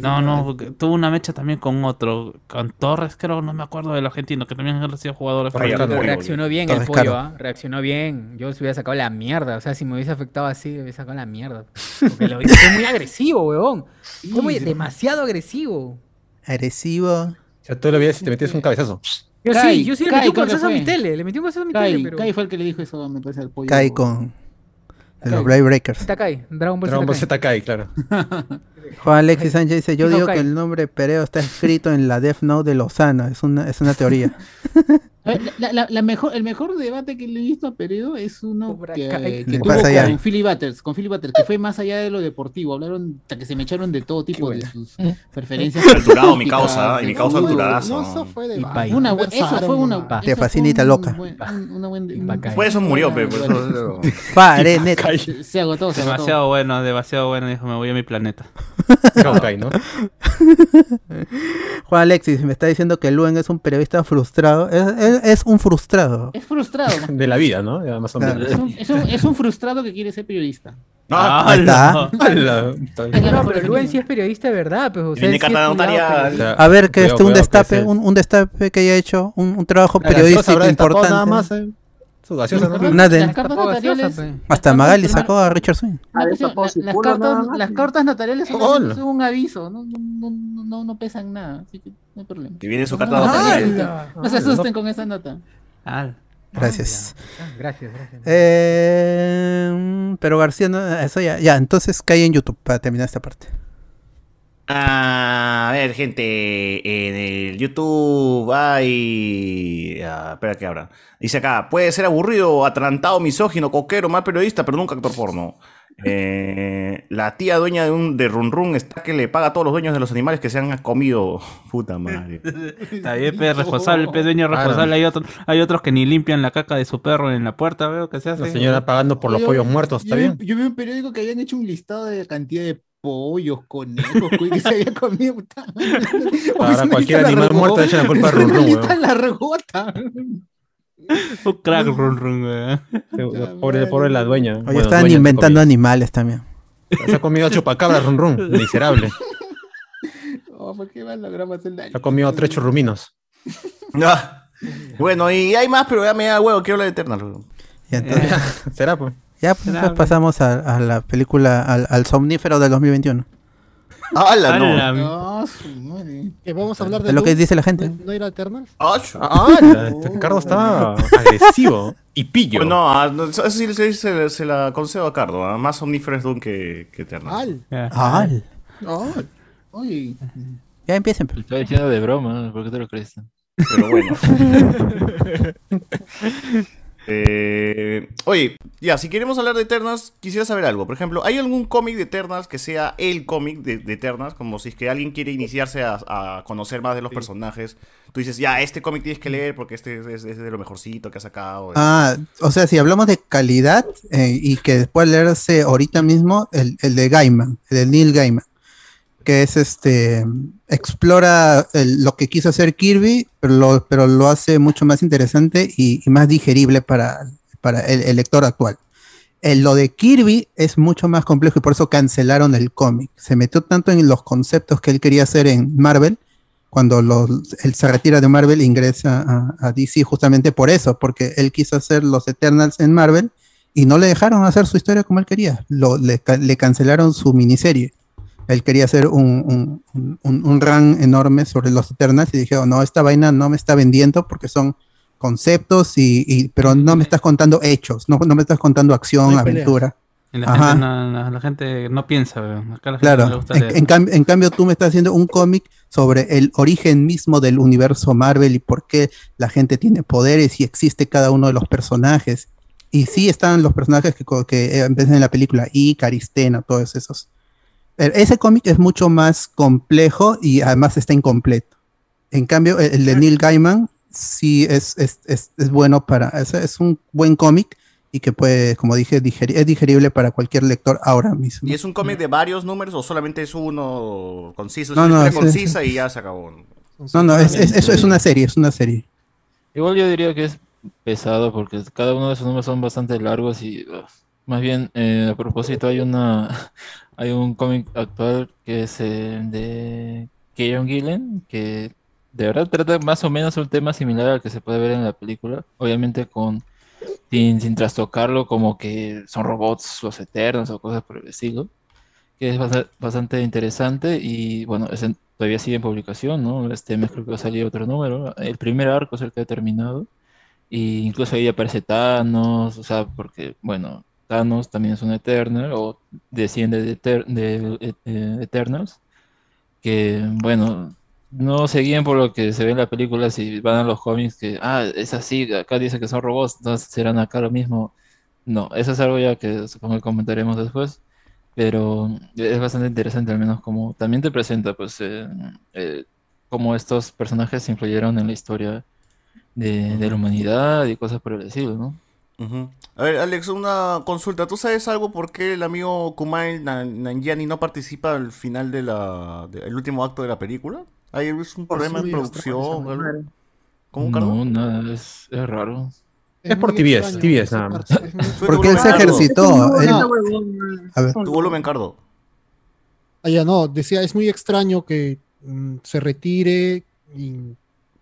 No, no, tuvo una mecha también con otro, con Torres, creo, no me acuerdo del argentino, que también ha sido jugador reaccionó bien el pollo. ¿ah? Reaccionó bien. Yo se hubiera sacado la mierda. O sea, si me hubiese afectado así, me hubiese sacado la mierda. Porque lo fue muy agresivo, weón. Muy, demasiado agresivo. Agresivo. O sea, tú le veías y te metías un cabezazo. Yo Kai, sí, yo sí le Kai metí un cabezazo a mi tele. Le metí un cabezazo a mi Kai, tele, pero. Kai fue el que le dijo eso, me parece, al pollo. Cae con. De los Kai. Blade Breakers. Está Kai, Dragon Ball Dragon Ball Z. Kai, claro. Juan Alexis Sánchez dice: Yo digo Kai. que el nombre Pereo está escrito en la Death Note de Lozano. Es una, es una teoría. Eh, La, la- la mejor, el mejor debate que le he visto a Peredo es uno que, que tuvo allá. con Philly Butters, con Philly Butters, que fue más allá de lo deportivo. Hablaron hasta que se me echaron de todo tipo de sus preferencias. Alturado, mi causa, y mi causa eso fue de. Una, eso fue una. Fue fascinita loca. Por eso murió, pe. Se, agotó, se agotó. Demasiado bueno, demasiado bueno, dijo, me voy a mi planeta. ¿no? Juan Alexis me está diciendo que Luen es un periodista frustrado. Es, es- es un frustrado. Es frustrado. De la vida, ¿no? Más o menos. Es un, es un- es un frustrado que quiere ser periodista. Ah, Ahí está. no. La No, pero Luen sí es periodista de verdad, pues. O sea, Tiene él sí notarial. periodismo. A ver, que este un destape, que ese- un, un destape que haya hecho, un, un trabajo periodístico importante. Nada más, eh. Su gaseosa, ¿no? Una de- Las cartas Tampoco gaseosa, notariales. pe. Hasta Magali sacó a Richard Swing. Las, culo nada cartas, más. las cartas notariales son, Hola. son un aviso, no, no, no, no, no, no pesan nada, así que no hay problema. Que viene su No, carta no, notarial. no, no se asusten con esa nota. Ah, Gracias. Ah, Gracias, gracias. Eh, pero García, no, eso ya, ya, entonces cae en YouTube para terminar esta parte. A ver, gente, en el YouTube hay... ah, espera que abra. Dice acá, puede ser aburrido, atrantado, misógino, coquero, mal periodista, pero nunca actor porno. Eh, la tía dueña de un de Run Run está que le paga a todos los dueños de los animales que se han comido. Puta madre. Está bien, pe, responsable, pe, dueño responsable. Hay, otro- hay otros que ni limpian la caca de su perro en la puerta, veo que se hace. La señora pagando por los Yo- pollos muertos, ¿está yo vi- bien? Yo vi un periódico que habían hecho un listado de cantidad de pollos, conejos, cuy, que se había comido. Ahora cualquier animal muerto le echan la culpa a Run weón. largota. Un crack, run, run. Pobre, pobre la dueña. Oye, Bueno, estaban inventando animales también. Se ha comido chupacabra, run run, miserable. Oh, ¿Por qué van a lograr hacer daño? Se ha comido tres churruminos. Ah. Bueno, y hay más, pero ya me da huevo, quiero hablar de Eternal. weón. Y entonces, ¿Será, pues? Ya pues, pasamos a, a la película, al, al somnífero del 2021. ¡Hala, no! No, su madre. Que vamos a hablar de Es lo que dice la gente. ¿No era Eternal? ¡Ah! Ah, la- este Ricardo está agresivo y pillo. Pues no, ah, no, eso sí se, se- se la concedo a Cardo. ah, Más omnífero es Doom que, que Eternal. Al. ¡Al! Oh, oye, Ya empiecen. Te pues. estaba diciendo de broma, ¿por qué te lo crees? Pero bueno. Eh, oye, ya, si queremos hablar de Eternals, quisiera saber algo. Por ejemplo, ¿hay algún cómic de Eternals que sea el cómic de, de Eternals? Como si es que alguien quiere iniciarse a, a conocer más de los personajes. Tú dices, ya, este cómic tienes que leer porque este es, es de lo mejorcito que ha sacado. Ah, o sea, si hablamos de calidad eh, y que después leerse ahorita mismo, el, el de Gaiman, el de Neil Gaiman, que es este, explora lo que quiso hacer Kirby, pero lo, hace mucho más interesante y, más digerible para, el, lector actual. El- lo de Kirby es mucho más complejo y por eso cancelaron el cómic. Se metió tanto en los conceptos que él quería hacer en Marvel, cuando él se retira de Marvel, ingresa a, DC justamente por eso, porque él quiso hacer los Eternals en Marvel y no le dejaron hacer su historia como él quería. Lo- le cancelaron su miniserie. Él quería hacer un, un, un- un- un run enorme sobre los Eternals y dijeron, no, esta vaina no me está vendiendo porque son conceptos, y, y- pero no me estás contando hechos, no, no me estás contando acción, No aventura. Y la, Ajá. gente no, la, la gente no piensa. Acá la gente Claro, le gusta en, en cam- en cambio tú me estás haciendo un cómic sobre el origen mismo del universo Marvel y por qué la gente tiene poderes y existe cada uno de los personajes. Y sí están los personajes que, que eh, en la película, y Caristena, todos esos. Ese cómic es mucho más complejo y además está incompleto. En cambio, el, el de Neil Gaiman sí es, es, es- es bueno para... Es, es un buen cómic y que puede, como dije, digeri- es digerible para cualquier lector ahora mismo. ¿Y es un cómic de varios números o solamente es uno conciso? Es No, una no, concisa y ya se acabó. No, no, es, es, es- es una serie, es una serie. Igual yo diría que es pesado porque cada uno de esos números son bastante largos y más bien eh, a propósito hay una hay un cómic actual que es eh, de Kieron Gillen que de verdad trata más o menos un tema similar al que se puede ver en la película, obviamente con sin, sin trastocarlo como que son robots los eternos o cosas por el estilo, que es bastante interesante y bueno, ese todavía sigue en publicación, ¿no? Este mes creo que va a salir otro número. El primer arco es el que ha terminado. Y incluso ahí aparece Thanos, o sea, porque, bueno, Thanos también es un Eternal o desciende de, Eter- de, eh, eh, Eternals, que, bueno, no se guíen por lo que se ve en la película si van a los cómics que, ah, es así, acá dice que son robots, entonces serán acá lo mismo. No, eso es algo ya que supongo comentaremos después, pero es bastante interesante al menos como también te presenta, pues, eh, eh, cómo estos personajes influyeron en la historia de la humanidad y cosas por el estilo, ¿no? Ujú. A ver, Alex, una consulta. ¿Tú sabes algo por qué el amigo Kumail Nan- Nanjiani no participa al final del último acto de la película? ¿Hay es un Por problema en producción? algo? ¿Cómo, Carlos? No, nada, es, es raro. Es por tibieza esa nada más. Porque él se ejercitó. él- a ver. Tu volumen, Cardo. Ah, ya no, decía, es muy extraño que mm, se retire y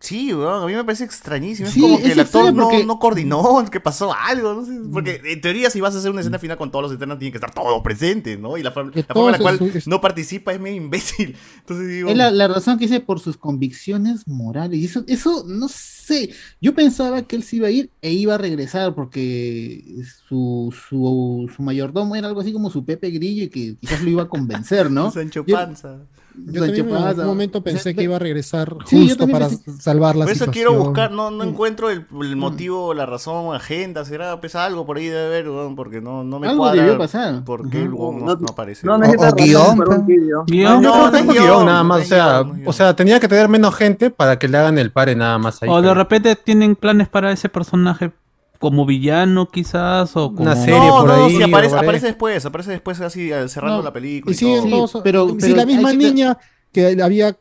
Sí, weón, a mí me parece extrañísimo. Sí, es como que el actor no, porque- no coordinó, que pasó algo, no sé. Porque en teoría, si vas a hacer una escena final con todos los eternos, tienen que estar todos presentes, ¿no? Y la, forma- la forma en la cual es- no participa es medio imbécil. Entonces digo. Es la, la razón que dice por sus convicciones morales. Y eso, eso, no sé. Yo pensaba que él se iba a ir e iba a regresar porque su, su, su mayordomo era algo así como su Pepe Grillo y que quizás lo iba a convencer, ¿no? Sancho Panza. Yo Sancho también en algún momento pensé que iba a regresar justo Sí, para pensé- salvar la Por eso situación. quiero buscar, no, no encuentro el, el motivo, la razón, agenda, será pues algo por ahí debe haber, weón, porque no, no me Algo cuadra. debió pasar. ¿Por qué el weón no, No- no aparece? no guion, un pues. vídeo. Guión. No, No, no, no es no, guion, guion, nada más. O sea, guion, guion. o sea, tenía que tener menos gente para que le hagan el pare nada más ahí. O de pero- repente tienen planes para ese personaje como villano quizás o como... Una serie no, por no, ahí, sí, aparece, aparece después, aparece después así eh, cerrando No, la película. Y Y siguen todo. pero- si pero la misma que- niña que había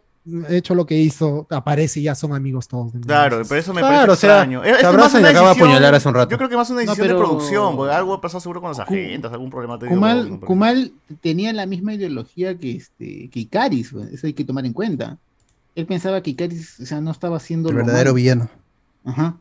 hecho lo que hizo aparece y ya son amigos todos. de. Claro, pero eso me Claro, parece o sea, extraño. Es- se abrazan y acaba de apuñalar hace un rato. Yo creo que más una No, decisión pero- de producción, porque algo ha pasado seguro con las agendas, algún problema técnico. Kumal, no, Kumal tenía la misma ideología que, este, que Icaris, eso hay que tomar en cuenta. Él pensaba que Icaris o sea, no estaba haciendo El lo verdadero malo. villano. Ajá.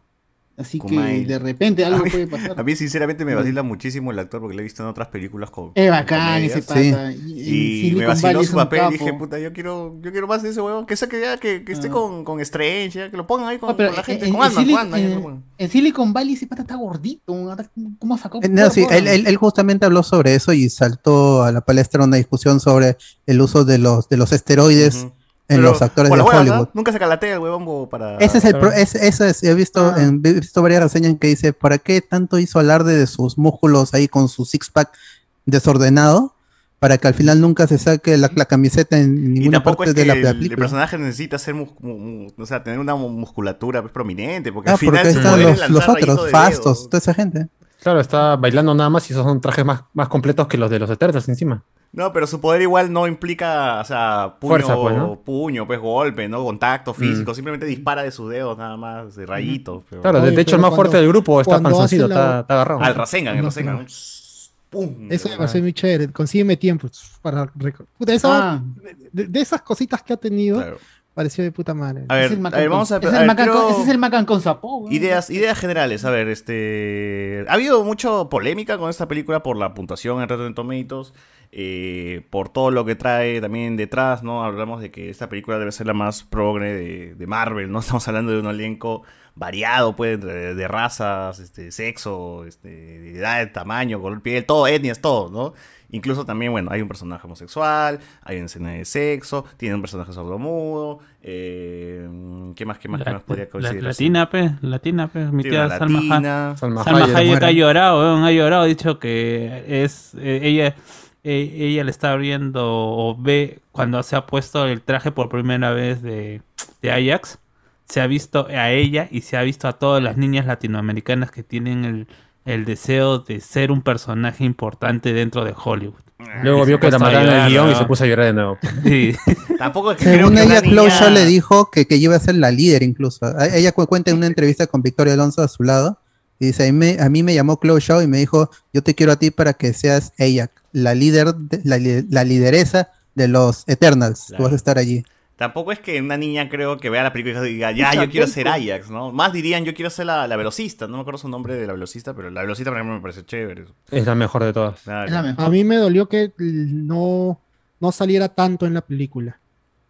Así que de repente algo mí- puede pasar. A mí sinceramente me vacila muchísimo el actor porque lo he visto en otras películas con Es bacán ese pata. Y, Y Silicon me Valley vaciló es su un papel y dije, puta, yo quiero, yo quiero más de ese huevón. Que, que, ya, que, que esté Ah. con, con Strange, ya, que lo pongan ahí con, con la gente, en, con en Ant-Man, en- Silicon Valley ese pata está gordito. ¿Cómo sacó? Eh, No, sí, él, él- él justamente habló sobre eso y saltó a la palestra una discusión sobre el uso de los, de los esteroides. En Pero, los actores de Hollywood. ¿no? Nunca se calatea el huevón para... Ese es el pro- es- eso es, he visto, Ah. en- he visto varias reseñas que dice, ¿para qué tanto hizo alarde de sus músculos ahí con su six pack desordenado? Para que al final nunca se saque la, la camiseta en ninguna parte es de que la, el, de la el película. personaje necesita ser mus- mu- mu- o sea, tener una mu- musculatura pues, prominente, porque Ah, al final porque están los, otros, fastos, toda esa gente. Claro, está bailando nada más y esos son trajes más, más completos que los de los Eternals encima. No, pero su poder igual no implica, o sea, puño, Fuerza, pues, ¿no? puño, pues golpe, ¿no? Contacto físico, simplemente dispara de sus dedos nada más, de rayitos. pero- Claro, de, Oye, de hecho el más fuerte del grupo está panzoncito, la- está, está agarrado. Al Rasengan, el Rasengan. no. ¡Pum! Eso me parece muy chévere. Consígueme tiempo para. Puta, esa- Ah, de, de esas cositas que ha tenido, Claro. Pareció de puta madre. A ver, ese es el a Macan ver, con- vamos a ese es a el ver, Macan con- quiero- ese es el Macan con Zapó, güey. Ideas, ideas generales, a ver, este... Ha habido mucha polémica con esta película por la puntuación en Rotten Tomatoes, eh, por todo lo que trae también detrás, ¿no? Hablamos de que esta película debe ser la más progre de, de Marvel, ¿no? Estamos hablando de un elenco variado, pues, de, de razas, este, sexo, este, edad, tamaño, color piel, todo, etnias, todo, ¿no? Incluso también, bueno, hay un personaje homosexual, hay una escena de sexo, tiene un personaje sordomudo, eh, ¿qué más, qué más, qué La- más podría la- considerar? latina, pe, latina, pe, mi tía Salma, Ha- latina. Salma Hayek. Hayek ha llorado, ha llorado, ha dicho que es eh, ella eh, ella le está abriendo o ve cuando se ha puesto el traje por primera vez de, de Ajax, se ha visto a ella y se ha visto a todas las niñas latinoamericanas que tienen el, el deseo de ser un personaje importante dentro de Hollywood. Luego vio que la mataron el guion y se puso a llorar de nuevo. Sí. Tampoco es que creo Según que ella, Chloe niña- Shaw le dijo que, que iba a ser la líder incluso. A- Ella cu- cuenta en una entrevista con Victoria Alonso a su lado. Y dice, a mí, me, a mí me llamó Chloe Shaw y me dijo, yo te quiero a ti para que seas ella, la líder, de- la, la lideresa de los Eternals. Tú vas a estar allí. Tampoco es que una niña creo que vea la película y diga, ya, yo quiero ser Ajax, ¿no? Más dirían, yo quiero ser la, la velocista. No me acuerdo su nombre de la velocista, pero la velocista, por ejemplo, me parece chévere. Es la mejor de todas. Claro. Es la mejor. A mí me dolió que no, no saliera tanto en la película.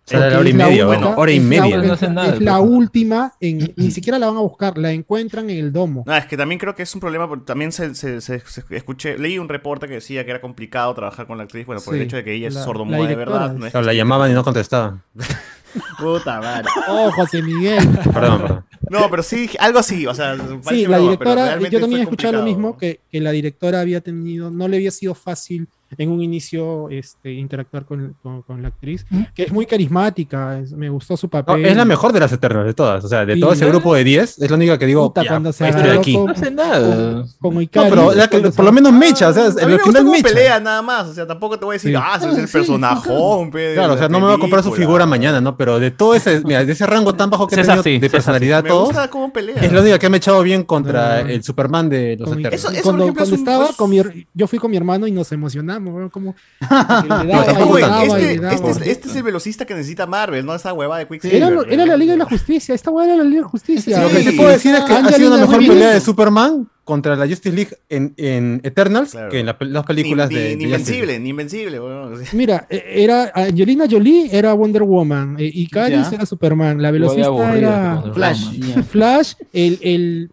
Sale a la hora y media, bueno, hora y es la- media. es- No hace nada, es la última, en, ni siquiera la van a buscar, la encuentran en el domo. No, es que también creo que es un problema, porque también se, se- se- se- escuché, leí un reporte que decía que era complicado trabajar con la actriz, bueno, por el hecho de que ella es la- sordomuda la de verdad. No es la llamaban y no contestaba. Puta madre. Oh, José Miguel. Perdón, perdón. No, pero sí, algo así, o sea, Sí, la broma, pero directora, realmente yo también he escuchado lo mismo, que, que la directora había tenido, no le había sido fácil en un inicio este, interactuar con, con- con la actriz, que es muy carismática, es- me gustó su No, papel. es la mejor de las Eternals, de todas. O sea, de Sí. todo ese grupo de 10, es la única que digo, Puta, ya, cuando se estoy aquí. con- No hace nada. Como No, Icaris, pero la que- por lo menos mecha, o sea, A en el final mecha. pelea nada más, o sea, tampoco te voy a decir, Sí. ah, ese es Ah, el sí, personajón, pe, Claro, o sea, no me voy a comprar su figura mañana, ¿no? Pero de todo ese, mira, de ese rango tan bajo que ha César tenido sí, de personalidad todo, es la única que me ha echado bien contra No. el Superman de los con Eternals. Eso- por ejemplo, es estaba es- con mi, her- yo fui con mi hermano y nos emocionamos. Amo, weón, como... Daba este, daba. este es, este es el velocista que necesita Marvel, no esa huevada de Quicksilver. Era, lo- era la Liga de la Justicia, esta weá era la Liga de la Justicia. Lo que sí Sí. puedo decir es que ha sido Angelina una mejor pelea de Superman contra la Justice League en, en Eternals Claro. que en la las películas ni, de, ni- de invencible, ni invencible, weón. Mira, eh, era Angelina Jolie era Wonder Woman, eh, y Caris Ya. era Superman, la velocista era Flash. Flash, el, el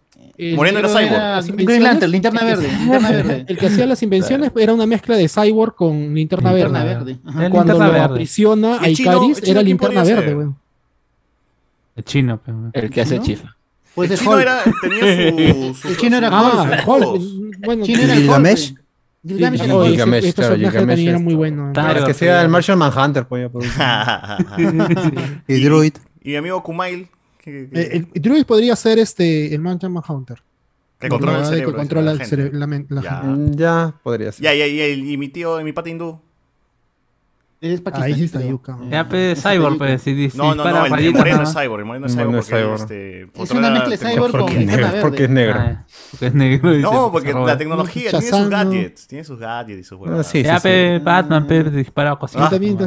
Moreno era Cyborg. Green Lantern, linterna el que- verde, linterna verde. El que hacía las invenciones era una mezcla de Cyborg con linterna, Linterna verde. verde. Cuando linterna lo verde. aprisiona a ¿Y el chino- Icaris el chino era linterna verde, weón. El chino. El que hace chifa. Puede el chino Hulk. era, tenía su, su- El chino era Ah, Hulk, escudos. bueno, ¿Quién era Gilgamesh? Hulk? Gilgamesh era Gilgamesh, claro, Gilgamesh era muy bueno. Claro. Que sea el Martian Manhunter, pues, pues. Y Druid. Y mi amigo Kumail, que- Eh, el Druid podría ser este, el Mancha Hunter. que controla el cerebro. Que controla de la el gente. cere- la men- la Ya. gente. Mm, Ya, podría ser. Ya, ya, ya, y mi tío, y mi pata hindú. Eres Ahí sí está pakistaní, yuca. Ya, pe, Cyborg, pues, si. No, no, no, el, el moreno es cyborg, el moreno es cyborg es porque cyborg. este, Es una la mezcla de cyborg con Porque es linterna negro. Porque es verde. negro. Ah, porque es negro. No, pues, porque la tecnología tiene sus gadgets, tiene sus gadgets y sus Ah, huevadas. sí, Ya, pe. Batman, pe, disparado Yo cositas. también-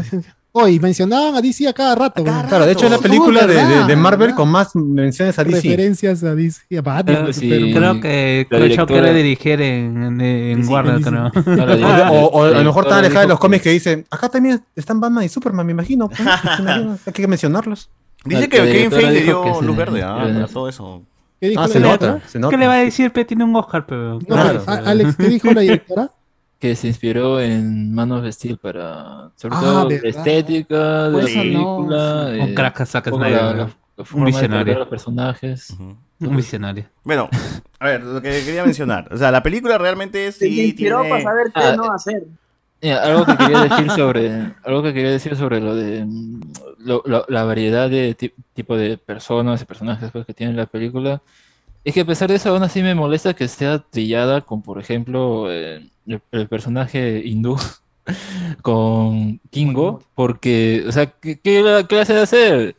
weón. Oye, mencionaban a DC a cada rato. Claro, de hecho es la Oh, película de, de- de ¿verdad? Marvel con más menciones a DC. Referencias a DC a Batman. Creo, sí. pero- creo que directora- quiere dirigir en, en, en Sí, Warner, sí, sí. creo. O, o a lo mejor están alejadas de los cómics que dicen, acá también están Batman y Superman, me imagino. pues, ¿se imaginan? Hay que mencionarlos. Dice que Kevin Feige le dio luz verde ah, para todo eso. ¿Qué dijo Ah, la se nota, se nota. ¿Qué le va a decir, pe? Tiene un Oscar, pe. weón. No, Claro. a- Alex, ¿qué dijo la directora? Que se inspiró en Man of Steel para, sobre Ah, todo, verdad. la estética de Pues la eso no, película, Un eh, crack a Zack un Snyder, la, ¿no? la- la forma de visionario. crear los personajes. Ujú. Un visionario. Bueno, a ver, lo que quería mencionar. O sea, la película realmente Se sí le inspiró tiene... para saber qué Ah, no hacer. Mira, algo que quería decir sobre algo que quería decir sobre lo de lo- lo- la variedad de ti- tipo de personas y personajes pues, que tiene la película es que a pesar de eso aún así me molesta que sea trillada con por ejemplo eh, el, el personaje hindú con Kingo porque o sea ¿qué, qué clase de hacer?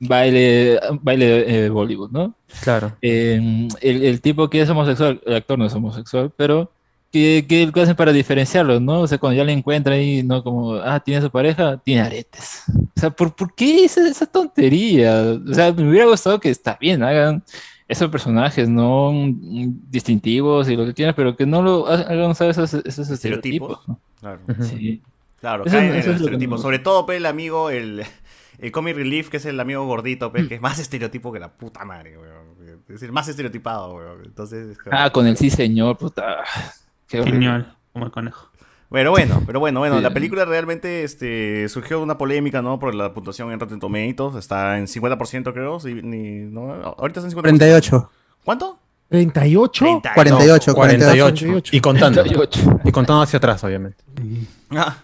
baile baile eh, Bollywood ¿no? Claro. Eh, el, el tipo que es homosexual, el actor no es homosexual, pero ¿qué, qué hacen para diferenciarlo, no? O sea, cuando ya le encuentra ahí, ¿no? Como, ah, tiene su pareja, tiene aretes. O sea, ¿por, por qué esa, esa tontería? O sea, me hubiera gustado que está bien, hagan esos personajes, ¿no? Distintivos y lo que quieran, pero que no lo ha- hagan usar esos, esos estereotipos. Claro, Sí. claro Eso- caen en eso el es lo que estereotipo. no- Sobre todo, pe, el amigo, el, el comic relief, que es el amigo gordito, pe, que es más estereotipo que la puta madre, weón. Es el más estereotipado, weón. Entonces... es como- Ah, con el sí señor, puta. Qué. Piñol, como el conejo. Bueno, bueno, pero bueno, bueno, Sí. la película realmente este, surgió una polémica, ¿no? Por la puntuación en Rotten Tomatoes, está en 50% creo, sí, ni, ¿no? Ahorita está en 50%. 38. ¿Cuánto? 38. 48, 48. Y contando. 48. Y contando hacia atrás, obviamente. Ah.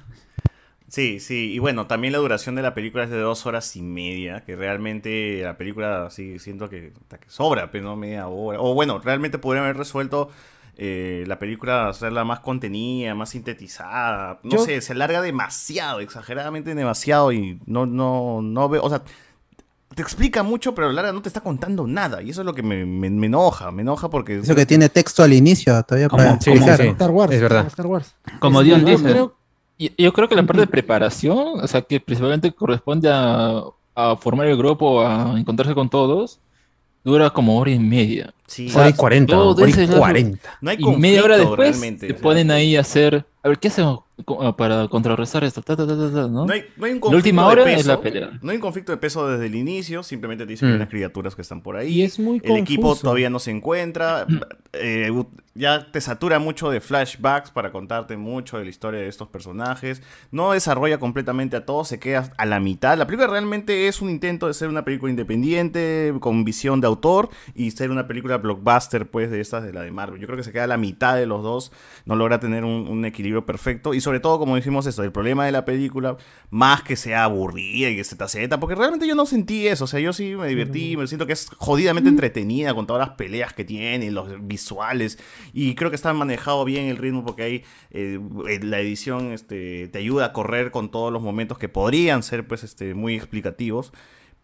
Sí, sí, y bueno, también la duración de la película es de dos horas y media, que realmente la película sí siento que, que sobra, pero no media hora. O bueno, realmente podrían haber resuelto eh, la película, hacerla más contenida, más sintetizada. No Yo- sé, se alarga demasiado, exageradamente demasiado y no, no, no veo, o sea, te explica mucho, pero Lara no te está contando nada. Y eso es lo que me, me- me enoja, me enoja porque... Eso que tiene texto al inicio todavía Como- para sí. Star Wars. Es verdad. como Star Wars. Como Dion yo dice. creo- Yo, yo creo que la parte de preparación, o sea, que principalmente corresponde a, a formar el grupo, a encontrarse con todos, dura como hora y media. Sí. Hora y 40, todo hora y ese lapso- 40. No hay Y media hora conflicto después realmente, o sea. ponen ahí a hacer, a ver, ¿qué hacemos co- para contrarrestar esto? Ta, ta, ta, ta, ta, ¿no? No hay, no hay un La conflicto última de hora peso. es la pelea. No hay un conflicto de peso desde el inicio, simplemente te dicen que hay Mm. unas criaturas que están por ahí. Y es muy el equipo todavía no se encuentra. eh, ya te satura mucho de flashbacks para contarte mucho de la historia de estos personajes. No desarrolla completamente a todos, se queda a la mitad. La película realmente es un intento de ser una película independiente, con visión de autor, y ser una película blockbuster, pues, de estas de la de Marvel. Yo creo que se queda a la mitad de los dos, no logra tener un, un equilibrio perfecto. Y sobre todo, como dijimos esto, el problema de la película, más que sea aburrida y que se taceta, porque realmente yo no sentí eso. O sea, yo sí me divertí, me siento que es jodidamente entretenida con todas las peleas que tiene, los visuales. Y creo que está manejado bien el ritmo porque ahí eh, eh, la edición este, te ayuda a correr con todos los momentos que podrían ser pues este, muy explicativos.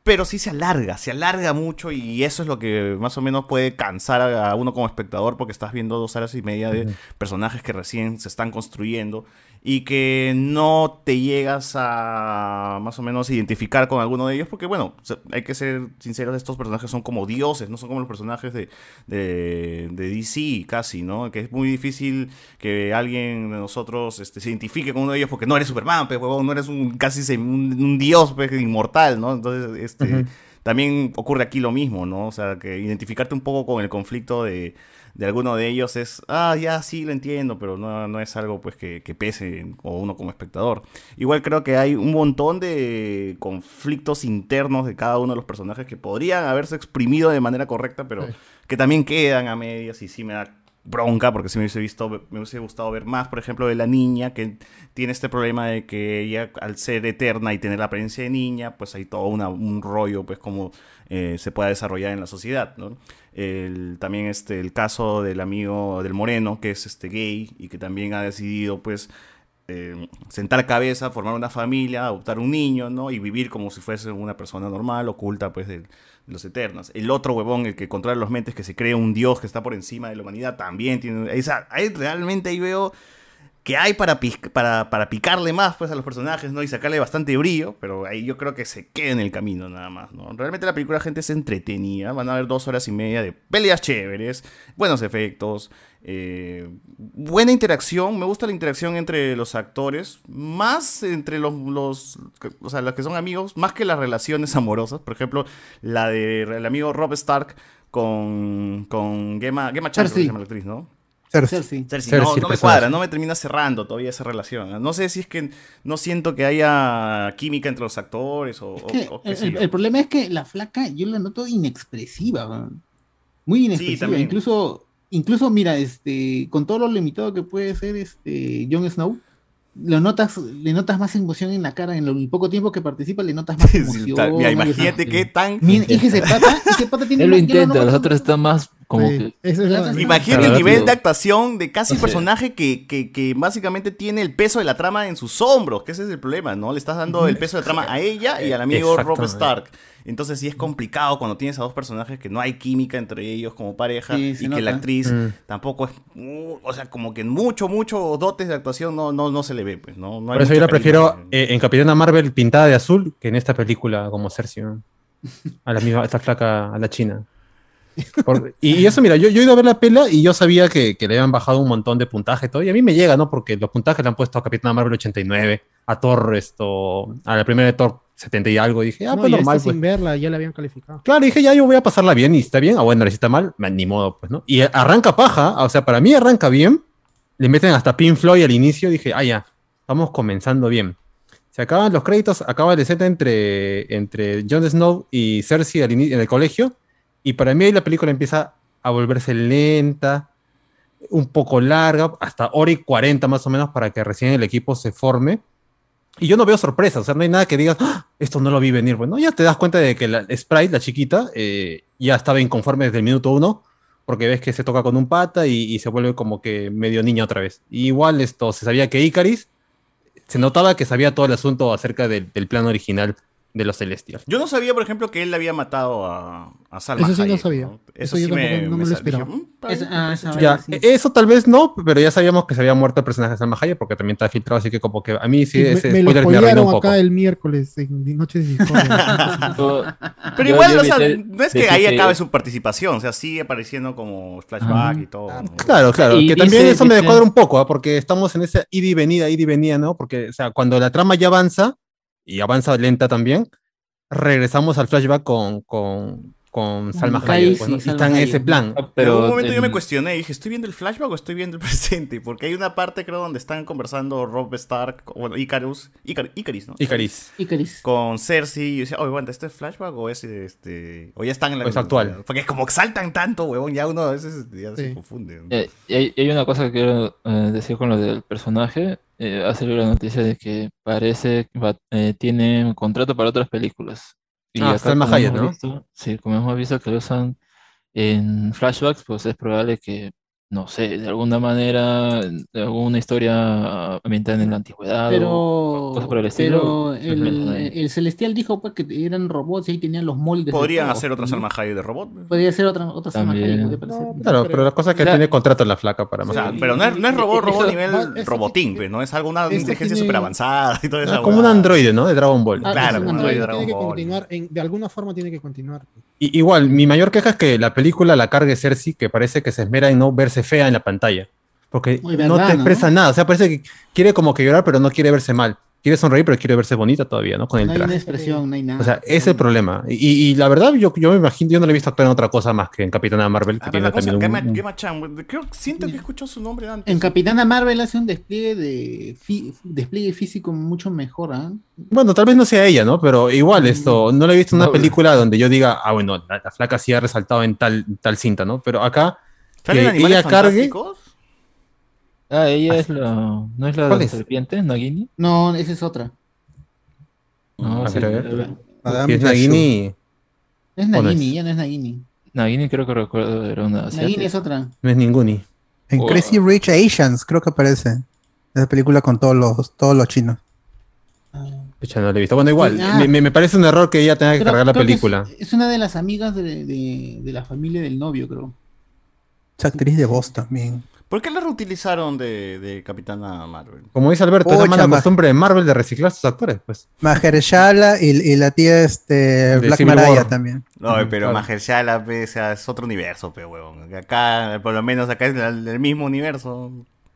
Pero sí se alarga, se alarga mucho y eso es lo que más o menos puede cansar a, uno como espectador porque estás viendo dos horas y media de personajes que recién se están construyendo y que no te llegas a más o menos identificar con alguno de ellos porque bueno, hay que ser sinceros, estos personajes son como dioses, no son como los personajes de, de, de DC casi, ¿no? Que es muy difícil que alguien de nosotros este, se identifique con uno de ellos porque no eres Superman, pues, huevón, no eres un casi un, un dios pues, inmortal, ¿no? Entonces, este, también ocurre aquí lo mismo, ¿no? O sea, que identificarte un poco con el conflicto de, de alguno de ellos es, ah, ya sí lo entiendo, pero no, no es algo pues que, que pese o uno como espectador. Igual creo que hay un montón de conflictos internos de cada uno de los personajes que podrían haberse exprimido de manera correcta, pero que también quedan a medias y sí me da bronca porque sí me hubiese visto me hubiese gustado ver más por ejemplo de la niña que tiene este problema de que ella al ser eterna y tener la apariencia de niña pues hay todo una- un rollo pues como eh, se pueda desarrollar en la sociedad ¿no? El, también este el caso del amigo del moreno que es este gay y que también ha decidido pues eh, sentar cabeza, formar una familia, adoptar un niño, ¿no? Y vivir como si fuese una persona normal, oculta, pues, de, los eternos. El otro huevón, el que controla los mentes, que se cree un dios que está por encima de la humanidad, también tiene... o sea, ahí realmente ahí veo que hay para, para, para picarle más pues a los personajes, ¿no? Y sacarle bastante brillo, pero ahí yo creo que se queda en el camino nada más, ¿no? Realmente la película, gente, es entretenida, van a haber dos horas y media de peleas chéveres, buenos efectos, eh, buena interacción, me gusta la interacción entre los actores, más entre los, los, o sea, los que son amigos, más que las relaciones amorosas, por ejemplo, la del amigo Rob Stark con, con Gemma, Gemma Chan, Cersei. se llama la actriz, ¿no? Cersei. Cersei. Cersei, Cersei, no, me cuadra, no me termina cerrando todavía esa relación. No sé si es que no siento que haya química entre los actores o, Es que o qué el, problema es que la flaca yo la noto inexpresiva, weón. muy inexpresiva. incluso, incluso mira, este, con todo lo limitado que puede ser este Jon Snow, lo notas, le notas más emoción en la cara, en lo- el poco tiempo que participa le notas más Sí, emoción. ta- mira, algo imagínate qué tan... Mira, es que ese pata, ese pata tiene Él lo intenta, los otros están más como Sí, que... es Claro, el nivel de actuación de casi No sé. personaje que, que, que básicamente tiene el peso de la trama en sus hombros, que ese es el problema, ¿no? Le estás dando el peso de la trama a ella y al amigo Rob. Stark. Entonces sí es complicado cuando tienes a dos personajes que no hay química entre ellos como pareja Sí, y que la actriz Mm. tampoco es, uh, o sea, como que mucho, mucho dotes de actuación no, no, no se le ve, pues, ¿no? No hay Por eso yo la prefiero eh, en Capitana Marvel pintada de azul que en esta película como Cersei. ¿no? A la misma, a esta flaca, a la china. Por- y, eso, mira, yo, yo he ido a ver la pela y yo sabía que, que le habían bajado un montón de puntaje y todo. Y a mí me llega, ¿no? Porque los puntajes le han puesto a Capitana Marvel 89, a Thor, esto, a la primera de Thor 70 y algo. Y dije, ah, no, pues normal, pues. sin verla, ya la habían calificado. Claro, dije, ya yo voy a pasarla bien y está bien. Ah, bueno, si está mal, ni modo, pues, ¿no? Y arranca paja, o sea, para mí arranca bien. Le meten hasta Pink Floyd al inicio. Dije, ah, ya, vamos comenzando bien. Se acaban los créditos, acaba la escena entre, entre Jon Snow y Cersei al en el colegio. Y para mí ahí la película empieza a volverse lenta, un poco larga, hasta hora y 40 más o menos para que recién el equipo se forme. Y yo no veo sorpresas, o sea, no hay nada que digas, "Ah, esto no lo vi venir. Bueno, ya te das cuenta de que la Sprite, la chiquita, eh, ya estaba inconforme desde el minuto uno, porque ves que se toca con un pata y, y se vuelve como que medio niña otra vez. Y igual esto, se sabía que Icaris, se notaba que sabía todo el asunto acerca del plan original de los Celestials. Yo no sabía, por ejemplo, que él le había matado a, a Salma Eso sí no sabía. Eso, Eso yo sí me, no me lo esperaba. dije, "Mm, está Es- bien, ah, Ya, sí. eso tal vez no, pero ya sabíamos que se había muerto el personaje de Salma Hayek porque también está filtrado, así que como que a mí sí, Sí, me, ese me lo spoiler me arruinó un poco. acá el miércoles en Noches de Pero igual, yo o sea, no es que ahí acabe su participación, o sea, sigue apareciendo como flashback y todo. ¿no? Claro, claro, Y que también dice- eso me descuadra un poco, ¿ah? porque estamos en esa ida y venida, ida y venida, ¿no? Porque, o sea, cuando la trama ya avanza, y avanza lenta también, regresamos al flashback con, con, con Salma Hayek, pues, ¿no? sí, están en ese plan. Pero en un momento yo me cuestioné y dije, ¿estoy viendo el flashback o estoy viendo el presente? Porque hay una parte, creo, donde están conversando Rob Stark, bueno, Icarus, Icar- Icaris, ¿no? Icaris. Icaris. Con Cersei y yo decía, oye, aguanta, ¿esto es flashback o es este... o ya están en la... O es actual. Porque como que saltan tanto, huevón, ya uno a veces ya se confunde. ¿no? Eh, y hay, y hay una cosa que quiero eh, decir con lo del personaje. Eh, ha salido la noticia de que parece que va- eh, tiene un contrato para otras películas. Y Ah, acá, como Hayek, hemos ¿no? visto- sí, como hemos visto que lo usan en flashbacks, pues es probable que no sé, de alguna manera, de alguna historia ambientada en la antigüedad o Pero, cosas por el estilo. pero ahí. el, el Celestial dijo pues, que eran robots y ahí tenían los moldes. de Podrían todo, hacer otra ¿no? Salma Hayek de robot. Podría ser otra, otra. Hayek, parecer. Claro, pero la cosa es que O sea, tiene contrato en la flaca para O más. sea, pero no es, no es robot, robot Eso- nivel eso- robotín, pues, ¿no? Es alguna eso inteligencia tiene- súper avanzada y esa Ah, como un androide, ¿no? De Dragon Ball. Ah, Claro, un androide de que Dragon Ball. continuar, en- de alguna forma tiene que continuar. Y- igual, mi mayor queja es que la película la cargue Cersei, que parece que se esmera en no verse fea en la pantalla. Porque Uy, no verdad, te ¿no? expresa nada. O sea, parece que quiere como que llorar, pero no quiere verse mal. Quiere sonreír, pero quiere verse bonita todavía, ¿no? Con el No hay una traje. expresión, no hay nada. O sea, ese es el problema. Y, y la verdad, yo, yo me imagino, yo no le he visto actuar en otra cosa más que en Capitana Marvel, que tiene también un, un- Gemma Chan, creo, siento que escuchó su nombre antes. En Capitana Marvel hace un despliegue de fi- despliegue físico mucho mejor, ¿ah? Bueno, tal vez no sea ella, ¿no? Pero igual esto, no le he visto una No, película donde yo diga, ah, bueno, la, la flaca sí ha resaltado en tal, tal cinta, ¿no? Pero acá, ¿Salen que animales ella cargue? Ah, ella es la. ¿No es la ¿Cuál de es? serpiente, Nagini? No, esa es otra. No, A sí, ver, a ver. Madame es. Nagini, Es ¿O no Nagini, ya no es Nagini. Nagini creo que recuerdo era una Nagini asiática. es otra. no es ninguni. En Oh. Crazy Rich Asians creo que aparece. Esa película con todos los, todos los chinos. Pucha, no la he visto. Bueno, igual, Ah. me, me- me parece un error que ella tenga que Creo- cargar la creo que es- película. Es, una de las amigas de, de- de la familia del novio, creo. Esa actriz de voz también. ¿Por qué la reutilizaron de, de Capitana Marvel? Como dice Alberto, es la mala ma- costumbre de Marvel de reciclar sus actores, pues. Mahershala y, y la tía este, Black Civil Mariah War. también. No, pero claro. Mahershala, o sea, es otro universo, pe, huevón. Acá, por lo menos acá es el, el mismo universo.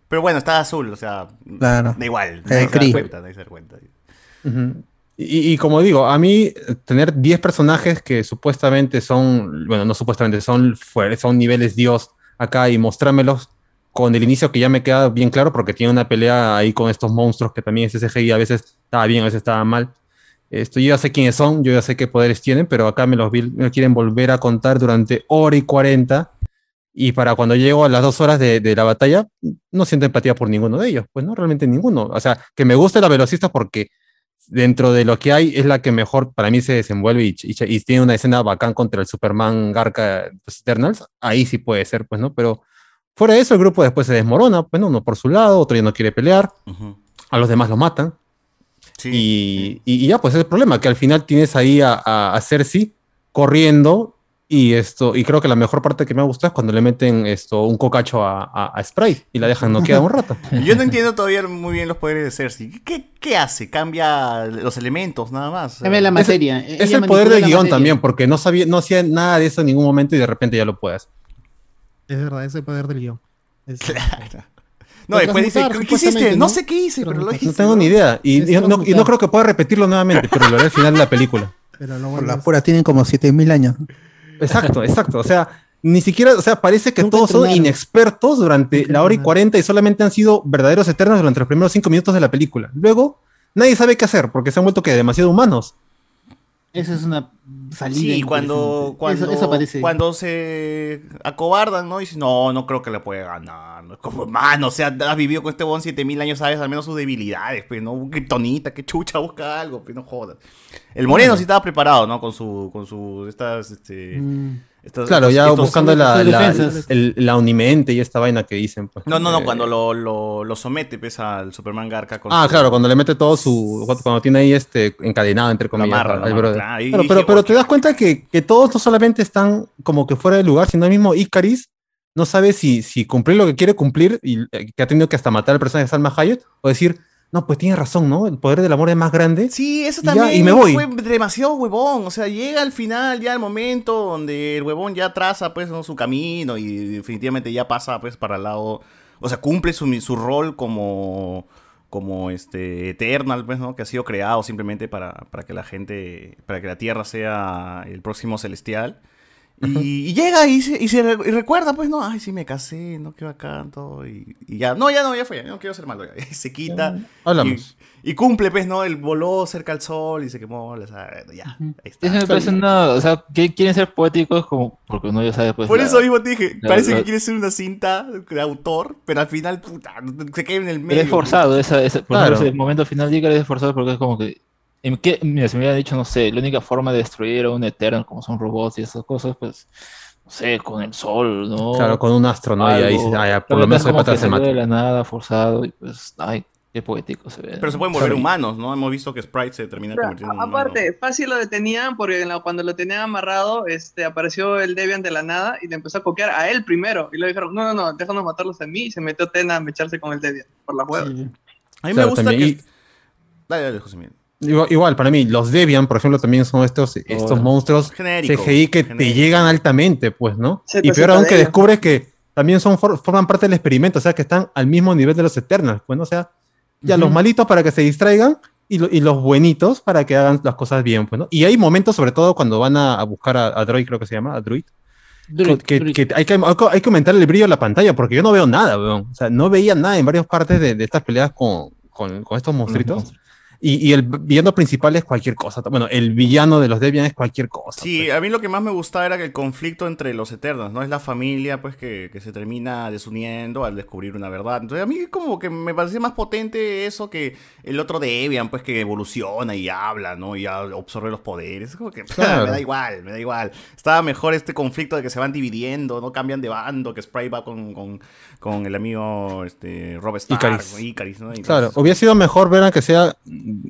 Pero bueno, está azul, o sea, Claro. da igual. Nadie se da cuenta, nadie se da cuenta. Y, y como digo, a mí tener 10 personajes que supuestamente son, bueno, no supuestamente, son, son niveles Dios acá y mostrármelos con el inicio que ya me queda bien claro porque tiene una pelea ahí con estos monstruos que también es CGI, a veces estaba bien, a veces estaba mal. Esto, yo ya sé quiénes son, yo ya sé qué poderes tienen, pero acá me los quieren volver a contar durante hora y 40 y para cuando llego a las dos horas de, de la batalla, no siento empatía por ninguno de ellos, pues no, realmente ninguno. O sea, que me guste la velocista porque dentro de lo que hay es la que mejor para mí se desenvuelve y, y- y tiene una escena bacán contra el Superman Garca pues, Eternals, ahí sí puede ser, pues, ¿no? Pero fuera de eso, el grupo después se desmorona, pues, ¿no? Uno por su lado, otro ya no quiere pelear, Ujú. a los demás lo matan. Sí. Y, y- y ya, pues es el problema, que al final tienes ahí a, a, a Cersei corriendo y esto, y creo que la mejor parte que me ha gustado es cuando le meten esto, un cocacho a, a, a Sprite y la dejan noqueada un rato. Yo no entiendo todavía muy bien los poderes de Cersei. ¿Qué, qué hace? Cambia los elementos, nada más. Cambia la materia. Es el poder del guion materia. también, porque no sabía, no hacía nada de eso en ningún momento y de repente ya lo puedes. Es verdad, ese poder del guion. Es- No, después dice, Transmutar, ¿qué hiciste? No ¿no? sé qué hice, pero lo hice. No tengo ni idea. Y, Es y no, y no creo que pueda repetirlo nuevamente, pero lo haré al final de la película. Pero lo Por bueno la es- pura tienen como 7000 años. Exacto, exacto. O sea, ni siquiera, o sea, parece que Nunca todos son inexpertos durante Nunca la hora y. 40 y solamente han sido verdaderos eternos durante los primeros cinco minutos de la película. Luego, nadie sabe qué hacer porque se han vuelto que demasiado humanos. Esa es una salida. Sí, cuando, cuando, Eso, eso parece. cuando se acobardan, ¿no? Y dicen, no, no creo que le pueda ganar. Como, mano, o sea, has vivido con este bon 7000 años, sabes al menos sus debilidades, pues, ¿no? Un kriptonita, que chucha, busca algo, pues, no jodas. El Moreno sí estaba preparado, ¿no? Con su, con su, estas, este... Mm. Estos- Claro, estos- ya estos- buscando la, la, el- la unimente y esta vaina que dicen. pues. No, no, no, Eh, cuando lo, lo, lo somete, pues, al Superman Garca con Ah, su- claro, cuando le mete todo su. Cuando tiene ahí este encadenado, entre comillas. al claro, dije, pero, pero te das cuenta que, que todos no solamente están como que fuera de lugar, sino el mismo Icaris no sabe si, si cumplir lo que quiere cumplir y eh, que ha tenido que hasta matar al personaje de Salma Hayek o decir, no, pues tiene razón, ¿no? El poder del amor es más grande. Sí, eso Y ya, también y me voy. fue demasiado huevón. O sea, llega al final ya el momento donde el huevón ya traza pues ¿no? su camino y definitivamente ya pasa pues para el lado. O sea, cumple su, su rol como como este Eternal, pues, ¿no? Que ha sido creado simplemente para, para que la gente, para que la Tierra sea el próximo celestial. Y, y llega y, se, y, se y recuerda, pues, no, ay, sí me casé, no, qué bacán, todo. Y, y ya, no, ya no, ya fue, ya no quiero ser malo. ya. Y se quita. Hablamos. Y, y cumple, pues, ¿no? Él voló cerca al sol y se quemó, o sea, ya, ahí está. Eso me parece una, o sea, que quieren ser poéticos como, porque uno ya sabe pues Por la- eso mismo te dije, la- parece la- que quiere ser una cinta de autor, pero al final, puta, se queda en el medio. Es forzado, esa, esa, por Claro. ejemplo, ese momento final Icarus es forzado porque es como que, ¿en qué? Mira, si me hubieran dicho, no sé, la única forma de destruir a un Eternal, como son robots y esas cosas, pues, no sé, con el sol, ¿no? Claro, con un astro, ¿no? Y ahí Algo. ah, por Pero lo menos es el como pata que se mata. de la nada, forzado, y pues, ay, qué poético se ve. Pero se pueden volver humanos, ¿no? Hemos visto que Sprite se termina Pero, convirtiendo en humano. aparte, fácil lo detenían porque cuando lo tenían amarrado, este, apareció el Debian de la nada y le empezó a copiar a él primero. Y le dijeron, no, no, no, déjanos matarlos a mí. Y se metió Tena a mecharse con el Debian por la hueva. A mí Claro, me gusta también, que... Dale, dale, José Miguel. Igual, igual, para mí, los Debian, por ejemplo, también son estos, estos monstruos Genérico, CGI que te llegan altamente, pues, ¿no? Sí, y pues, peor aún que descubres que también son for- forman parte del experimento, o sea, que están al mismo nivel de los Eternals, pues, ¿no? O sea, ya los malitos para que se distraigan y, lo- y los buenitos para que hagan las cosas bien, pues, ¿no? Y hay momentos, sobre todo, cuando van a, a buscar a, a Droid, creo que se llama, a Druid, Druid, que, Druid. que hay, que, hay que aumentar el brillo de la pantalla, porque yo no veo nada, weón. O sea, no veía nada en varias partes de, de estas peleas con, con, con estos monstruitos. Y, y el villano principal es cualquier cosa. Bueno, el villano de los Debian es cualquier cosa. Sí, a mí lo que más me gustaba era que el conflicto entre los Eternos, ¿no? Es la familia, pues, que, que se termina desuniendo al descubrir una verdad. Entonces, a mí como que me parecía más potente eso que el otro Debian, pues, que evoluciona y habla, ¿no? Y absorbe los poderes. Es como que Claro. me da igual, me da igual. Estaba mejor este conflicto de que se van dividiendo, no cambian de bando, que Sprite va con, con, con el amigo este, Rob Stark, Icaris. ¿no? Icaris, ¿no? Y Claro, hubiera sido mejor ver a que sea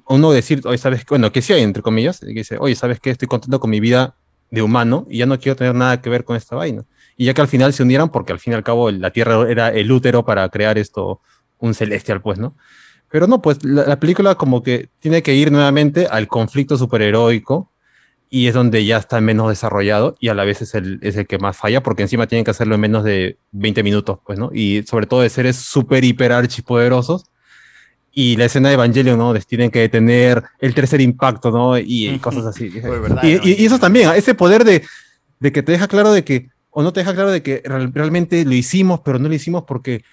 uno decir, oye, ¿sabes? Bueno, que sí hay, entre comillas, que dice, oye, ¿sabes qué? Estoy contento con mi vida de humano y ya no quiero tener nada que ver con esta vaina. Y ya que al final se unieran, porque al fin y al cabo la Tierra era el útero para crear esto, un celestial, pues, ¿no? Pero no, pues la, la película como que tiene que ir nuevamente al conflicto superheroico y es donde ya está menos desarrollado y a la vez es el, es el que más falla porque encima tienen que hacerlo en menos de 20 minutos, pues, ¿no? Y sobre todo de seres súper, hiper, archipoderosos y la escena de Evangelion, ¿no? Les tienen que detener el tercer impacto, ¿no? Y, y cosas así. Verdad, y, ¿no? y- y eso también, ¿ah? ese poder de, de que te deja claro de que, o no te deja claro de que real- realmente lo hicimos, pero no lo hicimos porque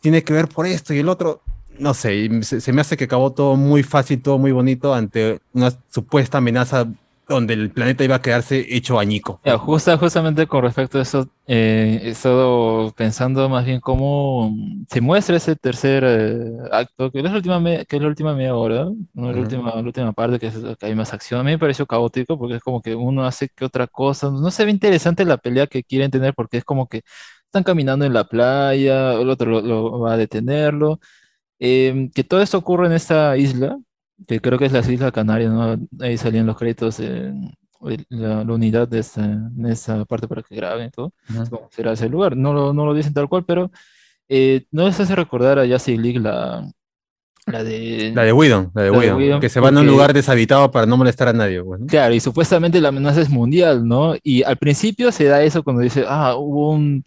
tiene que ver por esto y el otro. No sé, se, se me hace que acabó todo muy fácil, todo muy bonito ante una supuesta amenaza donde el planeta iba a quedarse hecho añico. Ya, justa- justamente con respecto a eso, eh, he estado pensando más bien cómo se muestra ese tercer eh, acto, que es la última, me- que es la última media hora, ¿no? La Ujú. última, la última parte, que es que hay más acción. A mí me pareció caótico porque es como que uno hace que otra cosa. No se ve interesante la pelea que quieren tener porque es como que están caminando en la playa, el otro lo, lo va a detenerlo. Em, que todo esto ocurre en esta isla, que creo que es las Islas Canarias, ¿no? Ahí salían los créditos de de la, la unidad de esta, en esa parte para que graben y todo. Cómo será ese lugar. No lo, no lo dicen tal cual, pero eh, no les hace recordar a Justice League la, la de... La de Whedon, la de La de Whedon, Whedon, que se van a un porque- lugar deshabitado para no molestar a nadie. pues, ¿no? Claro, y supuestamente la amenaza es mundial, ¿no? Y al principio se da eso cuando dice, ah, hubo un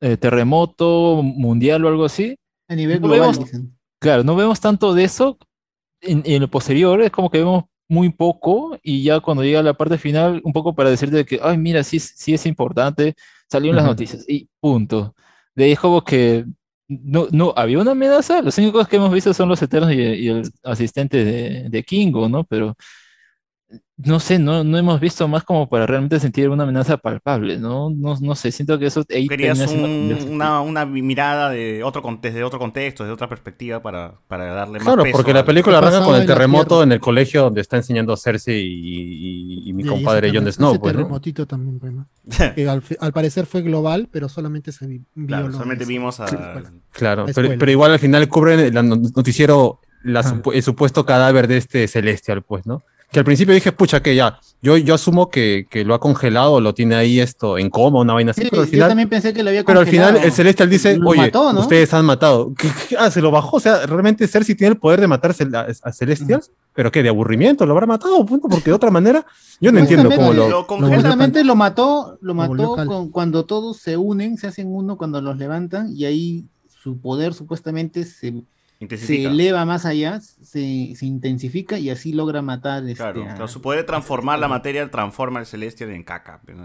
eh, terremoto mundial o algo así. A nivel No global, vemos- dicen. Claro, no vemos tanto de eso en, en lo posterior, es como que vemos muy poco y ya cuando llega la parte final, un poco para decirte que, ay, mira, sí, sí es importante, salió en las noticias y punto. De ahí es como que no, no, había una amenaza, los únicos que hemos visto son los Eternos y, y el asistente de, de Kingo, ¿no? Pero no sé, no, no hemos visto más como para realmente sentir una amenaza palpable, ¿no? No, no sé, siento que eso ahí Querías termina siendo un- conversación. una, una mirada de otro, con- desde otro contexto, desde otra perspectiva para, para darle más Claro, peso porque la película ¿Qué arranca con el terremoto en el colegio donde está enseñando Cersei y, y- y mi Y compadre ese Jon Snow. ese pues, ¿no? terremotito también, pues, ¿no? que al, al parecer fue global, pero solamente se vi- vio Claro, solamente ese- vimos a... Claro, La pero, igual al final cubren el no- noticiero la supu- el supuesto cadáver de este Celestial, pues, ¿no? Que al principio dije, pucha, que ya, yo, yo asumo que, que lo ha congelado o lo tiene ahí esto en coma, una vaina así, Sí, pero al yo final, también pensé que lo había pero al final el Celestial dice, Lo oye, mató, ¿no? ustedes han matado. ¿Qué- qué? Ah, se lo bajó, o sea, realmente Cersei tiene el poder de matarse a, a Celestials, pero que de aburrimiento lo habrá matado, punto, porque de otra manera, yo no entiendo cómo lo... Lo Justamente mató, lo mató con- cuando todos se unen, se hacen uno cuando los levantan y ahí su poder supuestamente se, se eleva más allá, se, se intensifica y así logra matar este, Claro, a- claro, su poder de transformar la materia transforma el celestial en caca. pero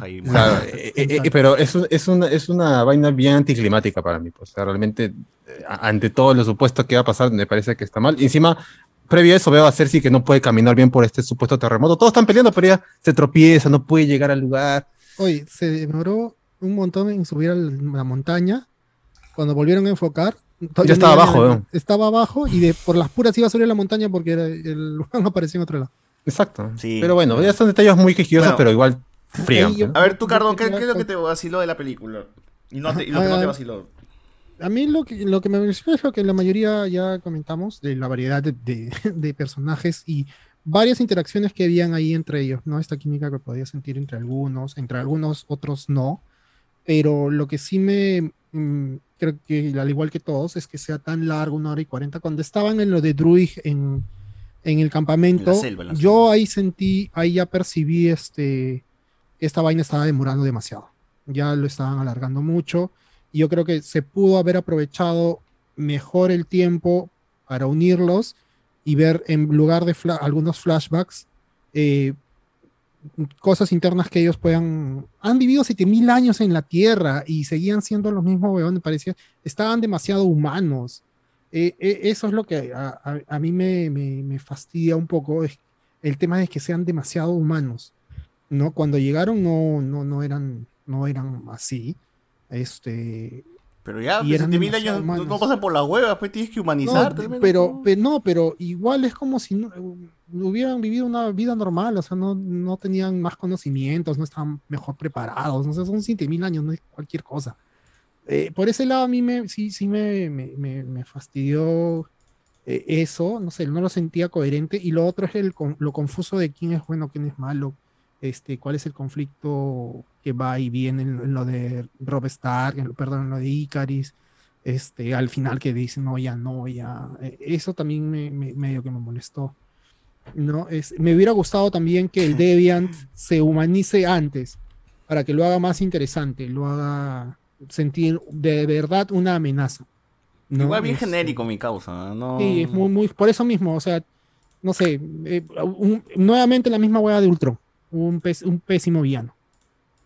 ahí. Claro, eh, eh, eh, pero es, un- es, una, es una vaina bien anticlimática para mí. Pues, o sea, realmente, eh, ante todo lo supuesto que va a pasar, me parece que está mal. Y encima, previo a eso, veo a Cersei que no puede caminar bien por este supuesto terremoto. Todos están peleando, pero ella se tropieza, no puede llegar al lugar. Oye, se demoró un montón en subir a la montaña. Cuando volvieron a enfocar, todavía Ya estaba no abajo, ¿no? Estaba abajo y de, por las puras iba a subir a la montaña porque el lugar apareció en otro lado. Exacto. Sí. Pero bueno, ya son detalles muy quisquillosos, Bueno. pero igual yo- A ver, tú, Cardo, ¿qué, qué es lo que te vaciló de la película? Y, no te- y lo que no te vaciló. A mí lo que, lo que me pareció es lo que la mayoría ya comentamos, de la variedad de, de- de personajes y varias interacciones que habían ahí entre ellos, ¿no? Esta química que podía sentir entre algunos, entre algunos otros no. Pero lo que sí me, mm, creo que al igual que todos, es que sea tan largo, una hora y cuarenta. Cuando estaban en lo de Druid en, en el campamento, En la selva, en la yo ahí sentí, ahí ya percibí este, que esta vaina estaba demorando demasiado. Ya lo estaban alargando mucho. Y yo creo que se pudo haber aprovechado mejor el tiempo para unirlos y ver en lugar de fla- algunos flashbacks eh, cosas internas que ellos puedan... Han vivido 7000 años en la Tierra y seguían siendo los mismos huevones, parecía. Estaban demasiado humanos. Eh, eh, eso es lo que a, a- a mí me, me- me fastidia un poco, es el tema de que sean demasiado humanos. ¿no? Cuando llegaron no, no, no, eran, no eran así. Este, Pero ya, y pues, eran 7000 demasiado años no, no humanos. pasan por la hueva, pues tienes que no, humanizarte. men. pero, pe- no, pero igual es como si no- hubieran vivido una vida normal, o sea, no, no tenían más conocimientos, no estaban mejor preparados, no sé, son 7000 años, no es cualquier cosa. Eh, por ese lado a mí me, sí, sí me, me, me- me fastidió eh, eso, no sé, no lo sentía coherente, y lo otro es el, lo confuso de quién es bueno, quién es malo, este, cuál es el conflicto que va y viene en, en lo de Rob Stark, en perdón, en lo de Icaris, este, al final que dicen, no, ya no, ya, eh, eso también me- medio que me molestó. No, es, me hubiera gustado también que el Deviant se humanice antes, para que lo haga más interesante, lo haga sentir de verdad una amenaza. ¿no? Igual bien Este, genérico mi causa, ¿no? Sí, es muy, muy, por eso mismo, o sea, no sé, eh, un- nuevamente la misma hueá de Ultron, un, un pésimo villano.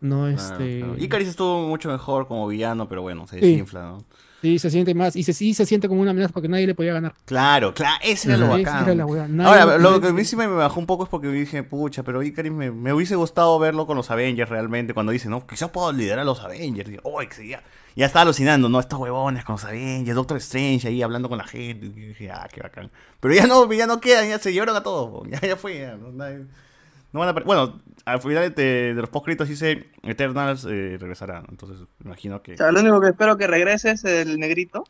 No, Claro, este. claro. Icaris estuvo mucho mejor como villano, pero bueno, se Sí. desinfla, ¿no? Sí, se siente más, y se, sí se siente como una amenaza porque nadie le podía ganar. Claro, claro, ese era lo bacán. era la Ahora, lo que a mí sí me bajó un poco es porque dije, pucha, pero Icaris me, me hubiese gustado verlo con los Avengers realmente, cuando dice, no, quizás puedo liderar a los Avengers. Y, "Uy, que sí, ya, ya estaba alucinando, ¿no? Estos huevones con los Avengers, Doctor Strange ahí hablando con la gente. Y dije, ah, qué bacán. Pero ya no, ya no quedan, ya se llevaron a todos, ya, ya fue, ya, no, nadie- no van a bueno, al final de, de los postcritos dice Eternals eh, regresará, entonces imagino que... O sea, lo único que espero que regrese es el negrito,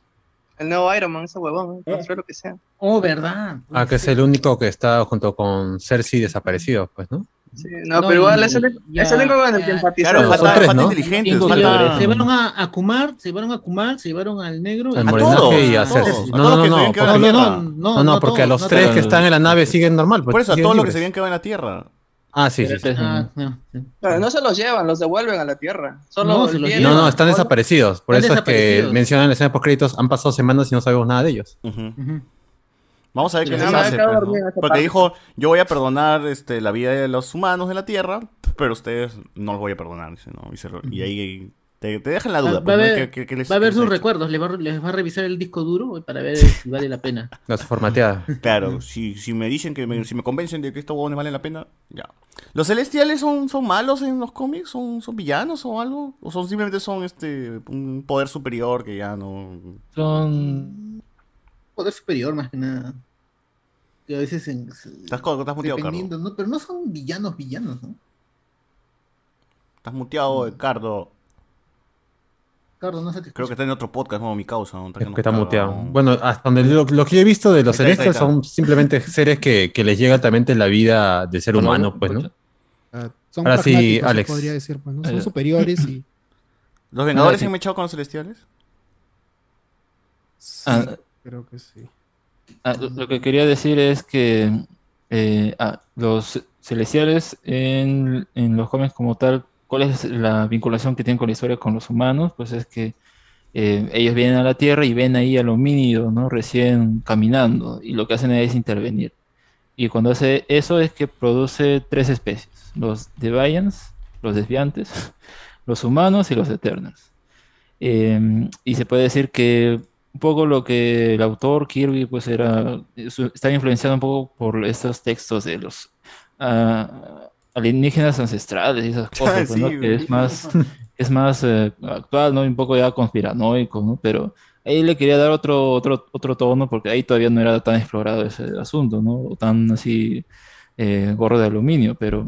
el nuevo Iron Man, ese huevón, ¿eh? lo que sea. Oh, verdad. Ah, que es el único que está junto con Cersei desaparecido, pues, ¿no? Sí, no, No, pero igual es el, único con el que ya- empatizar. Claro, falta, tres, falta ¿no? inteligentes, Se llevaron a, a Kumar, se llevaron a Kumar, se llevaron al negro. Al morenaje y a Cersei. No, no, no, no, no, tierra. no, no, no, porque a los no tres todos. que están en la nave siguen normal. Pues, Por eso, a todos los que se habían quedado en la tierra. Ah, sí, sí, sí. Ah, no, sí. Pero no se los llevan, los devuelven a la Tierra. Solo No, se los No, no, están desaparecidos. Por Están eso es que mencionan en la escena de postcréditos, han pasado semanas y no sabemos nada de ellos. Vamos a ver qué les hace. pues, ¿no? Porque dijo, yo voy a perdonar este, la vida de los humanos de la Tierra, pero ustedes no los voy a perdonar. Dice, ¿no? y, se lo- y ahí te, te dejan la Va, duda. va pues, a ¿no? ver, ¿Qué- qué- qué les- va a ver sus recuerdos, les va, a- les va a revisar el disco duro para ver si vale la pena. Las formateadas. Claro, si, si me dicen que me, si me convencen de que estos huevones valen la pena, ya. ¿Los celestiales son, son malos en los cómics? ¿Son, ¿Son villanos o algo? ¿O son simplemente son este un poder superior que ya no. Son. Poder superior más que nada. Que a veces en, Estás, estás muteado, Cardo. Pero no son villanos villanos, ¿no? Estás muteado, Cardo. No Creo que está en otro podcast, no, mi causa. ¿no? Es que está muteado. Bueno, hasta donde lo, lo que yo he visto de los está, está. son simplemente seres que, que les llega también la vida de ser humano, pues, ¿no? Ah, son Ahora sí, Alex. podría decir, pues, ¿no? Son superiores y ¿Los Vengadores se han echado con los celestiales? sí, Ah. creo que sí. Ah, lo, lo que quería decir es que eh, ah, los celestiales en, en los cómics como tal, ¿cuál es la vinculación que tienen con la historia con los humanos? Pues es que eh, ellos vienen a la Tierra y ven ahí al homínido, ¿no? Recién caminando y lo que hacen es intervenir. Y cuando hace eso es que produce tres especies, los Deviants, los desviantes, los humanos y los Eternals. Eh, y se puede decir que un poco lo que el autor Kirby pues era estaba influenciado un poco por estos textos de los ah, alienígenas ancestrales y esas cosas, pues, ¿no? Que es más es más eh, actual, ¿no? Y un poco ya conspiranoico, ¿no? Pero ahí le quería dar otro otro otro tono porque ahí todavía no era tan explorado ese asunto, ¿no? O tan así eh, gorro de aluminio, pero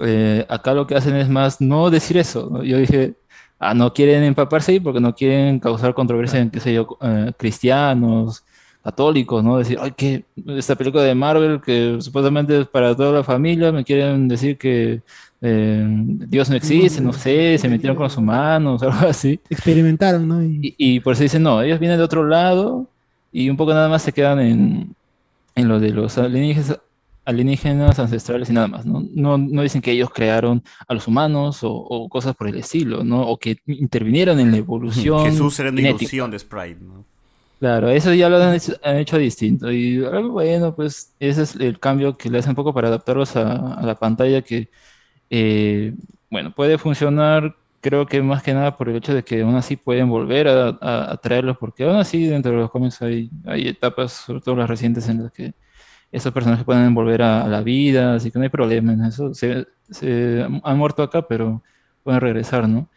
eh, acá lo que hacen es más no decir eso. ¿no? Yo dije, ah, no quieren empaparse ahí porque no quieren causar controversia en, qué sé yo, cristianos, católicos, ¿no? Decir, ay, que esta película de Marvel que supuestamente es para toda la familia, me quieren decir que eh, Dios no existe, no sé, se metieron con los humanos, algo así. Experimentaron, ¿no? Y- Y, y por eso dicen, no, ellos vienen de otro lado y un poco nada más se quedan en, en lo de los alienígenas, alienígenas ancestrales y nada más, ¿no? No, no dicen que ellos crearon a los humanos o, o cosas por el estilo, ¿no? O que intervinieron en la evolución. Jesús era una ilusión de Sprite, ¿no? Claro, eso ya lo han hecho, hecho distinto. Y bueno, pues ese es el cambio que le hacen un poco para adaptarlos a, la pantalla que, eh, bueno, puede funcionar, creo que más que nada por el hecho de que aún así pueden volver a, traerlos, porque aún así dentro de los cómics hay, etapas, sobre todo las recientes, en las que esos personajes pueden volver a, a la vida, así que no hay problema en eso. Se, se han muerto acá, pero pueden regresar, ¿no?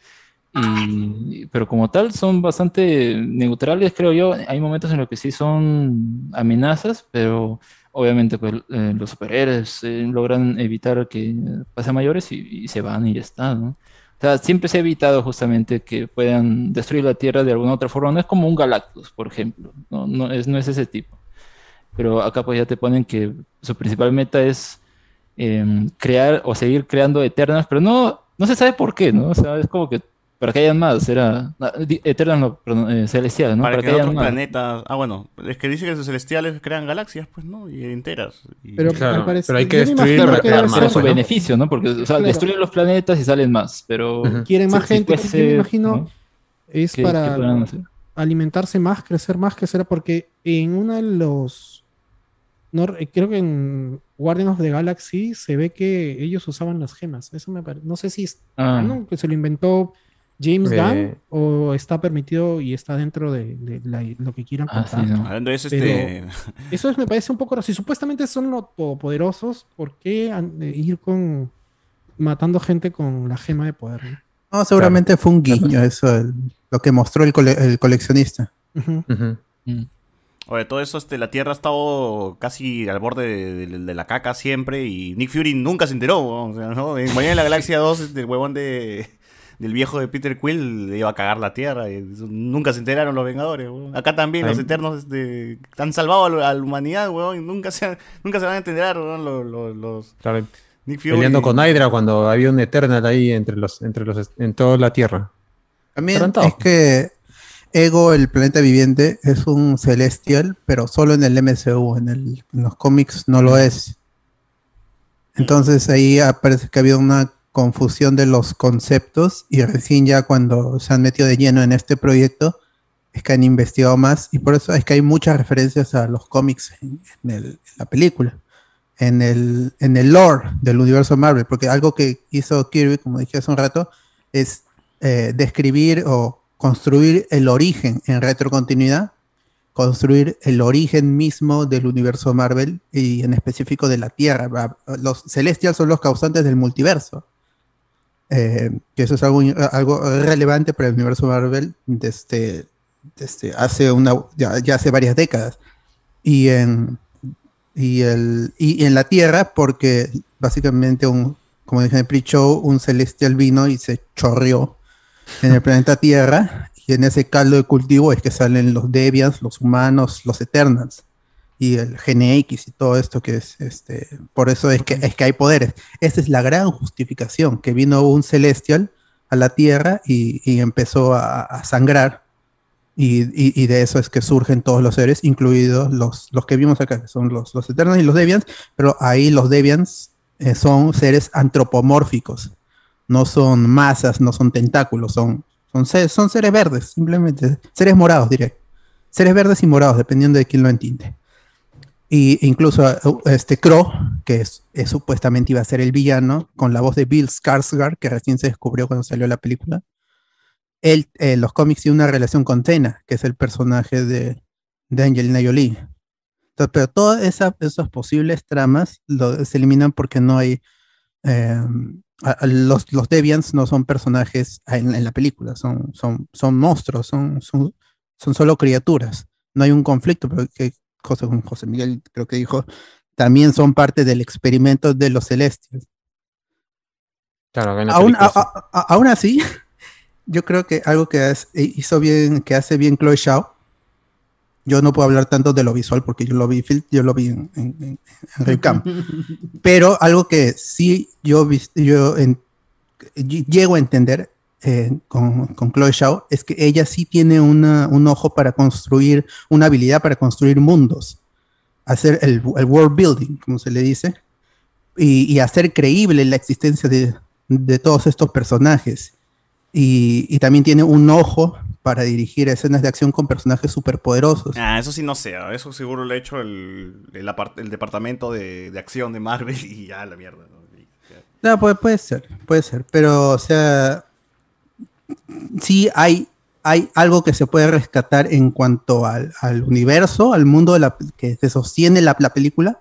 Y, pero como tal son bastante neutrales, creo yo. Hay momentos en los que sí son amenazas, pero obviamente pues, eh, los superhéroes eh, logran evitar que pase a mayores y, y se van y ya está, ¿no? O sea, siempre se ha evitado justamente que puedan destruir la Tierra de alguna otra forma. No es como un Galactus, por ejemplo. No, no es, no es ese tipo. Pero acá pues ya te ponen que su principal meta es em, crear o seguir creando Eternas, pero no, no se sabe por qué, ¿no? O sea, es como que para que hayan más, era Eternas, no, perdón, eh, celestiales, ¿no? Para, que, hayan otros más. planetas. Ah, bueno, es que dice que los celestiales crean galaxias, pues, ¿no? Y enteras. Y- Pero Claro, hay que destruir para crear más, su ¿no? beneficio, ¿no? Porque, o sea, Claro. destruyen los planetas y salen más, pero... Quieren más si- si gente. fuese, yo me imagino ¿no? es ¿Qué- para qué alimentarse más, crecer más, que será porque en uno de los no, re- creo que en Guardians of the Galaxy se ve que ellos usaban las gemas. Eso me parece. No sé si es Ah. ¿no? que se lo inventó James Eh. Gunn o está permitido y está dentro de, de la- lo que quieran Ah, contar. sí, ¿no? Hablando de eso, este. Eso es- me parece un poco raro. Si supuestamente son los todopoderosos, ¿por qué ir con matando gente con la gema de poder? no? No, seguramente fue un guiño eso, el- lo que mostró el, cole- el coleccionista. Mm. Oye, todo eso, este, la Tierra ha estado casi al borde de, de- de la caca siempre y Nick Fury nunca se enteró, ¿no? o sea, ¿no? En Guardianes de la Galaxia 2, este, el huevón de, del viejo de Peter Quill le iba a cagar la Tierra y nunca se enteraron los Vengadores, huevón. Acá también los. Eternos este, han salvado a, la- a la humanidad, huevón, y nunca se, nunca se van a enterar, huevón, los, los, los- Claro, Nick Fury. peleando con Hydra cuando había un Eternal ahí entre los, entre los, en toda la Tierra. También es que Ego, el planeta viviente, es un celestial, pero solo en el MCU, en, el- en los cómics no lo es. Entonces ahí parece que ha habido una confusión de los conceptos y recién ya cuando se han metido de lleno en este proyecto es que han investigado más y por eso es que hay muchas referencias a los cómics en, la película, en el, en el lore del universo Marvel, porque algo que hizo Kirby, como dije hace un rato, es eh, describir o construir el origen en retrocontinuidad, construir el origen mismo del universo Marvel y en específico de la Tierra. Los Celestials son los causantes del multiverso. Eh, que eso es algo, algo relevante para el universo Marvel desde, desde hace una ya, ya hace varias décadas. Y en, y, el, y en la Tierra, porque básicamente un, como dije en el pre-show, un celestial vino y se chorreó en el planeta Tierra, y en ese caldo de cultivo es que salen los Deviants, los humanos, los Eternals, y el GNX y todo esto que es, este, por eso es que, es que hay poderes. Esa es la gran justificación, que vino un celestial a la Tierra y, y empezó a, a sangrar, y, y- y de eso es que surgen todos los seres, incluidos los, los que vimos acá, que son los, los Eternals y los Deviants, pero ahí los Deviants eh, son seres antropomórficos, no son masas, no son tentáculos, son, son, seres, son seres verdes, simplemente, seres morados, diré. Seres verdes y morados, dependiendo de quién lo entiende. Y incluso uh, este Crow, que es, es supuestamente iba a ser el villano, con la voz de Bill Skarsgård, que recién se descubrió cuando salió la película. Él, eh, los cómics tiene una relación con Tena, que es el personaje de, de Angelina Jolie. Entonces, pero todas esa- esas posibles tramas lo- se eliminan porque no hay eh, a- a los, los Deviants no son personajes en, en la película, son, son, son monstruos, son, son, son solo criaturas. No hay un conflicto, pero que José, José Miguel creo que dijo, también son parte del experimento de los celestials. Claro, Aún, película, a- a- a- aún así, yo creo que algo que es- hizo bien, que hace bien Chloe Shao, yo no puedo hablar tanto de lo visual porque yo lo vi, yo lo vi en, en, en- en Webcam. pero algo que sí yo, yo llego a entender eh, con, con Chloe Shao es que ella sí tiene una- un ojo para construir, una habilidad para construir mundos, hacer el, el world building, como se le dice, y, y hacer creíble la existencia de, de todos estos personajes. Y, y también tiene un ojo para dirigir escenas de acción con personajes superpoderosos. Ah, eso sí no sé. ah, Eso seguro lo ha hecho el, el, el departamento de, de acción de Marvel y ya la mierda. ¿no? No, puede, puede ser, puede ser. Pero, o sea, sí hay, hay algo que se puede rescatar en cuanto al, al universo, al mundo que se sostiene la, la película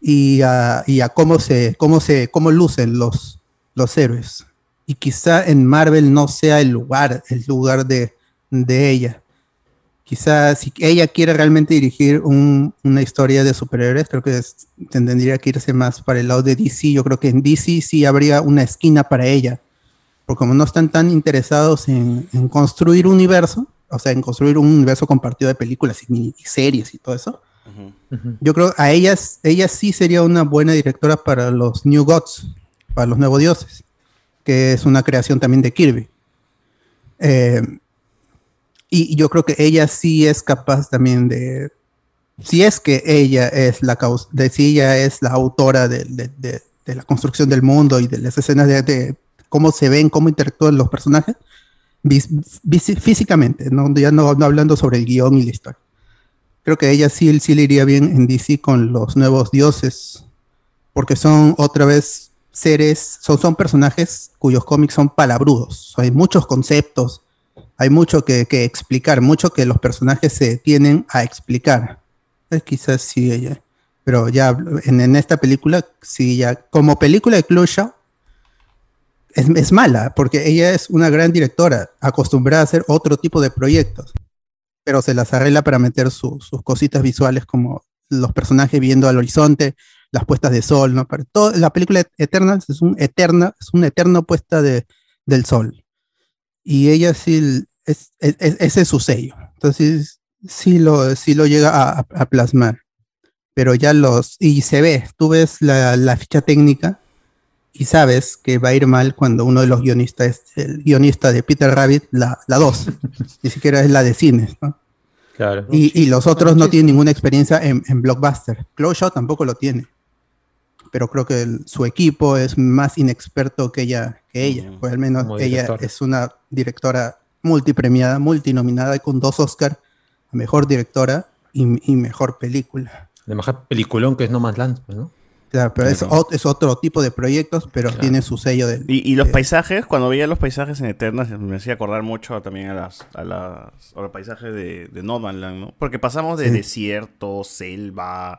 y a, y a cómo se, cómo se, cómo lucen los, los héroes. Y quizá en Marvel no sea el lugar, el lugar de, de ella. Quizá si ella quiere realmente dirigir un- una historia de superhéroes, creo que tendría que irse más para el lado de DC. Yo creo que en DC sí habría una esquina para ella. Porque como no están tan interesados en, en construir un universo, o sea, en construir un universo compartido de películas y, mini- y series y todo eso, yo creo a ellas, ella sí sería una buena directora para los New Gods, para los nuevos dioses, que es una creación también de Kirby. Eh, y y yo creo que ella sí es capaz también de, si es que ella es la causa, de si ella es la autora de, de- de- de la construcción del mundo y de las escenas de, de cómo se ven, cómo interactúan los personajes, físicamente, ¿no? ya no, no hablando sobre el guion y la historia. Creo que ella sí, sí le iría bien en DC con los nuevos dioses, porque son otra vez seres, son, son personajes cuyos cómics son palabrudos, hay muchos conceptos, hay mucho que, que explicar, mucho que los personajes se tienen a explicar. Eh, quizás sí ella, pero ya en, en esta película, sí ya, como película de Zhao, es, es mala, porque ella es una gran directora, acostumbrada a hacer otro tipo de proyectos, pero se las arregla para meter su- sus cositas visuales como los personajes viendo al horizonte, las puestas de sol, ¿no? Para todo, la película Eternals es un eterna, es una eterna puesta de, del sol. Y ella sí, es, es- es- ese es su sello. Entonces, sí lo, sí lo llega a, a- a plasmar. Pero ya los, y se ve, tú ves la, la ficha técnica y sabes que va a ir mal cuando uno de los guionistas es el guionista de Peter Rabbit, la 2, ni siquiera es la de cines, ¿no? Claro. Y, y los otros no tienen ninguna experiencia en, en blockbuster. Chloe Zhao tampoco lo tiene. Pero creo que el- su equipo es más inexperto que ella, que ella. Pues al menos ella es una directora multipremiada, multinominada con dos Oscar a mejor directora y, y mejor película. De mejor peliculón que es No Man's Land, pues, ¿no? Claro, pero es, es otro tipo de proyectos, pero tiene su sello de, Y, y los paisajes, cuando veía los paisajes en Eternas, me hacía acordar mucho también a las a, las, a los paisajes de, de No Man's Land, ¿no? Porque pasamos de Sí. desierto, selva,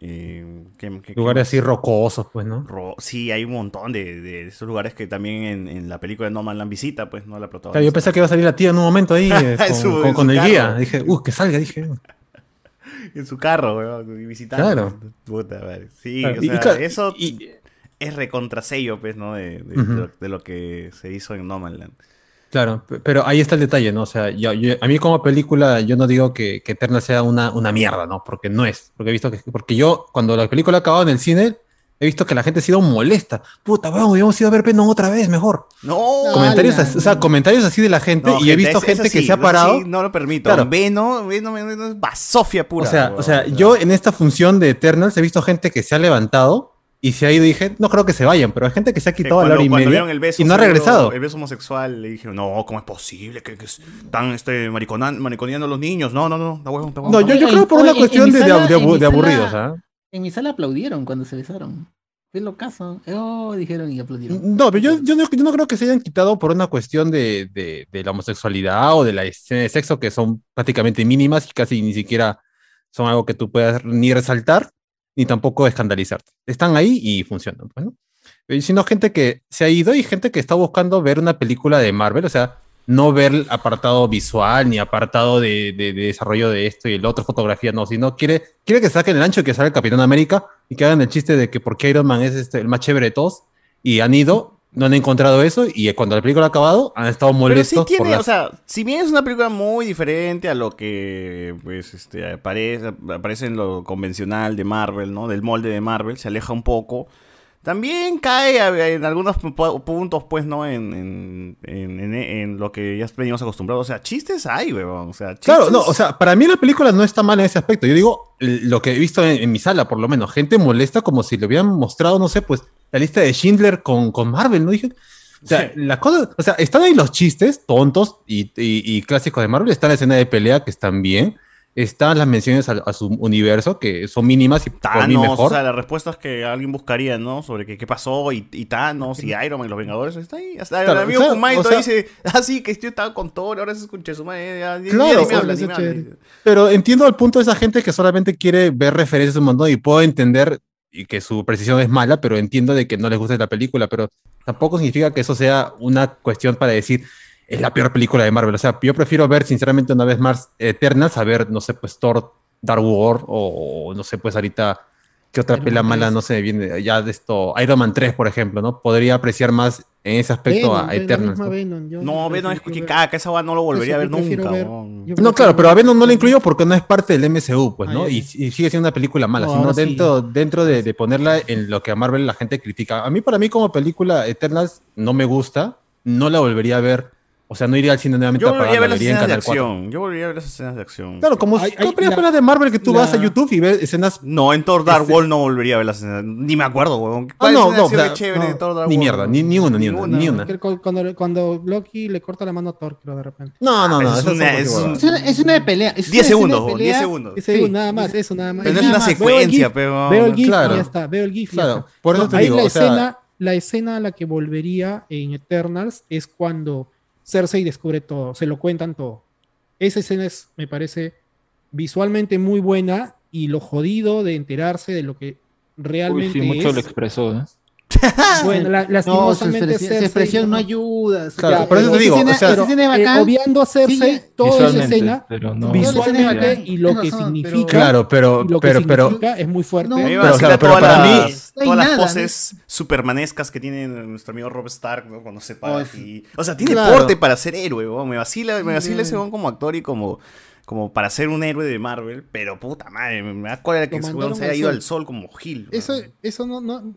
eh, ¿qué- qué- qué Lugares así rocosos, pues, ¿no? Ro- sí, hay un montón de, de esos lugares que también en, en la película de No Man's Land visita, pues, ¿no? La protagonista. Claro, yo pensé que iba a salir la tía en un momento ahí eh, con, su- con- en con su el carro. guía. Dije, uh, que salga, dije. en su carro, weón, y visitando. Claro. Puta madre. Sí, Claro, o y sea, claro, eso es recontrasello, pues, ¿no? De, de- lo, de lo que se hizo en No Man's Land. Claro, pe- pero ahí está el detalle, ¿no? O sea, yo- yo- a mí como película, yo no digo que, que Eterna sea una, una mierda, ¿no? Porque no es. Porque he visto que, porque yo, cuando la película ha acabado en el cine, he visto que la gente ha sido molesta. Puta, vamos, hubiéramos ido a ver Venom otra vez, mejor. No. Comentarios, Ala. así- o sea, comentarios así de la gente, No, y he visto es- gente que se ha parado. sí, no lo permito. Claro. Veno, Veno, Veno es basofia pura. O sea, weón. o sea, yo en esta función de Eternals he visto gente que se ha levantado y se ha ido y dije, no creo que se vayan, pero hay gente que se ha quitado a la cuando, hora y cuando media el beso y no ha regresado. El beso homosexual, le dije, no, ¿cómo es posible que, que están este, mariconeando a los niños? No, no, no, da huevo, da huevo. No, yo, yo creo por una cuestión de, aburridos, ¿ah? En mi sala aplaudieron cuando se besaron. Fue lo caso. Oh, dijeron y aplaudieron. No, pero yo, yo, no, yo no creo que se hayan quitado por una cuestión de, la homosexualidad o de la escena de sexo, que son prácticamente mínimas y casi ni siquiera son algo que tú puedas ni resaltar ni tampoco escandalizarte. Están ahí y funcionan, pues, ¿no? Eh, Sino gente que se ha ido y gente que está buscando ver una película de Marvel, o sea, no ver apartado visual ni apartado de, de- de desarrollo de esto y el otro, fotografía, no, sino quiere, quiere que saquen el ancho y que salga el Capitán América y que hagan el chiste de que porque Iron Man es este, el más chévere de todos y han ido no han encontrado eso y cuando la película ha acabado han estado Pero sí molestos por tiene, las- o sea, si bien es una película muy diferente a lo que pues este aparece, aparece en lo convencional de Marvel, ¿no? Del molde de Marvel, se aleja un poco. También cae en algunos pu- puntos, pues, ¿no? En, en, en- en- lo que ya venimos acostumbrados. O sea, chistes hay, weón. O sea, chistes... Claro, no, o sea, para mí la película no está mal en ese aspecto. Yo digo, lo que he visto en, en mi sala, por lo menos, gente molesta como si le hubieran mostrado, no sé, pues, la lista de Schindler con, con Marvel, ¿no? Dije, o sea, la cosa, o sea, están ahí los chistes tontos y, y- y clásicos de Marvel, está la escena de pelea que están bien, están las menciones a, a su universo que son mínimas y por mí Thanos, mejor. o sea, las respuestas que alguien buscaría, ¿no? Sobre qué, qué pasó y, y Thanos y Iron Man y los Vengadores, está ahí. Hasta Claro, el amigo o sea, o dice, ah, sí, que estoy estaba con Thor, ahora se escucha su madre, ya, Claro, ya habla. Pero entiendo el punto de esa gente que solamente quiere ver referencias un montón y puedo entender y que su precisión es mala, pero entiendo de que no les guste la película, pero tampoco significa que eso sea una cuestión para decir es la peor película de Marvel. O sea, yo prefiero ver sinceramente una vez más Eternals a ver, no sé, pues Thor, Dark War o no sé, pues ahorita qué otra Iron pela Man mala, 3. no sé, viene ya de esto, Iron Man 3, por ejemplo, ¿no? Podría apreciar más en ese aspecto Venom, a la Eternals. ¿no? Venom, No, Venom es que caca, esa va no lo volvería Eso, a ver nunca. ver- No, claro, pero a Venom no lo incluyo porque no es parte del MCU, pues, Ah, ¿no? ya, Y, y sigue siendo una película mala, No, sino sí. dentro, dentro de, de ponerla en lo que a Marvel la gente critica. A mí, para mí, como película Eternals, no me gusta, no la volvería a ver. O sea, no iría al cine nuevamente Yo a pagar, a ver la las escenas de Canal 4. acción. Yo volvería a ver las escenas de acción. Claro, como Hay- si hay- películas la- de Marvel que tú la- vas a YouTube y ves escenas. No, en Thor Dark Este- World no volvería a ver las escenas. Ni me acuerdo, weón. Ah, ¿Cuál no, no, chévere Thor Dark Ni mierda, ni, ni una, ni una, ni Cuando, cuando Loki le corta la mano a Thor, creo, de repente. No, no, no. Es una- cualquier es huevada. un- Es una, es una de pelea. es 10 una escena segundos, de weón, pelea. 10 segundos. Ese Sí. nada más, eso nada más. Pero es una secuencia, pero- Veo el GIF Claro. y ya está, veo el GIF Claro, está. por eso te ahí digo, la escena a la que volvería en Eternals es cuando Cersei descubre todo, se lo cuentan todo. Esa escena es, me parece, visualmente muy buena y lo jodido de enterarse de lo que Uy, realmente sí, mucho es. lo expresó, ¿eh? Bueno, la- No, su lastimosamente su Cersei expresión no no- ayuda. Claro, Ya, por eso pero te digo, esa o sea, escena- esa escena es Eh, bacán. obviando a Cersei, Sí, toda esa Visualmente, escena, pero no- visualmente No, y lo que significa, Claro, pero, y lo que pero, pero, es muy fuerte. No, Pero, vacila claro, pero todas para mí- las, No todas las nada, poses supermanescas que tiene nuestro amigo Rob Stark, ¿no? Cuando se para Oh, así. O sea, tiene Claro. porte para ser héroe, weón. Me vacila, me vacila ese weón como actor y como, como para ser un héroe de Marvel. Pero puta madre, me da que ese weón mandaron se haya ido al sol como Gil. Eso, eso no, no.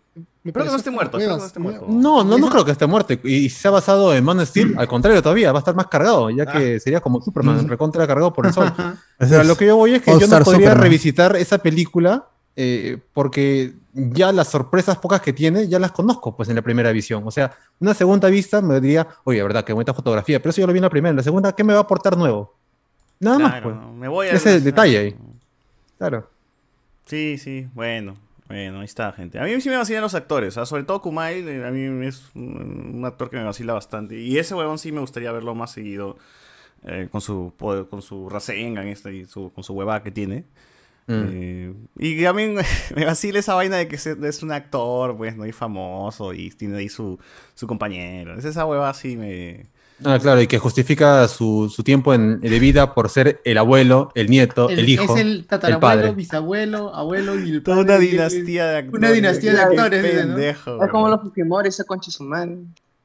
Que no esté muerto, que no huevas, esté muerto. No, no, no creo que esté muerto. Y, y se ha basado en Man of Steel, al contrario todavía, va a estar más cargado, ya que sería como Superman, recontra cargado por el sol. Pero lo que yo voy es que All yo no podría Superman. revisitar esa película eh, porque ya las sorpresas pocas que tiene ya las conozco pues en la primera visión. O sea, una segunda vista me diría, oye, verdad, qué bonita fotografía, pero eso yo lo vi en la primera. En la segunda, ¿qué me va a aportar nuevo? Nada más, pues. me voy a Ese es el detalle ahí. Claro. Sí, sí, bueno. Bueno, ahí está, gente. A mí sí me vacilan los actores, ¿ah? sobre todo Kumail, eh, a mí es un, actor que me vacila bastante. Y ese huevón sí me gustaría verlo más seguido eh, con su poder- con su Rasengan este, y su, con su huevada que tiene. Mm. Eh, y también me vacila esa vaina de que es un actor, pues, ¿no? Y famoso, y tiene ahí su, su compañero. Es esa huevada sí me... Ah, claro, y que justifica su, su tiempo en- de vida por ser el abuelo, el nieto, el, hijo, Es el el tatarabuelo, padre. bisabuelo, abuelo y el Toda padre. una dinastía de actores. Una dinastía de actores. Pendejo. Es como los Fujimori, ese concha su madre.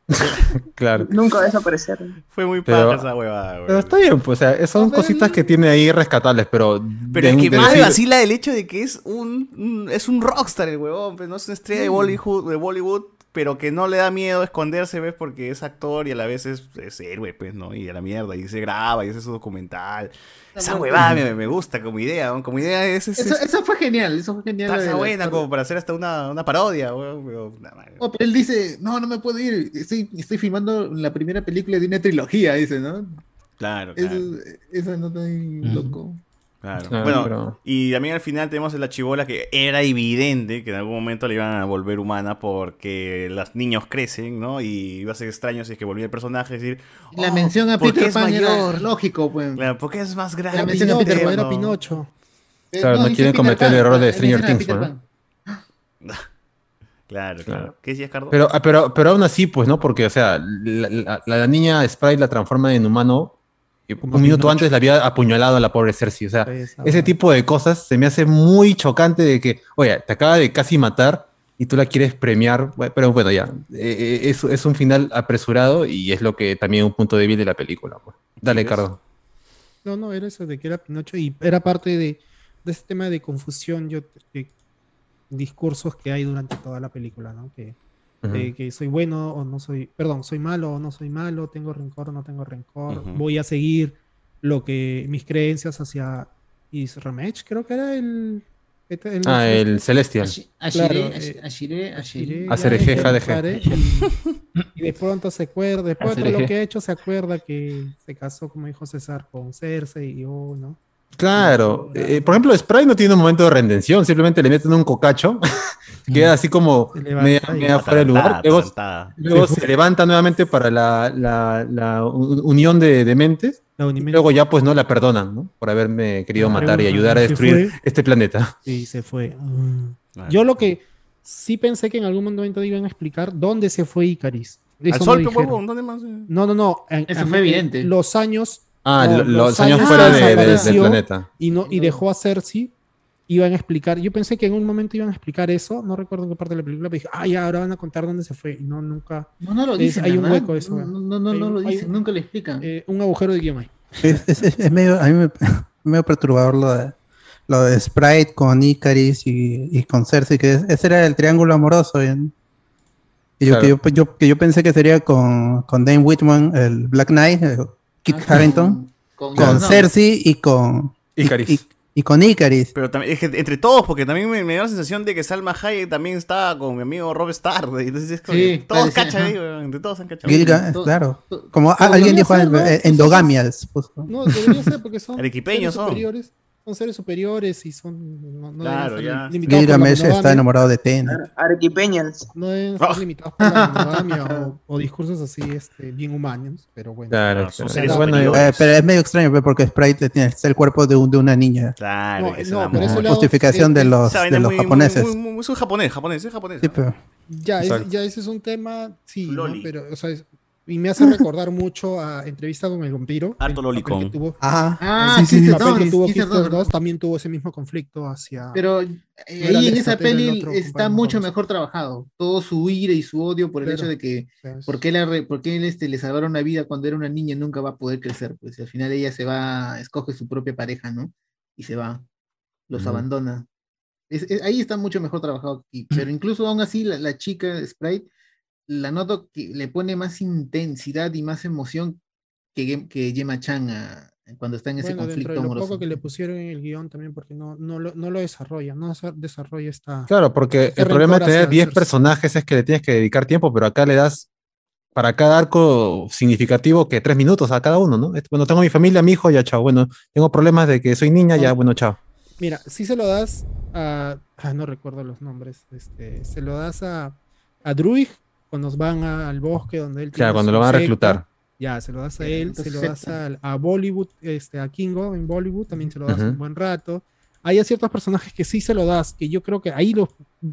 Claro. Nunca va a desaparecer. Fue muy paja esa huevada, Pero huevón. está bien, pues, o sea, son cositas que tiene ahí rescatables, pero... Pero de- el que de más decir- vacila el hecho de que es un, un- es un rockstar el huevón, pues no es una estrella Mm. de Bollywood, de Bollywood, pero que no le da miedo esconderse, ¿ves? Porque es actor y a la vez es, es héroe, pues, ¿no? Y a la mierda, y se graba y hace su documental. Esa huevada me, me gusta como idea, ¿no? Como idea es... es, Eso, es- eso fue genial, eso fue genial. está, buena como para hacer hasta una, una parodia, pero, madre. Oh, pero él dice, no, no me puedo ir, estoy, estoy filmando la primera película de una trilogía, dice, ¿no? Claro, Eso, claro. eso no está ahí loco. Claro. Claro, bueno, pero- y también al final tenemos la chivola que era evidente que en algún momento le iban a volver humana porque los niños crecen, ¿no? Y iba a ser extraño si es que volvía el personaje a decir. La "Oh, mención a ¿por qué Peter Pan era lógico, pues. Claro, ¿por qué es más grande? La mención a Peter Pan, era no. Pinocho. Eh, Claro, no dice quieren cometer el error de Stranger Things, ¿no? Claro, claro. ¿Qué decías, Cardo? Pero, ah, pero, pero aún así, pues, ¿no? Porque, o sea, la, la- la niña Sprite la transforma en humano un minuto antes la había apuñalado a la pobre Cersei. O sea, ese tipo de cosas se me hace muy chocante de que, oye, te acaba de casi matar y tú la quieres premiar, pero bueno, ya, eh, eh, es, es un final apresurado y es lo que también un punto débil de la película. pues. Dale, Cardo. No, no, era eso de que era Pinocho y era parte de, de ese tema de confusión, yo, de discursos que hay durante toda la película, ¿no? Que, De que soy bueno o no soy, perdón, soy malo o no soy malo, tengo rencor o no tengo rencor, voy a seguir lo que mis creencias hacia Isramech, creo que era el... el- Ah, el Celestial. Ashire, Claro, Ash- eh, Ashire, Ashire. Jare, Y, de pronto se acuerda, después de todo lo que ha hecho, se acuerda que se casó, como dijo César, con Cersei y oh, ¿no? Claro, eh, por ejemplo, Sprite no tiene un momento de redención, simplemente le meten un cocacho, queda así como media, y- media fuera de lugar, luego, Se levanta nuevamente para la, la- la u- unión de, de mentes, y luego ya pues no la perdonan, ¿no? Por haberme querido Ah, matar y pero, ayudar a destruir fue. este planeta. Y se fue. Mm. Yo lo que sí pensé que en algún momento iban a explicar dónde se fue Icaris. Eso Al no sol, huevón, ¿dónde más? No, no, no. en- Eso en- fue evidente. Los años. Ah, no, lo- los años fuera que de- de- del planeta. Y, no, y dejó a Cersei. Iban a explicar. Yo pensé que en un momento iban a explicar eso. No recuerdo qué parte de la película. Pero dije, ah, ya, ahora van a contar dónde se fue. Y no, nunca. No, no lo Es- dicen. hay un ¿verdad? hueco eso. No, no, no, no, Hay no lo dicen, un- nunca lo explican. eh, un agujero de guion ahí. Es, es- es- es medio, a mí me, medio perturbador lo de, lo de Sprite con Icaris y, y con Cersei, que es- ese era el triángulo amoroso. y- y yo, Claro. que, yo, yo- que yo pensé que sería con, con Dane Whitman, el Black Knight, eh, Kit Ah, Harington, con- con, con- Cersei y con Icaris. Y, y con Icaris. Pero también, es que entre todos, porque también me, me dio la sensación de que Salma Hayek también estaba con mi amigo Rob Starr. y Entonces es como Sí, que todos parecía, cachan ahí, entre todos han cachado. Gilga- claro. Como alguien dijo, ser, ¿no? eh, Pues, endogamias. puso. No, debería ser porque son Arequipeños son. superiores. Son seres superiores y son. No, no Claro, deben ya. Gilgamesh está enamorado de Ten. Arequipeñals. No deben estar Ah. limitados por la monogamia o, o discursos así este, bien humanos, pero bueno. Claro, Ah, son claro. seres Bueno, superiores. Eh, pero es medio extraño pues, porque Sprite tiene es el cuerpo de, un- de una niña. Claro, No, que no, lado, justificación eh, de los, de es los muy- japoneses. muy- muy- muy- es un japonés, japonés, es japonés. Sí, pero Ya, es- ya ese es un tema, sí, pero, o sea, es- y me hace recordar mucho a Entrevista con el vampiro. Harto lolicón. tuvo- Ajá. Ah, sí, sí, papel que sí, tuvo también tuvo ese mismo conflicto hacia... Pero eh, ahí en esa peli otro está mucho mejor trabajado. Todo su ira y su odio por el Claro. hecho de que o sea, es- ¿Por qué, la re- por qué él, este, le salvaron la vida cuando era una niña y nunca va a poder crecer? Pues y al final ella se va, escoge su propia pareja, ¿no? Y se va, los abandona. Es- es- ahí está mucho mejor trabajado aquí. Pero incluso aún así, la, la chica Sprite, la noto que le pone más intensidad y más emoción que, que Gemma Chan a- cuando está en ese bueno, dentro conflicto de lo amoroso. poco que le pusieron en el guion también, porque no, no, lo, no lo desarrolla, no desa- desarrolla esta... Claro, porque este el problema de tener hacia 10 Cersei. personajes es que le tienes que dedicar tiempo, pero acá le das para cada arco significativo que tres minutos a cada uno, ¿no? Bueno, tengo mi familia, mi hijo, ya chao. Bueno, tengo problemas de que soy niña, ya, No. bueno, chao. Mira, si se lo das a. ah, no recuerdo los nombres. Este, se lo das a, a Druig cuando van a- al bosque donde él tiene Claro, cuando lo van a secta. reclutar. Ya, se lo das a él, se lo das a, Bollywood, este, a Kingo en Bollywood, también se lo das un buen rato. Hay a ciertos personajes que sí se lo das, que yo creo que ahí los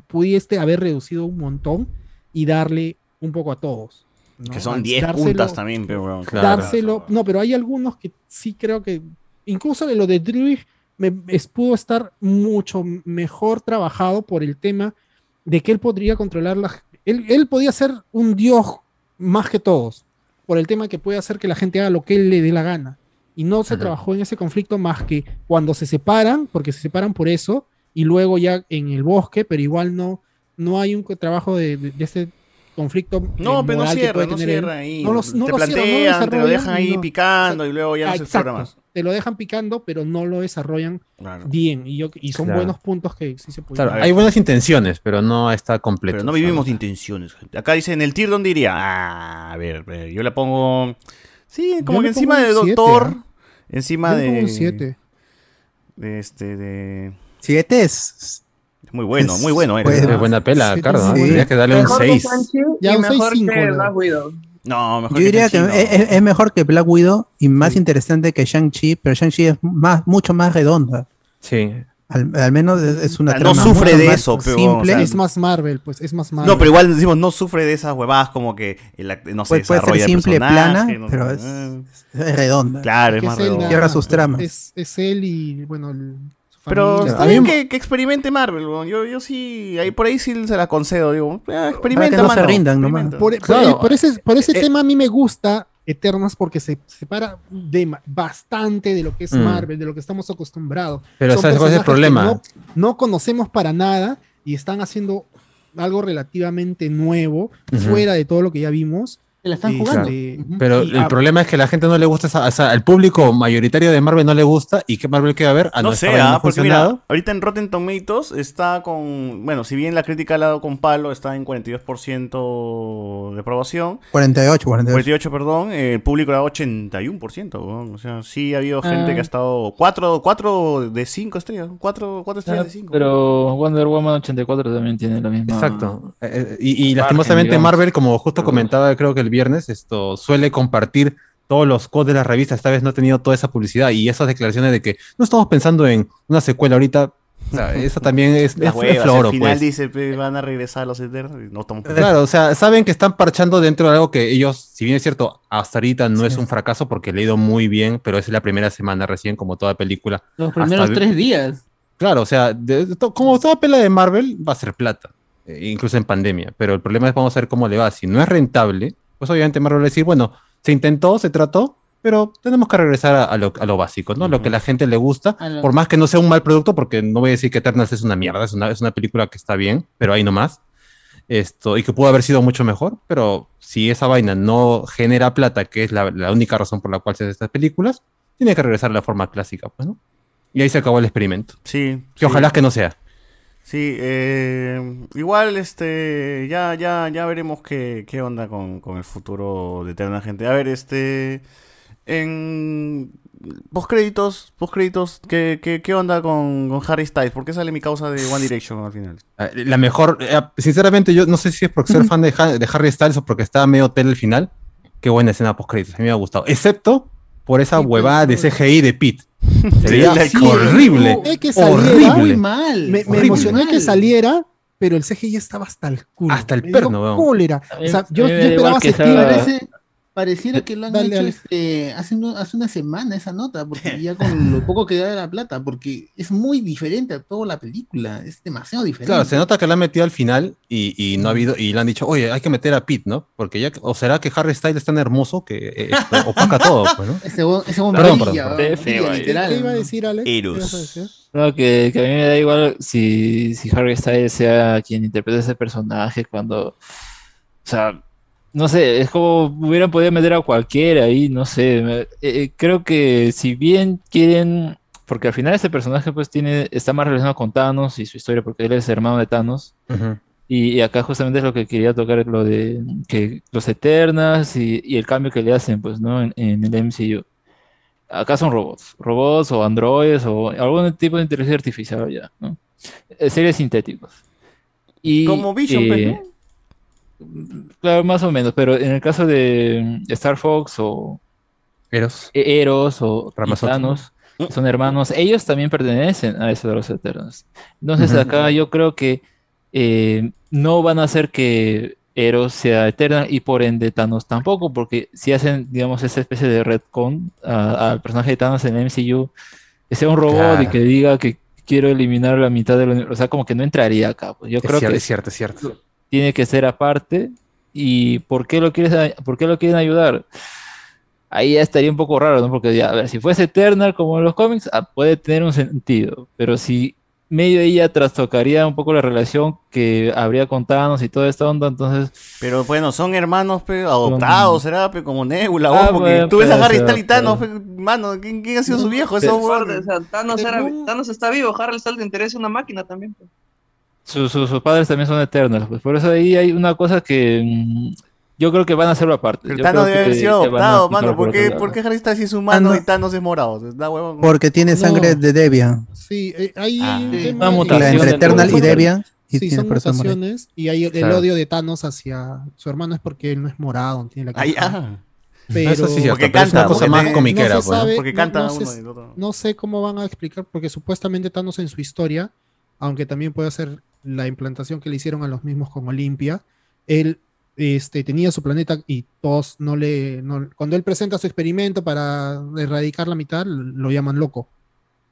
pudiste haber reducido un montón y darle un poco a todos. ¿no? Que son Al 10 dárselo- puntas también, pero weón. Claro. dárselo. No, pero hay algunos que sí creo que, incluso de lo de Druig, me, es- pudo estar mucho mejor trabajado por el tema de que él podría controlar la. Él, él podía ser un dios más que todos, por el tema que puede hacer que la gente haga lo que él le dé la gana. Y no se trabajó en ese conflicto más que cuando se separan, porque se separan por eso, y luego ya en el bosque, pero igual no, no hay un trabajo de, de, de este conflicto. eh, No, pero no cierra, no cierra ahí. No los- no te lo no te lo dejan ahí picando y luego ya no se explora más. Te lo dejan picando, pero no lo desarrollan Claro. bien. Y, yo, y son Claro. buenos puntos que sí se pueden. Claro, hay buenas intenciones, pero no está completo. Pero no vivimos de intenciones. gente. Acá dice, en el tier, ¿dónde iría? Ah, a ver, eh, yo le pongo... Sí, como Yo que encima de siete, Doctor, ¿ah? encima Yo le de... pongo un 7. De este, de... Siete es. Muy bueno, muy bueno pues, eres. Es buena pela, Sí, Cardo. ¿no? sí. Tendrías que darle un Mejor que 6. Sanchi Ya un mejor 6-5 No, mejor Yo diría que no. es, mejor que Black Widow y más interesante que Shang-Chi, pero Shang-Chi es más, mucho más redonda. Sí. Al, al menos es, una Ah, no trama sufre mucho de eso, pero, simple. o sea, Es más Marvel, pues es más Marvel. No, pero igual decimos, no sufre de esas huevadas como que no se Puede- puede ser simple, plana, no pero sé, es- eh. es redonda. Claro, es más más, sus tramas. Es, es él y, bueno, el- Pero está bien que, que experimente Marvel, weón. yo, yo sí, ahí por ahí sí se la concedo, digo, "Ah, experimenta, Para que no se mano, rindan nomás. experimenta". Por, por- Claro. eh, por ese, por ese Eh, tema a mí me gusta Eternas porque se separa de bastante de lo que es Mm. Marvel, de lo que estamos acostumbrados. Pero Son ¿sabes cuál es el problema? No, no conocemos para nada y están haciendo algo relativamente nuevo, fuera de todo lo que ya vimos. La están jugando. Pero y el a- problema es que a la gente no le gusta, esa, o sea, al público mayoritario de Marvel no le gusta. ¿Y qué Marvel quiere ver? Ah, No sé, no ah, porque mira, ahorita en Rotten Tomatoes está con, bueno, si bien la crítica ha dado con palo, está en 42% de aprobación. 48, 48. 48, perdón, eh, el público dado 81%, weón. o sea, sí ha habido gente Ah. que ha estado 4, 4 de 5 estrellas, 4, 4 estrellas de 5. Pero Wonder Woman 84 también tiene la misma. Exacto. Eh, eh, y, y margen, lastimosamente digamos. Marvel, como justo comentaba creo que el viernes, esto suele compartir todos los codes de las revistas. Esta vez no ha tenido toda esa publicidad y esas declaraciones de que no estamos pensando en una secuela ahorita. O sea, eso también es, Las es- es huevas, floro, al final pues. dice, "Pe, van a regresar los Eternos, y no estamos Claro, o sea, saben que están parchando dentro de algo que ellos, si bien es cierto, hasta ahorita no es un fracaso porque le ha ido muy bien, pero es la primera semana recién, como toda película. Los primeros Hasta- tres días. Claro, o sea, de- de to- como toda pela de Marvel, va a ser plata, eh, incluso en pandemia. Pero el problema es vamos a ver cómo le va. Si no es rentable, pues obviamente Marvel va a decir, bueno, se intentó, se trató, pero tenemos que regresar a, a lo, a lo básico, ¿no? Lo que la gente le gusta, lo- por más que no sea un mal producto, porque no voy a decir que Eternals es una mierda, es una, es una película que está bien, pero ahí nomás. Esto, y que pudo haber sido mucho mejor, pero si esa vaina no genera plata, que es la, la única razón por la cual se hacen estas películas, tiene que regresar a la forma clásica, pues, ¿no? Y ahí se acabó el experimento. Sí. Que ojalá que no sea. Sí, eh, igual este ya ya ya veremos qué, qué onda con, con el futuro de Eterna Gente. A ver, este en postcréditos, postcréditos, ¿qué, qué, qué onda con, con Harry Styles? ¿Por qué sale mi causa de One Direction al final? Ah, La mejor, eh, sinceramente, yo no sé si es porque ser fan de, de Harry Styles o porque estaba medio tele el final. Qué buena escena post créditos, a mí me ha gustado. Excepto por esa huevada de CGI de Pete. Sería Sí, horrible. es que saliera, horrible. mal. Me, me Horrible. emocionó que saliera, pero el CGI estaba hasta el culo. Hasta el perno, cólera. O sea, yo, yo esperaba que salga- Parece- Pareciera que lo han Dale, hecho dale. este, hace, uno- hace una semana esa nota, porque ya con lo poco que da de la plata, porque es muy diferente a toda la película, es demasiado diferente. Claro, se nota que la han metido al final y, y no ha habido, y le han dicho, oye, hay que meter a Pete, ¿no? Porque ya, o será que Harry Styles es tan hermoso que eh, esto opaca todo, pues, ¿no? Ese ese Perdón, brilla, perdón, brilla, perdón. literal. ¿Qué iba a decir, Alex? ¿Qué Eros. ibas a decir? No, que, que a mí me da igual si, si Harry Styles sea quien interprete ese personaje cuando. O sea, no sé, es como hubieran podido meter a cualquiera ahí, no sé. me- eh, eh, creo que si bien quieren. Porque al final este personaje pues tiene, está más relacionado con Thanos y su historia porque él es hermano de Thanos. Y, y acá justamente es lo que quería tocar, lo de que los Eternas y, y el cambio que le hacen, pues, ¿no? En, en el MCU. Acá son robots, robots o androides o algún tipo de inteligencia artificial ya, ¿no? Eh, Seres sintéticos. Y, Como Vision, pues, eh, Claro, más o menos, pero en el caso de mm, Star Fox o Eros. E- Eros o que son hermanos, ellos también pertenecen a eso de los Eternos. Entonces acá yo creo que eh, no van a hacer que Eros sea eterna y por ende Thanos tampoco, porque si hacen, digamos, esa especie de retcon al personaje de Thanos en el MCU, que sea un robot y que diga que quiero eliminar la mitad del universo, o sea, como que no entraría acá. Pues yo Es creo cierto, que es cierto, es cierto. Tiene que ser aparte. ¿Y por qué lo quieres, por qué lo quieren ayudar? Ahí ya estaría un poco raro, ¿no? Porque ya, a ver, si fuese Eternal como en los cómics, ah, puede tener un sentido. Pero si medio ella trastocaría un poco la relación que habría con Thanos y toda esta onda, entonces. Pero bueno, son hermanos pe, adoptados, será pe, como Nebula, Ah, porque bueno, tú ves a Harry Styles y Thanos, pe, mano, ¿quién, quién ha sido su viejo? Eso, o sea, Thanos, era- Thanos está vivo, Harry Styles le interesa una máquina también. Pues. Su- su- sus padres también son Eternals. Pues por eso ahí hay una cosa que mm, yo creo que van a hacerlo aparte. Pero Yo Thanos creo debe haber sido adoptado, mano. por ¿Por otro qué, por qué Harry Styles es humano Ah, no. y Thanos es morado? Huevón. Porque tiene sangre No. de Debian. Sí, eh, hay Ah. Sí. Una mutación entre Eternal y. Debian. Y Sí, tiene son mutaciones y hay el, el Claro. odio de Thanos hacia su hermano es porque él no es morado, tiene la Ah, cara. ya. Pero Eso sí Porque pero es una canta, cosa porque más comiquera, no se pues, ¿no? sabe, Porque canta no, uno sé, y otro. no sé cómo van a explicar, porque supuestamente Thanos en su historia, aunque también puede ser la implantación que le hicieron a los mismos con Olimpia, él este, tenía su planeta y todos no le. no- cuando él presenta su experimento para erradicar la mitad, lo llaman loco.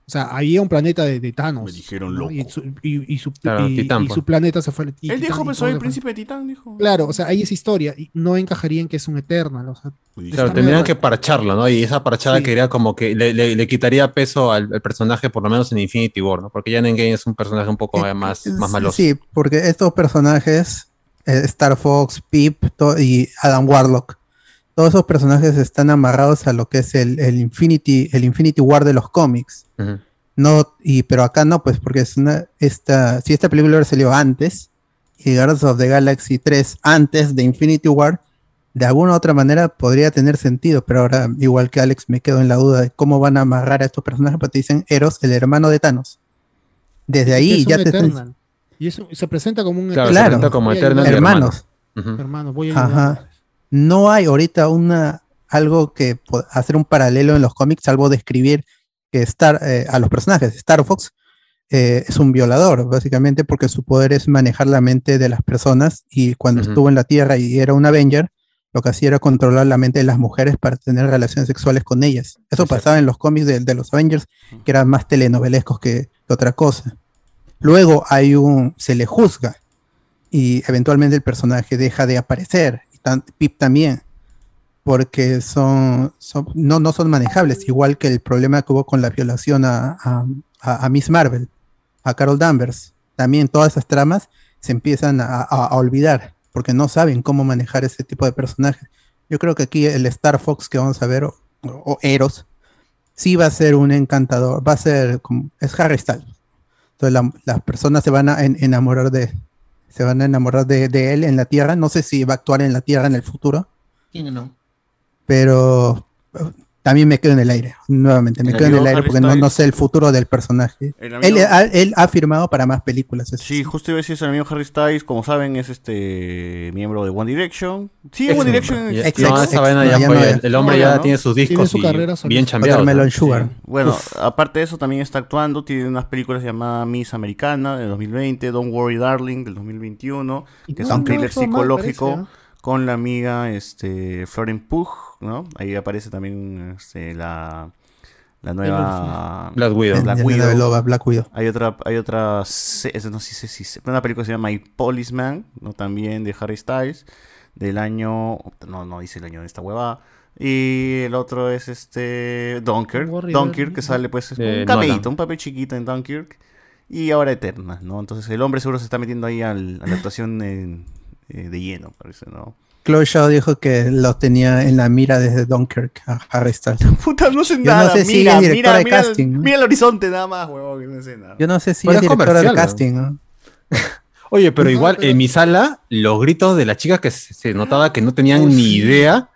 O sea, había un planeta de, de Thanos. Me dijeron ¿no? loco. Y su, y- y su- Claro, y- Titán, y pues. su planeta se fue. Él Titán dijo, pues soy el príncipe de Titán, dijo. Claro, o sea, ahí es historia. Y no encajaría en que es un Eternal. O sea, Claro, tendrían que parcharlo, ¿no? Y esa parchada Sí. que iría como que le, le- le quitaría peso al, al personaje, por lo menos en Infinity War, ¿no? Porque ya en Endgame es un personaje un poco más, más maloso. Sí, porque estos personajes, eh, Star Fox, Pip y Adam Warlock, todos esos personajes están amarrados a lo que es el, el Infinity, el Infinity War de los cómics. No, y, pero acá no, pues, porque es una, esta, si esta película hubiera salido antes, y Guardians of the Galaxy 3 antes de Infinity War, de alguna u otra manera podría tener sentido, pero ahora, igual que Alex, me quedo en la duda de cómo van a amarrar a estos personajes, porque te dicen Eros, el hermano de Thanos. Desde ahí es ya te están- Eternal. Y eso se presenta como un Claro, Claro. se presenta como Eternal ayudar. hermanos. Ujú. Hermano, voy a ayudar. Ajá. No hay ahorita una algo que hacer un paralelo en los cómics, salvo describir que Star eh, a los personajes. Star Fox eh, es un violador, básicamente, porque su poder es manejar la mente de las personas. Y cuando estuvo en la Tierra y era un Avenger, lo que hacía era controlar la mente de las mujeres para tener relaciones sexuales con ellas. Eso pasaba en los cómics de, de los Avengers, que eran más telenovelescos que, que otra cosa. Luego hay un, se le juzga y eventualmente el personaje deja de aparecer. Pip también, porque son, no, no son manejables, igual que el problema que hubo con la violación a, a- a- Miss Marvel, a Carol Danvers. También todas esas tramas se empiezan a, a- olvidar, porque no saben cómo manejar ese tipo de personajes. Yo creo que aquí el Star Fox que vamos a ver, o, o Eros, sí va a ser un encantador, va a ser como, es Harry Styles. Entonces la- las personas se van a en- enamorar de, se van a enamorar de, de él en la Tierra. No sé si va a actuar en la Tierra en el futuro, ¿Quién no? pero también me quedo en el aire. Nuevamente, me quedo en el aire Harry porque no, no sé el futuro del personaje. Él, ha, él ha firmado para más películas. eso Sí, justo iba a decir eso, el amigo Harry Styles, como saben, es este miembro de One Direction. Sí, Ex One. Direction. Es- no, esa vaina ya ya fue, no, el, hombre No, ya ¿no? tiene sus Tiene discos su y carrera bien ¿no? Sugar. Bueno, Uf. aparte de eso también está actuando, tiene unas películas llamadas Miss Americana del 2020, Don't Worry Darling del 2021, que es un thriller mal, psicológico parece, con la amiga este, Florence Pugh, ¿no? Ahí aparece también este, la, la nueva... Black Widow. Black Widow. Loba, Black Widow. Hay otra, hay otra, no sé si se- una película que se llama My Policeman, ¿no? También de Harry Styles, del año, no, no dice el año de esta huevada. Y el otro es este Dunkirk, Dunkirk que sale pues un Nolan. un papel chiquito en Dunkirk. Y ahora Eterna, ¿no? Entonces el hombre seguro se está metiendo ahí al- a la actuación en- eh, de lleno, parece, ¿no? Chloe Shaw dijo que lo tenía en la mira desde Dunkirk a Harry Styles. Puta, no sé Yo nada, no sé si mira, es directora mira, de mira, casting, ¿no? mira el horizonte nada más, huevón, que no sé nada. Yo no sé si Pero es es directora ¿no? casting. ¿no? Oye, pero No, igual pero- en mi sala, los gritos de las chicas que se, se notaba que no tenían ni idea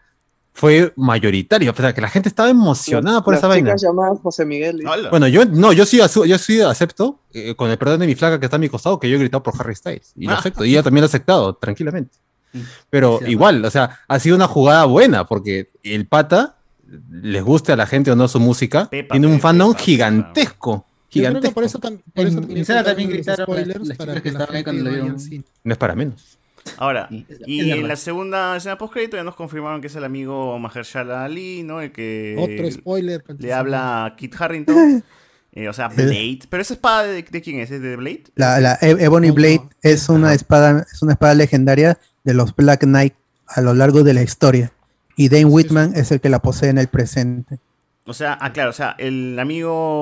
fue mayoritario. O sea, que la gente estaba emocionada por Las esa vaina. José Miguel. y- Hola. Bueno, yo no, yo sí, yo sí acepto, eh, con el perdón de mi flaca que está a mi costado, que yo he gritado por Harry Styles. Y lo Ah. acepto. Y ella también lo ha aceptado, tranquilamente. Mm. Pero Sí, igual, o sea, ha sido una jugada buena, porque el pata, les guste a la gente o no su música, Pepa, tiene un pepa, fandom pepa. gigantesco. Yo creo que Gigantesco. por eso, por eso En también los gritaron spoilers las para que que estaban ahí cuando lo vieron. No es para menos. Ahora, Sí, es- y es en la segunda escena postcrédito ya nos confirmaron que es el amigo Mahershala Ali, ¿no? El que Otro spoiler. le habla a Kit Harrington. eh, o sea, Blade. Pero esa espada de, de quién es? ¿Es de Blade? La, la E- Ebony No, no. Blade es una espada, es una espada legendaria de los Black Knight a lo largo de la historia. Y Dane Whitman es el que la posee en el presente. O sea, ah, claro, o sea, el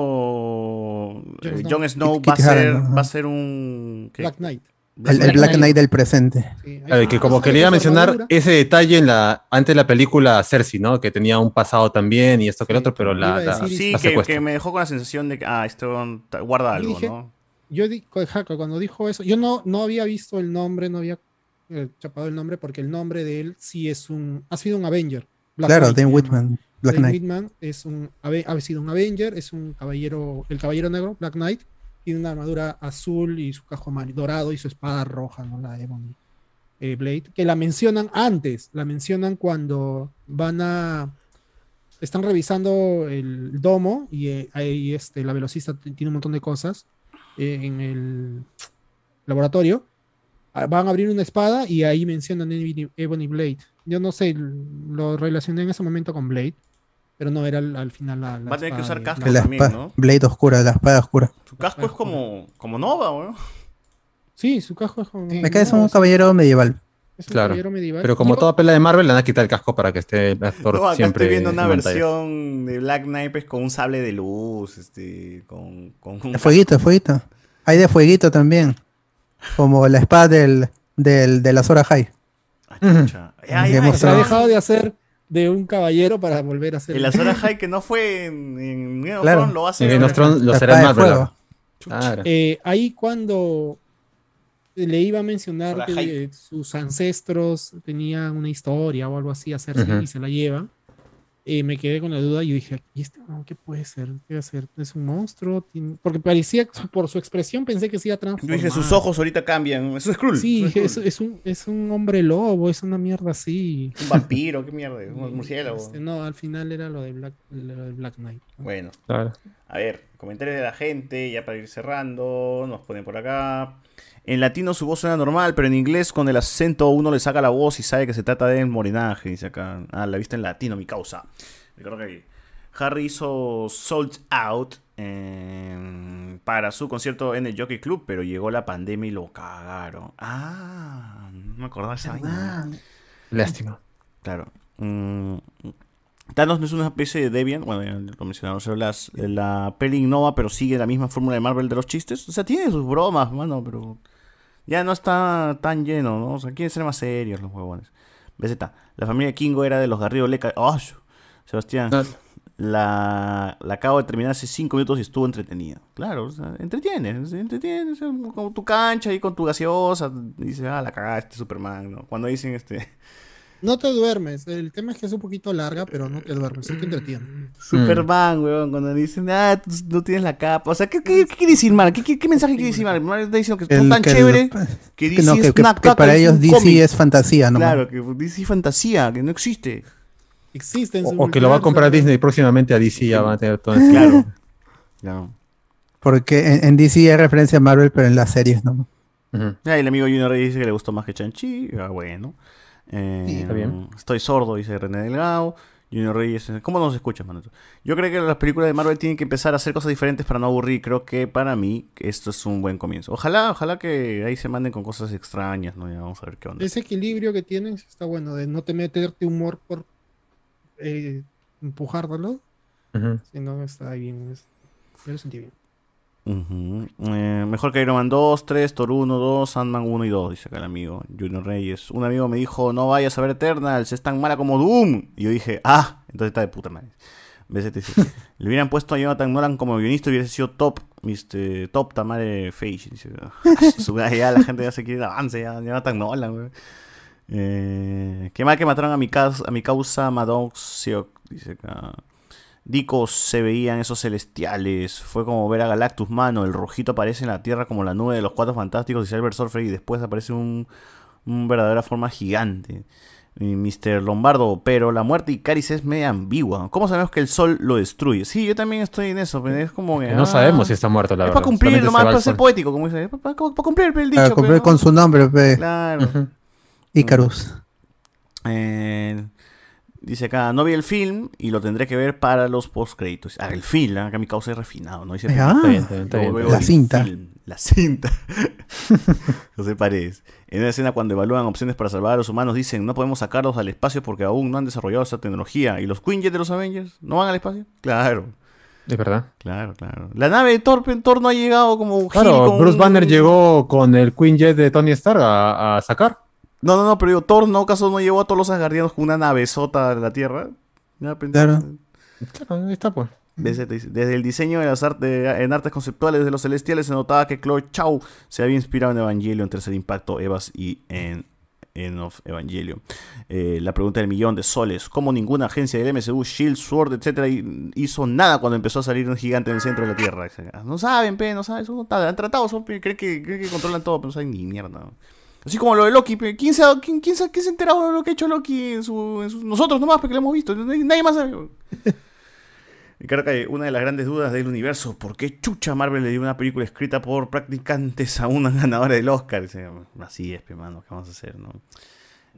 amigo Jon eh, Snow. Jon Snow va a ser, va a ser un ¿qué? Black Knight. El, el Black Knight. Del presente. Sí, y que como quería mencionar armadura. ese detalle en la antes de la película Cersei, ¿no? Que tenía un pasado también y esto que el otro, pero la, a la- Sí, la que, me dejó con la sensación de que, ah, esto guarda algo, dije- ¿no? Yo cuando dijo eso, yo no, no había visto el nombre, no había eh, chapado el nombre, porque el nombre de él sí es un, ha sido un Avenger. Black claro, llama. Whitman, Black Knight. Whitman es un, ha sido un Avenger, es un caballero, el caballero negro, Black Knight, tiene una armadura azul y su amarillo, dorado y su espada roja, ¿no? La Ebony eh, Blade, que la mencionan antes, la mencionan cuando van a, están revisando el domo y eh, ahí este, la velocista tiene un montón de cosas eh, en el laboratorio. Ah, Van a abrir una espada y ahí mencionan Ebony, Blade. Yo no sé, lo relacioné en ese momento con Blade. Pero no, era al, al final la, la Va a tener que usar casco La también, ¿no? Blade oscura, la espada oscura. Su casco es como, como Nova, weón. Sí, su casco es como. Me cae es un caballero medieval. Es un Claro. caballero medieval. Pero como toda pelea de Marvel, le van a quitar el casco para que esté el actor No, acá siempre estoy viendo una versión de Black Knight pues, con un sable de luz, este, con, con un De fueguito, de fueguito. Hay de fueguito también. Como la espada del, del, de la Zora High. Ay, ay, of Se ha dejado de hacer de un caballero para volver a ser. En la zona high que no fue en, en Game of Claro. Thrones, lo hacer. En Game of Thrones lo será en Marvel. Claro. Eh, ahí cuando le iba a mencionar que eh, sus ancestros tenían una historia o algo así, hacerse Ujú. y se la lleva, eh, me quedé con la duda y dije, ¿y este no, qué puede ser? ¿Qué va a ser? ¿Es un monstruo? ¿Tiene-?" Porque parecía, por su expresión pensé que se iba a Yo transformar. dije, sus ojos ahorita cambian. Eso es Skrull. Sí, es un, es un hombre lobo, es una mierda así. Un vampiro, qué mierda, un murciélago. Este, no, al final era lo de Black, lo de Black Knight. Bueno, Claro. a ver, comentarios de la gente, ya para ir cerrando, nos ponen por acá. En latino su voz suena normal, pero en inglés con el acento uno le saca la voz y sabe que se trata de morinaje, dice acá. Ah, la vista en latino, mi causa. Recuerdo que Harry hizo Sold Out eh, para su concierto en el Jockey Club, pero llegó la pandemia y lo cagaron. Ah, no me acordaba esa vaina. Lástima. Claro. Mm, Thanos no es una especie de Debian, bueno, ya lo pero las, la peli innova, pero sigue la misma fórmula de Marvel de los chistes. O sea, tiene sus bromas, mano, pero ya no está tan lleno, ¿no? O sea, quieren ser más serios los huevones. BZ, la familia Kingo era de los Garrido Leca. ¡Oh! Sebastián, No. la, la acabo de terminar hace cinco minutos y estuvo entretenida. Claro, o sea, entretiene, se entretiene, o sea, con tu cancha y con tu gaseosa. Dices, ah, la cagaste, Superman, ¿no? Cuando dicen este. No te duermes, el tema es que es un poquito larga, pero no te duermes, sí te entretiene. Superman, weón, cuando dicen, ah, tú no tienes la capa. O sea, ¿qué, qué, qué quiere decir mal? ¿Qué, qué, qué mensaje quiere decir mal? Mal está diciendo que es El- tan chévere que que DC no, que- es que- una que caca, para ellos DC cómic. es fantasía nomás. Claro, que DC es fantasía, que no existe. Existen. O, o que lo va a comprar Disney próximamente a DC, ya van a tener todo eso. Claro. Claro. Porque en, en DC hay referencia a Marvel, pero en las series no. Ah, el amigo Junior dice que le gustó más que Chanchi. Ah, bueno. Eh, Sí, está bien. Estoy sordo, dice René Delgado. Junior Reyes, ¿cómo nos escuchas, mano? Yo creo que las películas de Marvel tienen que empezar a hacer cosas diferentes para no aburrir. Creo que para mí esto es un buen comienzo. Ojalá, ojalá que ahí se manden con cosas extrañas, ¿no? Ya vamos a ver qué onda. Ese equilibrio que tienes está bueno, de no te meterte humor por eh, empujártelo, Ujú. sino está bien. es- yo lo sentí bien. Eh, mejor que Iron Man 2, 3, Thor 1, 2, Sandman 1 y 2, dice acá el amigo Junior Reyes. Un amigo me dijo, no vayas a ver Eternals, es tan mala como Doom. Y yo dije, ah, entonces está de puta madre. Dice, le hubieran puesto a Jonathan Nolan como guionista y hubiese sido top, Mr. top Tamare Face. Dice, "Ah, su- ya la gente ya se quiere avance, ya Jonathan Nolan, güey. Eh, qué mal que mataron a mi, a mi causa Maddox dice acá. Dicos se veían esos celestiales. Fue como ver a Galactus, mano. El rojito aparece en la Tierra como la nube de los cuatro fantásticos y Silver Surfer. Y después aparece un, un verdadera forma gigante. Mr. Lombardo, pero la muerte de Icaris es media ambigua. ¿Cómo sabemos que el sol lo destruye? Sí, yo también estoy en eso. pero Es como que. Que no ah, sabemos si está muerto, la Es verdad. para cumplir, nomás para ser poético, como dice. Para, cumplir el dicho. Para cumplir pero- con su nombre, pe. Claro. Icarus. Eh, dice acá, no vi el film y lo tendré que ver para los postcréditos. Ah, el film, acá mi causa es refinado, ¿no? Dice, Ah, Está bien, está bien, está bien, Luego está veo La cinta. film, la cinta. José Paredes. En una escena cuando evalúan opciones para salvar a los humanos dicen, no podemos sacarlos al espacio porque aún no han desarrollado esa tecnología. ¿Y los Quinjet de los Avengers no van al espacio? Claro, Es verdad. claro, claro. La nave de Thor, Thor no ha llegado como un Claro, Bruce un- Banner llegó con el Queen Jet de Tony Stark a, a sacar. No, no, no, pero digo, Thor no acaso no llevó a todos los asgardianos con una navezota a la Tierra. Ya, pendejo. Claro. Claro, ahí está, pues. Desde, el diseño de las artes, en artes conceptuales de los celestiales se notaba que Chloe Chow se había inspirado en Evangelion, Tercer Impacto, Evas y en, en of Evangelion. Eh, la pregunta del millón de soles: ¿Cómo ninguna agencia del MCU, Shield, Sword, etcétera, hi- hizo nada cuando empezó a salir un gigante en el centro de la Tierra? No saben, pe, no saben, son, han tratado, son, pe, creen que, creen que controlan todo, pero no saben ni mierda. Así como lo de Loki, ¿quién se, ha, quién, quién se, ha- quién se ha enterado de lo que ha hecho Loki en su, en sus- nosotros nomás, porque lo hemos visto, nadie más sabe. Y creo que una de las grandes dudas del universo, ¿por qué chucha Marvel le dio una película escrita por practicantes a una ganadora del Oscar? Así es, pe, mano, ¿qué vamos a hacer, no?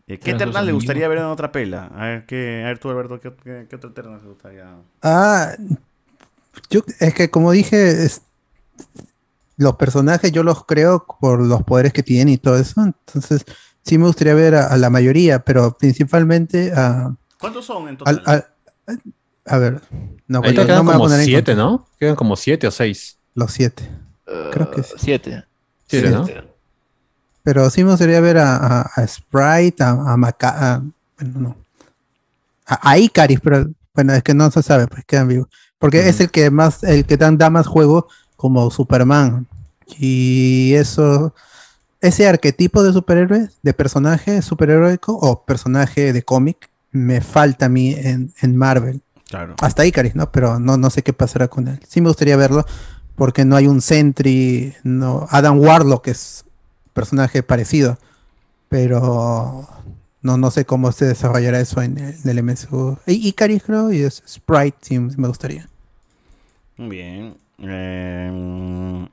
Eh, ¿Qué Eternal le gustaría ver en otra pela? A ver, ¿qué, a ver tú, Alberto, ¿qué, qué, qué otro Eternal te gustaría? Ah, yo, es que como dije, es- los personajes yo los creo por los poderes que tienen y todo eso. Entonces, sí me gustaría ver a, a la mayoría, pero principalmente a. ¿Cuántos son en total? al- al- a ver, no, Ahí quedan no como siete, contra. ¿no? Quedan como siete o seis. Los siete. Creo que sí. Siete. Siete, ¿no? Pero sí me gustaría ver a, a- a Sprite, a, a Maca, a- bueno, no. A, a Icaris, pero bueno, es que no se sabe, pues quedan vivos. Porque es el que más, el que dan, da más juego como Superman. Y eso, ese arquetipo de superhéroe, de personaje superheroico o personaje de cómic, me falta a mí en, en Marvel. Claro. Hasta Icaris, ¿no? Pero no, no sé qué pasará con él. Sí me gustaría verlo, porque no hay un Sentry, no. Adam Warlock es personaje parecido, pero no, no sé cómo se desarrollará eso en el, en el MSU. Icaris creo, y es Sprite, sí, me gustaría. Muy bien. Eh,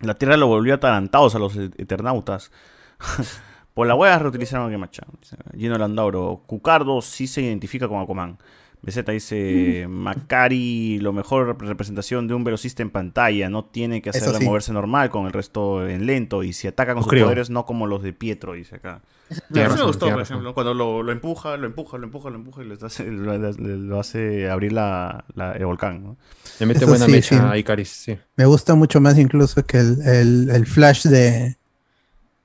la Tierra lo volvió atarantados a los Eternautas. Por la hueá reutilizaron a Gemacha. Gino Landauro. Cucardo sí se identifica con Aquaman. BZ dice, Macari, lo mejor rep- representación de un velocista en pantalla, no tiene que sí. moverse normal con el resto en lento y si ataca con sus poderes no como los de Pietro, dice acá. Tiene Eso me gustó, por razón. ejemplo, cuando lo, lo empuja, lo empuja, lo empuja, lo empuja y le hace, lo, le- lo hace abrir la, la- el volcán. ¿no? Le mete Eso buena sí, mecha sí. a Icaris, sí. Me gusta mucho más incluso que el, el- el Flash de,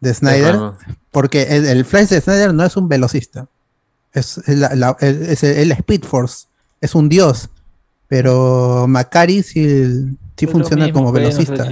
de Snyder, Ajá. porque el, el Flash de Snyder no es un velocista, es, la, la- el, es el Speed Force, es un dios, pero Macari sí, sí funciona mismo, como pues, no velocista.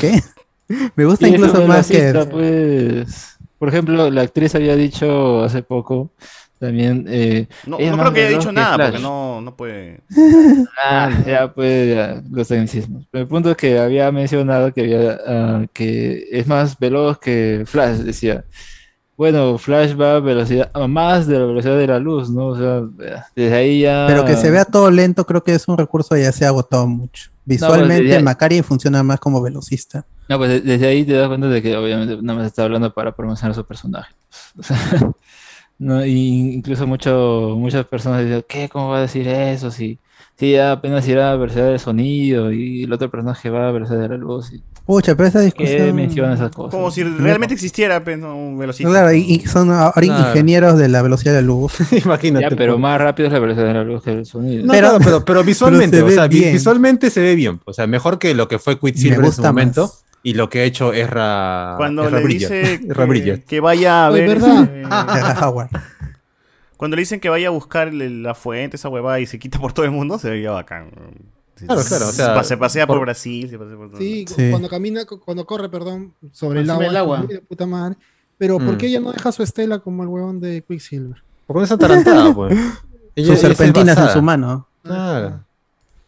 ¿Qué? Me gusta incluso más que... pues, por ejemplo, la actriz había dicho hace poco también. eh, No, no creo que haya dicho que nada, Flash. porque no, no puede. Ah, ya, pues, ya, los tecnicismos. El punto es que había mencionado que había ah, que es más veloz que Flash, decía. Bueno, Flash va a velocidad, a más de la velocidad de la luz, ¿no? O sea, desde ahí ya. Pero que se vea todo lento, creo que es un recurso que ya se ha agotado mucho. Visualmente, desde- Macari funciona más como velocista. No, pues de- desde ahí te das cuenta de que obviamente nada más está hablando para promocionar su personaje. O sea, no, y incluso mucho, muchas personas dicen, ¿qué? ¿Cómo va a decir eso? Si, si ya apenas irá a velocidad del sonido y el otro personaje va a velocidad de la luz. Y, Pucha, pero esa ¿Qué discusión... menciona esas cosas? Como si realmente existiera pues, ¿no? un velocista. Claro, y, y son ahora Claro. ingenieros de la velocidad de la luz. Imagínate. Ya, pero pues. más rápido es la velocidad de la luz que el sonido. No, Pero- claro, pero, pero visualmente, pero se o sea, vi- bien. visualmente se ve bien. O sea, mejor que lo que fue Quicksilver en su gusta momento más. y lo que ha hecho Ezra, Cuando Ezra le Bridger. dice Ezra que, Bridger. que vaya a Oye, ver. ¿verdad? cuando le dicen que vaya a buscar el- la fuente, esa huevada y se quita por todo el mundo, se veía bacán. Claro, claro, o se sea, pa- se pasea por, por- Brasil, se pasea por todo. Sí, Sí. cuando camina, cu- cuando corre, perdón, sobre el agua. del agua. puta madre. Pero ¿por Mm. qué ella no deja su estela como el huevón de Quicksilver? Porque no es atarantada, pues. Sus serpentinas en su mano. Claro.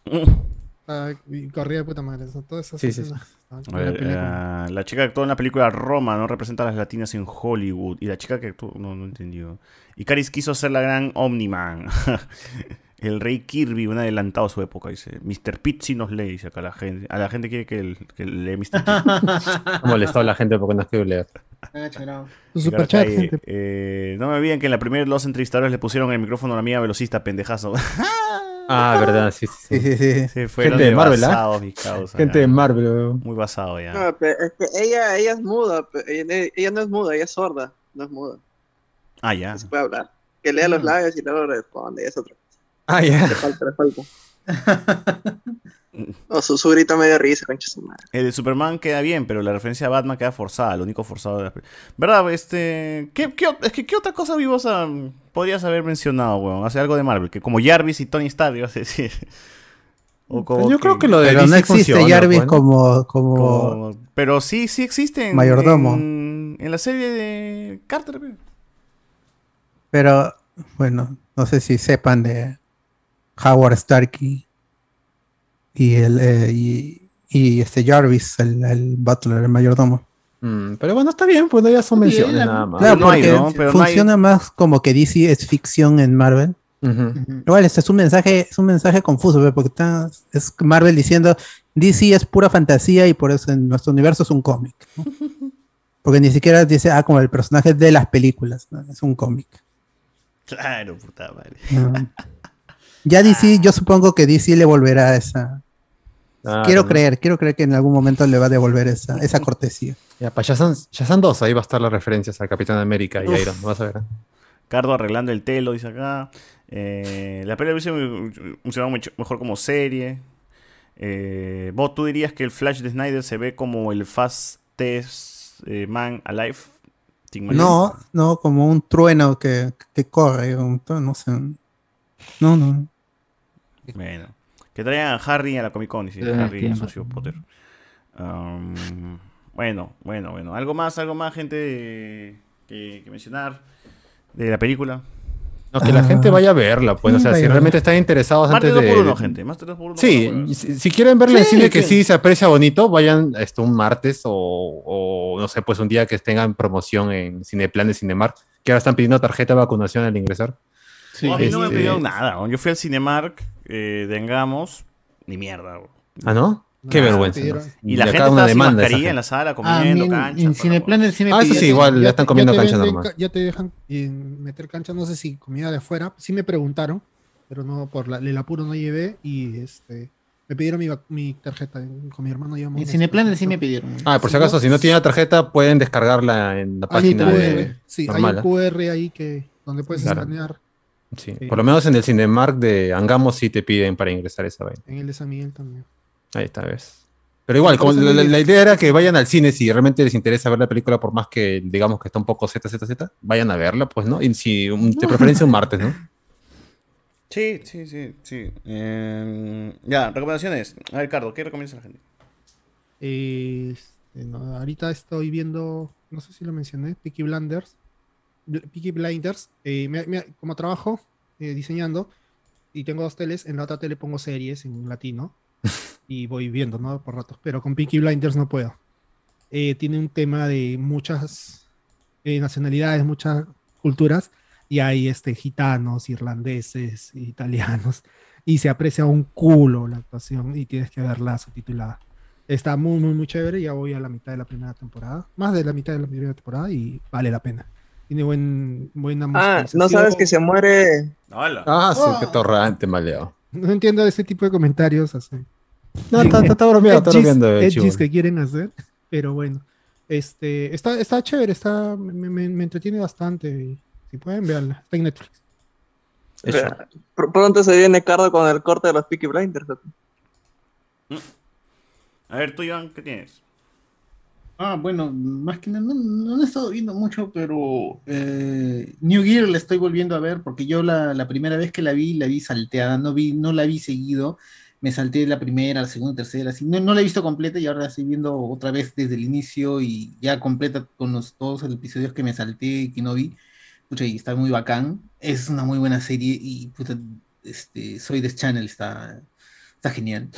Ah, corría de puta madre. Todas esas Sí, sí, escenas estaban A en la ver, película. eh, la chica que actuó en la película Roma no representa a las latinas en Hollywood. Y la chica que actuó. No, no entendió. Y Caris quiso ser la gran Omniman. El rey Kirby, un adelantado a su época, dice. Mr. Sí nos lee, dice acá la gente. A la gente quiere que, el, que lee Mr. Pitt. Ha molestado a la gente porque no escribe leer. Ah, gente. eh, no me olviden que en la primera los entrevistadores le pusieron el micrófono a la amiga velocista, pendejazo. Ah, verdad, sí, sí. Sí, sí. sí, sí. Se fueron Gente de Marvel, ¿ah? basados, Gente ya. de Marvel. Muy basado ya. No, pero es que ella, ella es muda, ella, ella no es muda, ella es sorda, no es muda, Ah, ya. no se puede hablar. Que lea los labios y luego responde, es otra. Ah, ya. Le falta, le falta. O su, su grito medio risa, concha su madre. El de Superman queda bien, pero la referencia a Batman queda forzada, lo único forzado de la ¿Verdad? Este. ¿qué, qué, es que, ¿qué otra cosa vivosa podrías haber mencionado, weón? Hace algo de Marvel, que como Jarvis y Tony Stark, ibas a decir. O como Yo creo que lo de Pero no existe funciona, Jarvis pues, como, como... como- Pero sí, sí existe en, Mayordomo. En, en la serie de Carter. pe. Pero, bueno, no sé si sepan de Howard Starkey y el eh, y, y este Jarvis, el, el butler, el mayordomo. Mm, pero bueno, está bien, pues no, ya son menciones nada más. Claro, no hay, porque ¿no? Pero no hay- funciona más como que DC es ficción en Marvel. Igual, este es un mensaje, es un mensaje confuso, ¿ve? porque está, es Marvel diciendo DC es pura fantasía y por eso en nuestro universo es un cómic. ¿no? Porque ni siquiera dice, ah, como el personaje de las películas. ¿no? Es un cómic. Claro, puta madre. Ya DC, yo supongo que DC le volverá a esa. Ah, quiero no. creer, quiero creer que en algún momento le va a devolver esa, esa cortesía. Ya, para Shazam, Shazam 2, ahí va a estar las referencias a Capitán América y Uf. Iron, vas a ver. ¿eh? Cardo arreglando el telo, dice acá. Eh, la pelea hubiese funcionado mucho mejor como serie. Eh, vos, ¿tú dirías que el Flash de Snyder se ve como el Fastest eh, Man Alive? No, no, como un trueno que, que corre, un- no sé. No, no. Bueno. Que traigan a Harry a la Comic Con, dice Ah, Harry tiene socio Potter. Um, bueno, bueno, bueno. ¿Algo más, algo más, gente, que, que mencionar de la película? No, que la gente vaya a verla, pues. O sea, Sí, si realmente están interesados Martes antes dos de. por uno, gente. Más tres por uno. Sí, si, si quieren verla en Sí, cine que que- sí se aprecia bonito, vayan este, un martes o, o, no sé, pues un día que tengan promoción en Cineplan de Cinemark, que ahora están pidiendo tarjeta de vacunación al ingresar. No, a mí no me Este, pidieron nada. Yo fui al Cinemark eh, de Engamos, ni mierda. bro. ¿Ah, no? Qué vergüenza. Y la gente estaba sin mascarilla en la sala, Ah, comiendo en, cancha. en Cineplanet sí me Ah, eso sí, igual, ya están comiendo cancha venden normal. Ya te dejan meter cancha, no sé si comida de afuera. Sí me preguntaron, pero no, por la, el apuro no llevé y este me pidieron mi, mi tarjeta. Con mi hermano llevamos. En Cineplanet sí me pidieron. Ah, por si acaso, si no tienen la tarjeta, pueden descargarla en la página de sí, normal. hay un QR ahí que donde puedes Claro. escanear Sí, Por lo menos en el Cinemark de Angamos sí te piden para ingresar esa vaina. en el de San Miguel también. Ahí está, ves. Pero igual, como la, idea era que vayan al cine si realmente les interesa ver la película, por más que digamos que está un poco ZZZ, vayan a verla, pues, ¿no? Y si un- de preferencia un martes, ¿no? Sí, sí, sí, sí. Eh, ya, recomendaciones. A ver, Cardo, ¿qué recomiendas a la gente? Este, no, ahorita estoy viendo, no sé si lo mencioné, Peaky Blinders. Peaky Blinders. eh, me- me- como trabajo eh, diseñando y tengo dos teles, en la otra tele pongo series en latino y voy viendo, ¿no? Por ratos. Pero con Peaky Blinders no puedo. Eh, tiene un tema de muchas nacionalidades, muchas culturas y hay este, gitanos, irlandeses, italianos y se aprecia un culo la actuación y tienes que verla subtitulada. Está muy, muy, muy chévere. Ya voy a la mitad de la primera temporada. Más de la mitad de la primera temporada y vale la pena. Tiene buen, buena Ah, no sabes que se muere. Ah, sí, qué torrante, maleado. No entiendo ese tipo de comentarios. Así. No, está- está- está bromeado, está bromeando, que quieren hacer. Pero bueno. Este, está, está chévere, está, me, me- me entretiene bastante. y si pueden, verla. Está en Netflix. Pr- Pronto se viene Cardo con el corte de los Peaky Blinders. A ver, tú, Iván, ¿qué tienes? Ah, bueno, más que nada, no, no he estado viendo mucho, pero eh, New Gear la estoy volviendo a ver porque yo la, la primera vez que la vi, la vi salteada, no vi, no la vi seguido, me salté la primera, la segunda, tercera, así, no, no la he visto completa y ahora la estoy viendo otra vez desde el inicio y ya completa con los, todos los episodios que me salté y que no vi, pucha, y está muy bacán, es una muy buena serie y puta, este, soy de Channel, está, está genial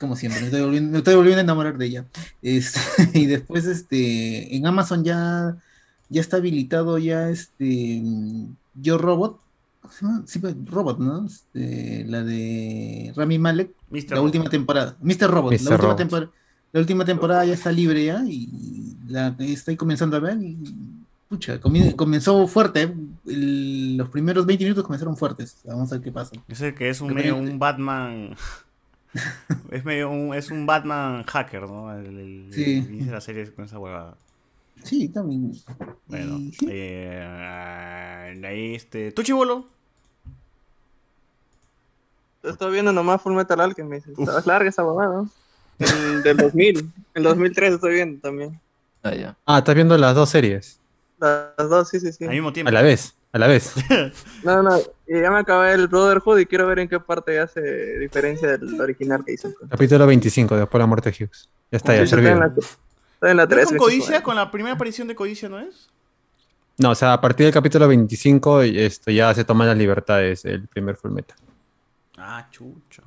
como siempre, me estoy volviendo, me estoy volviendo a enamorar de ella. Este, y después, este, en Amazon ya, ya está habilitado ya este Yo Robot. ¿cómo se llama? Sí, pues, Robot, ¿no? Este, la de Rami Malek, la Robot. última temporada. Mr. Robot, Mr. la última Robot. temporada. La última temporada ya está libre ya y la estoy comenzando a ver y pucha, comenzó fuerte. El- los primeros 20 minutos comenzaron fuertes. Vamos a ver qué pasa. Es el que es un medio un Batman. es medio un, es un Batman hacker, ¿no? El, el- Sí. el inicio de la serie con esa huevada. Sí, también. Bueno, eh, ahí este. ¿Tú, chivolo? Estoy viendo nomás Full Metal Alchemist. Es larga esa huevada, ¿no? El del 2000. El 2003 estoy viendo también. Ah, ya. Ah, estás viendo las dos series. Las dos, sí, sí, sí. Al mismo tiempo. A la vez, a la vez. No, no, y ya me acabé el Brotherhood y quiero ver en qué parte hace diferencia del original que hizo. Capítulo 25, después de la muerte de Hughes. Ya está, ya Sí, está en servido. la, está en la ¿No es 3. con Codicia? ¿Con la primera aparición de Codicia, no es? No, o sea, a partir del capítulo 25 esto ya se toman las libertades el primer Full Metal. Ah, chucho.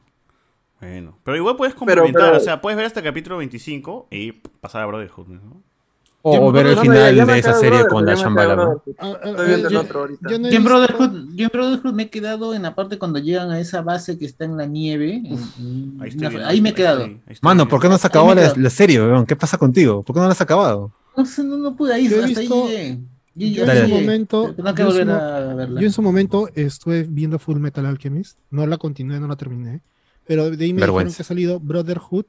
Bueno, pero igual puedes complementar, pero- o sea, puedes ver hasta el capítulo 25 y pasar a Brotherhood, ¿no? O, Yo o ver el No, no, final de esa serie Brotherhood, con la ¿no? Brotherhood. Ah, ah, Estoy viendo el yo- otro ahorita. yo no en, Brotherhood, yo en Brotherhood me he quedado en la parte cuando llegan a esa base que está en la nieve. en- Ahí, en estoy una- viendo, ahí me he ahí quedado. ahí estoy Mano. ¿por qué no has Ahí acabado la, la serie, weón? ¿Qué pasa contigo? ¿Por qué no la has acabado? No sé, no, no pude ahí, Yo he hasta visto- ahí. Yo, Yo en su momento, que yo en su yo en su momento estuve viendo Full Metal Alchemist, no la continué, no la terminé, pero de ahí me dijeron Vergüenza. que ha salido Brotherhood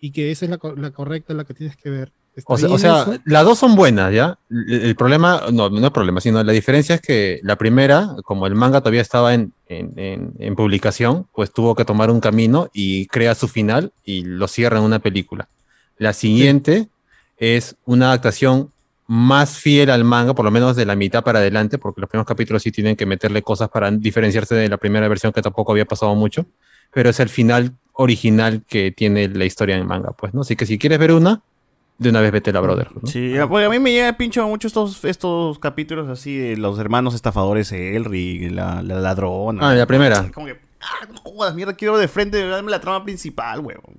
y que esa es la, la correcta, la que tienes que ver. O sea, o sea, las dos son buenas, ¿ya? El, el problema, no, no es problema, sino la diferencia es que la primera, como el manga todavía estaba en, en- en- en publicación, pues tuvo que tomar un camino y crea su final y lo cierra en una película. La siguiente es una adaptación más fiel al manga, por lo menos de la mitad para adelante, porque los primeros capítulos sí tienen que meterle cosas para diferenciarse de la primera versión que tampoco había pasado mucho, pero es el final original que tiene la historia en manga, pues, ¿no? Así que si quieres ver una, de una vez vete la Brotherhood, ¿no? Sí, porque a mí me llega pincho mucho estos, estos capítulos así de los hermanos estafadores Elric, la, la ladrona. Ah, la primera. Como que, ah, no jodas, mierda, quiero de frente, dame la trama principal, huevón.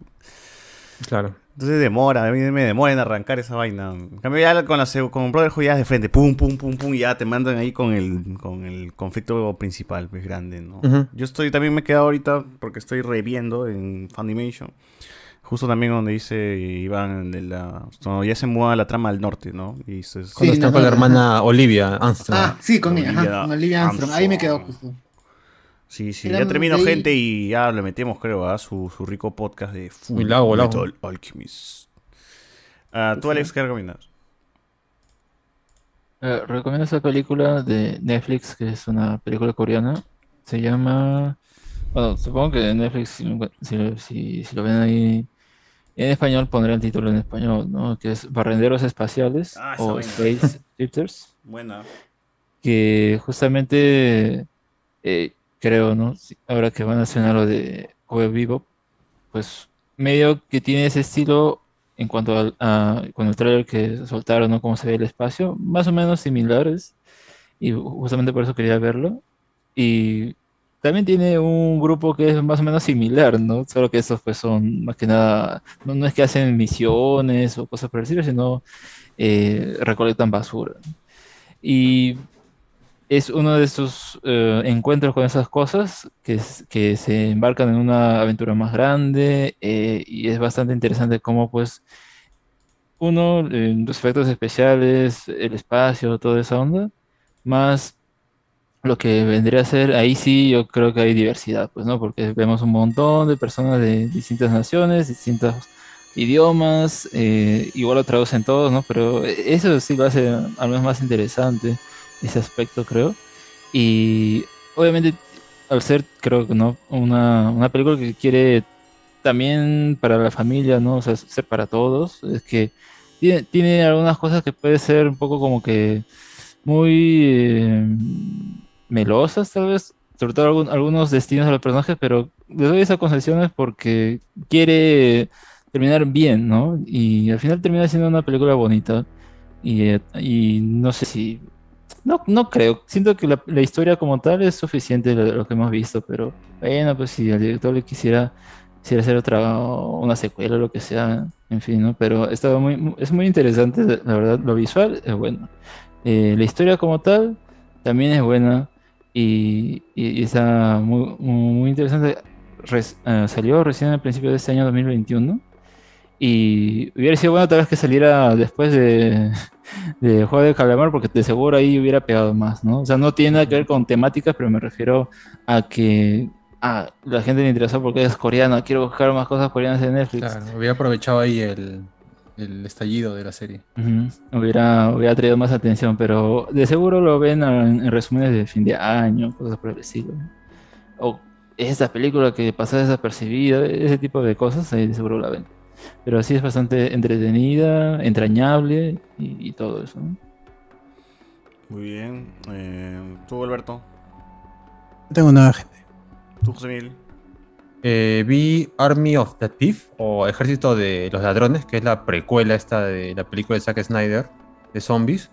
Claro. Entonces demora, a mí me demora en arrancar esa vaina. En cambio ya con, la, con Brotherhood ya es de frente, pum, pum, pum, pum, y ya te mandan ahí con el, con el conflicto principal, pues grande, ¿no? Yo estoy, también me he quedado ahorita, porque estoy reviendo en Funimation, justo también donde dice Iván, de la, cuando ya se muda la trama al norte, ¿no? Y se- Cuando está con la hermana Olivia Armstrong. Ah, sí, con ella, Olivia ajá, con Olivia Armstrong. Ahí me quedó Armstrong. justo. Sí, sí, Era ya de ahí- gente y ya le metemos, creo, a su, su rico podcast de Full lago, lago. Metal Alchemist. Ah, ¿Tú, Alex, qué recomiendas? Eh, recomiendo esa película de Netflix, que es una película coreana. Se llama. Bueno, supongo que en Netflix, si- si lo ven ahí en español, pondré el título en español, ¿no? Que es Barrenderos Espaciales Ah, o. Space Shifters. Buena. que justamente eh, creo, ¿no? Ahora que van a hacer lo de Cowboy Bebop, pues medio que tiene ese estilo en cuanto al, a, con el trailer que soltaron, ¿no? Cómo se ve el espacio, más o menos similares, y justamente por eso quería verlo. Y también tiene un grupo que es más o menos similar, ¿no? Solo que estos pues son más que nada, no, no es que hacen misiones o cosas por el estilo, sino eh, recolectan basura. Y es uno de esos eh, encuentros con esas cosas que, s- que se embarcan en una aventura más grande eh, y es bastante interesante cómo pues uno, eh, los efectos especiales, el espacio, toda esa onda, más lo que vendría a ser, ahí sí yo creo que hay diversidad, pues, ¿no? Porque vemos un montón de personas de distintas naciones, distintos idiomas, eh, igual lo traducen todos, ¿no? Pero eso sí lo hace al menos más interesante, ese aspecto, creo. Y obviamente, al ser, creo que, ¿no? Una, una película que quiere también para la familia, ¿no? O sea, ser para todos, es que tiene, algunas cosas que puede ser un poco como que muy eh, melosas, tal vez, sobre todo algún- algunos destinos de los personajes, pero le doy esas concesiones porque quiere terminar bien, ¿no? Y al final termina siendo una película bonita. Y, eh, y no sé si. No, no creo. Siento que la, historia como tal es suficiente de lo que hemos visto, pero bueno, pues si al director le quisiera, quisiera hacer otra, una secuela o lo que sea, en fin, ¿no? Pero estaba muy, mu- es muy interesante, la verdad, lo visual es bueno. Eh, la historia como tal también es buena y, está muy, muy, interesante. Res- eh, salió recién al principio de este año 2021 y hubiera sido bueno tal vez que saliera después de, de Juego de Calamar porque de seguro ahí hubiera pegado más, ¿no? O sea, no tiene nada que ver con temáticas, pero me refiero a que la gente le interesó porque es coreana, quiero buscar más cosas coreanas en Netflix. Claro, hubiera aprovechado ahí el, el estallido de la serie. Ujú, Hubiera, hubiera traído más atención, pero de seguro lo ven en, en resúmenes de fin de año, cosas por el estilo. O esta película que pasa desapercibida, ese tipo de cosas, ahí de seguro la ven. Pero sí es bastante entretenida, entrañable y, y todo eso. ¿no? Muy bien. Eh, ¿Tú, Alberto? Tengo nueva gente. ¿Tú, José Miguel? Eh, vi Army of the Thief o Ejército de los Ladrones, que es la precuela esta de la película de Zack Snyder de zombies.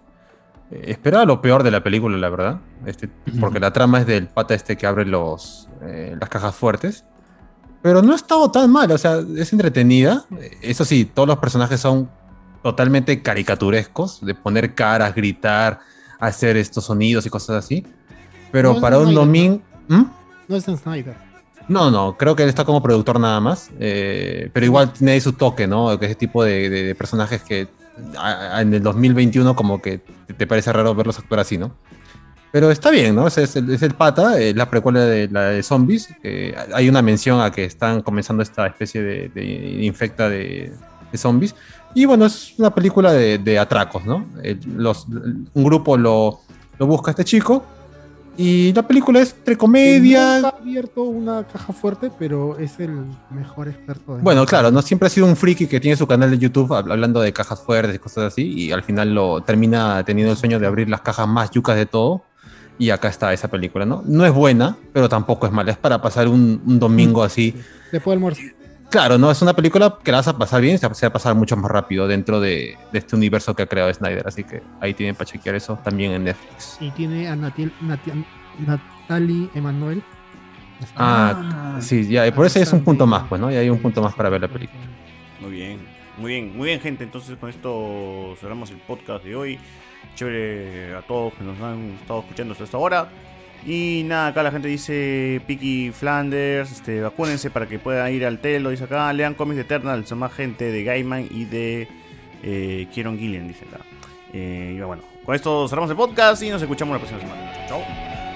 Eh, esperaba lo peor de la película, la verdad, este, porque la trama es del pata este que abre los, eh, las cajas fuertes. Pero no ha estado tan mal, o sea, es entretenida. Eso sí, todos los personajes son totalmente caricaturescos, de poner caras, gritar, hacer estos sonidos y cosas así. Pero No para un domingo... ¿Mm? No es en Snyder. No, no, creo que él está como productor nada más. eh, pero igual tiene ahí su toque, ¿no? Que ese tipo de, de- de personajes que a- a- en el 2021 como que te- parece raro verlos actuar así, ¿no? Pero está bien, ¿no? Es, es el, es el pata, eh, la precuela de la de zombies. que hay una mención a que están comenzando esta especie de, de infecta de, de zombies. Y bueno, es una película de, de atracos, ¿no? El- los, un grupo lo, lo busca a este chico. Y la película es entre comedia. Ha abierto una caja fuerte, pero es el mejor experto de Bueno, claro, no siempre ha sido un friki que tiene su canal de YouTube hab- hablando de cajas fuertes y cosas así, y al final lo termina teniendo el sueño de abrir las cajas más yucas de todo. Y acá está esa película, ¿no? No es buena, pero tampoco es mala. Es para pasar un, un domingo así. Después del almuerzo. Claro, no es una película que la vas a pasar bien, se va a pasar mucho más rápido dentro de, de este universo que ha creado Snyder. Así que ahí tienen para chequear eso también en Netflix. Y tiene a Natil- Nati- Natalie Emanuel. Ah, sí, ya, y por eso es un punto más, pues, ¿no? Y hay un punto más para ver la película. Muy bien, muy bien, muy bien, gente. Entonces, con esto cerramos el podcast de hoy. Chévere a todos que nos han estado escuchando hasta esta hora. Y nada, acá la gente dice Piki Flanders, este, vacúnense para que puedan ir al telo, dice acá, lean cómics de Eternal, son más gente de Gaiman y de eh, Kieron Gillian, dice acá. Eh, y bueno, con esto cerramos el podcast y nos escuchamos la próxima semana. Chao.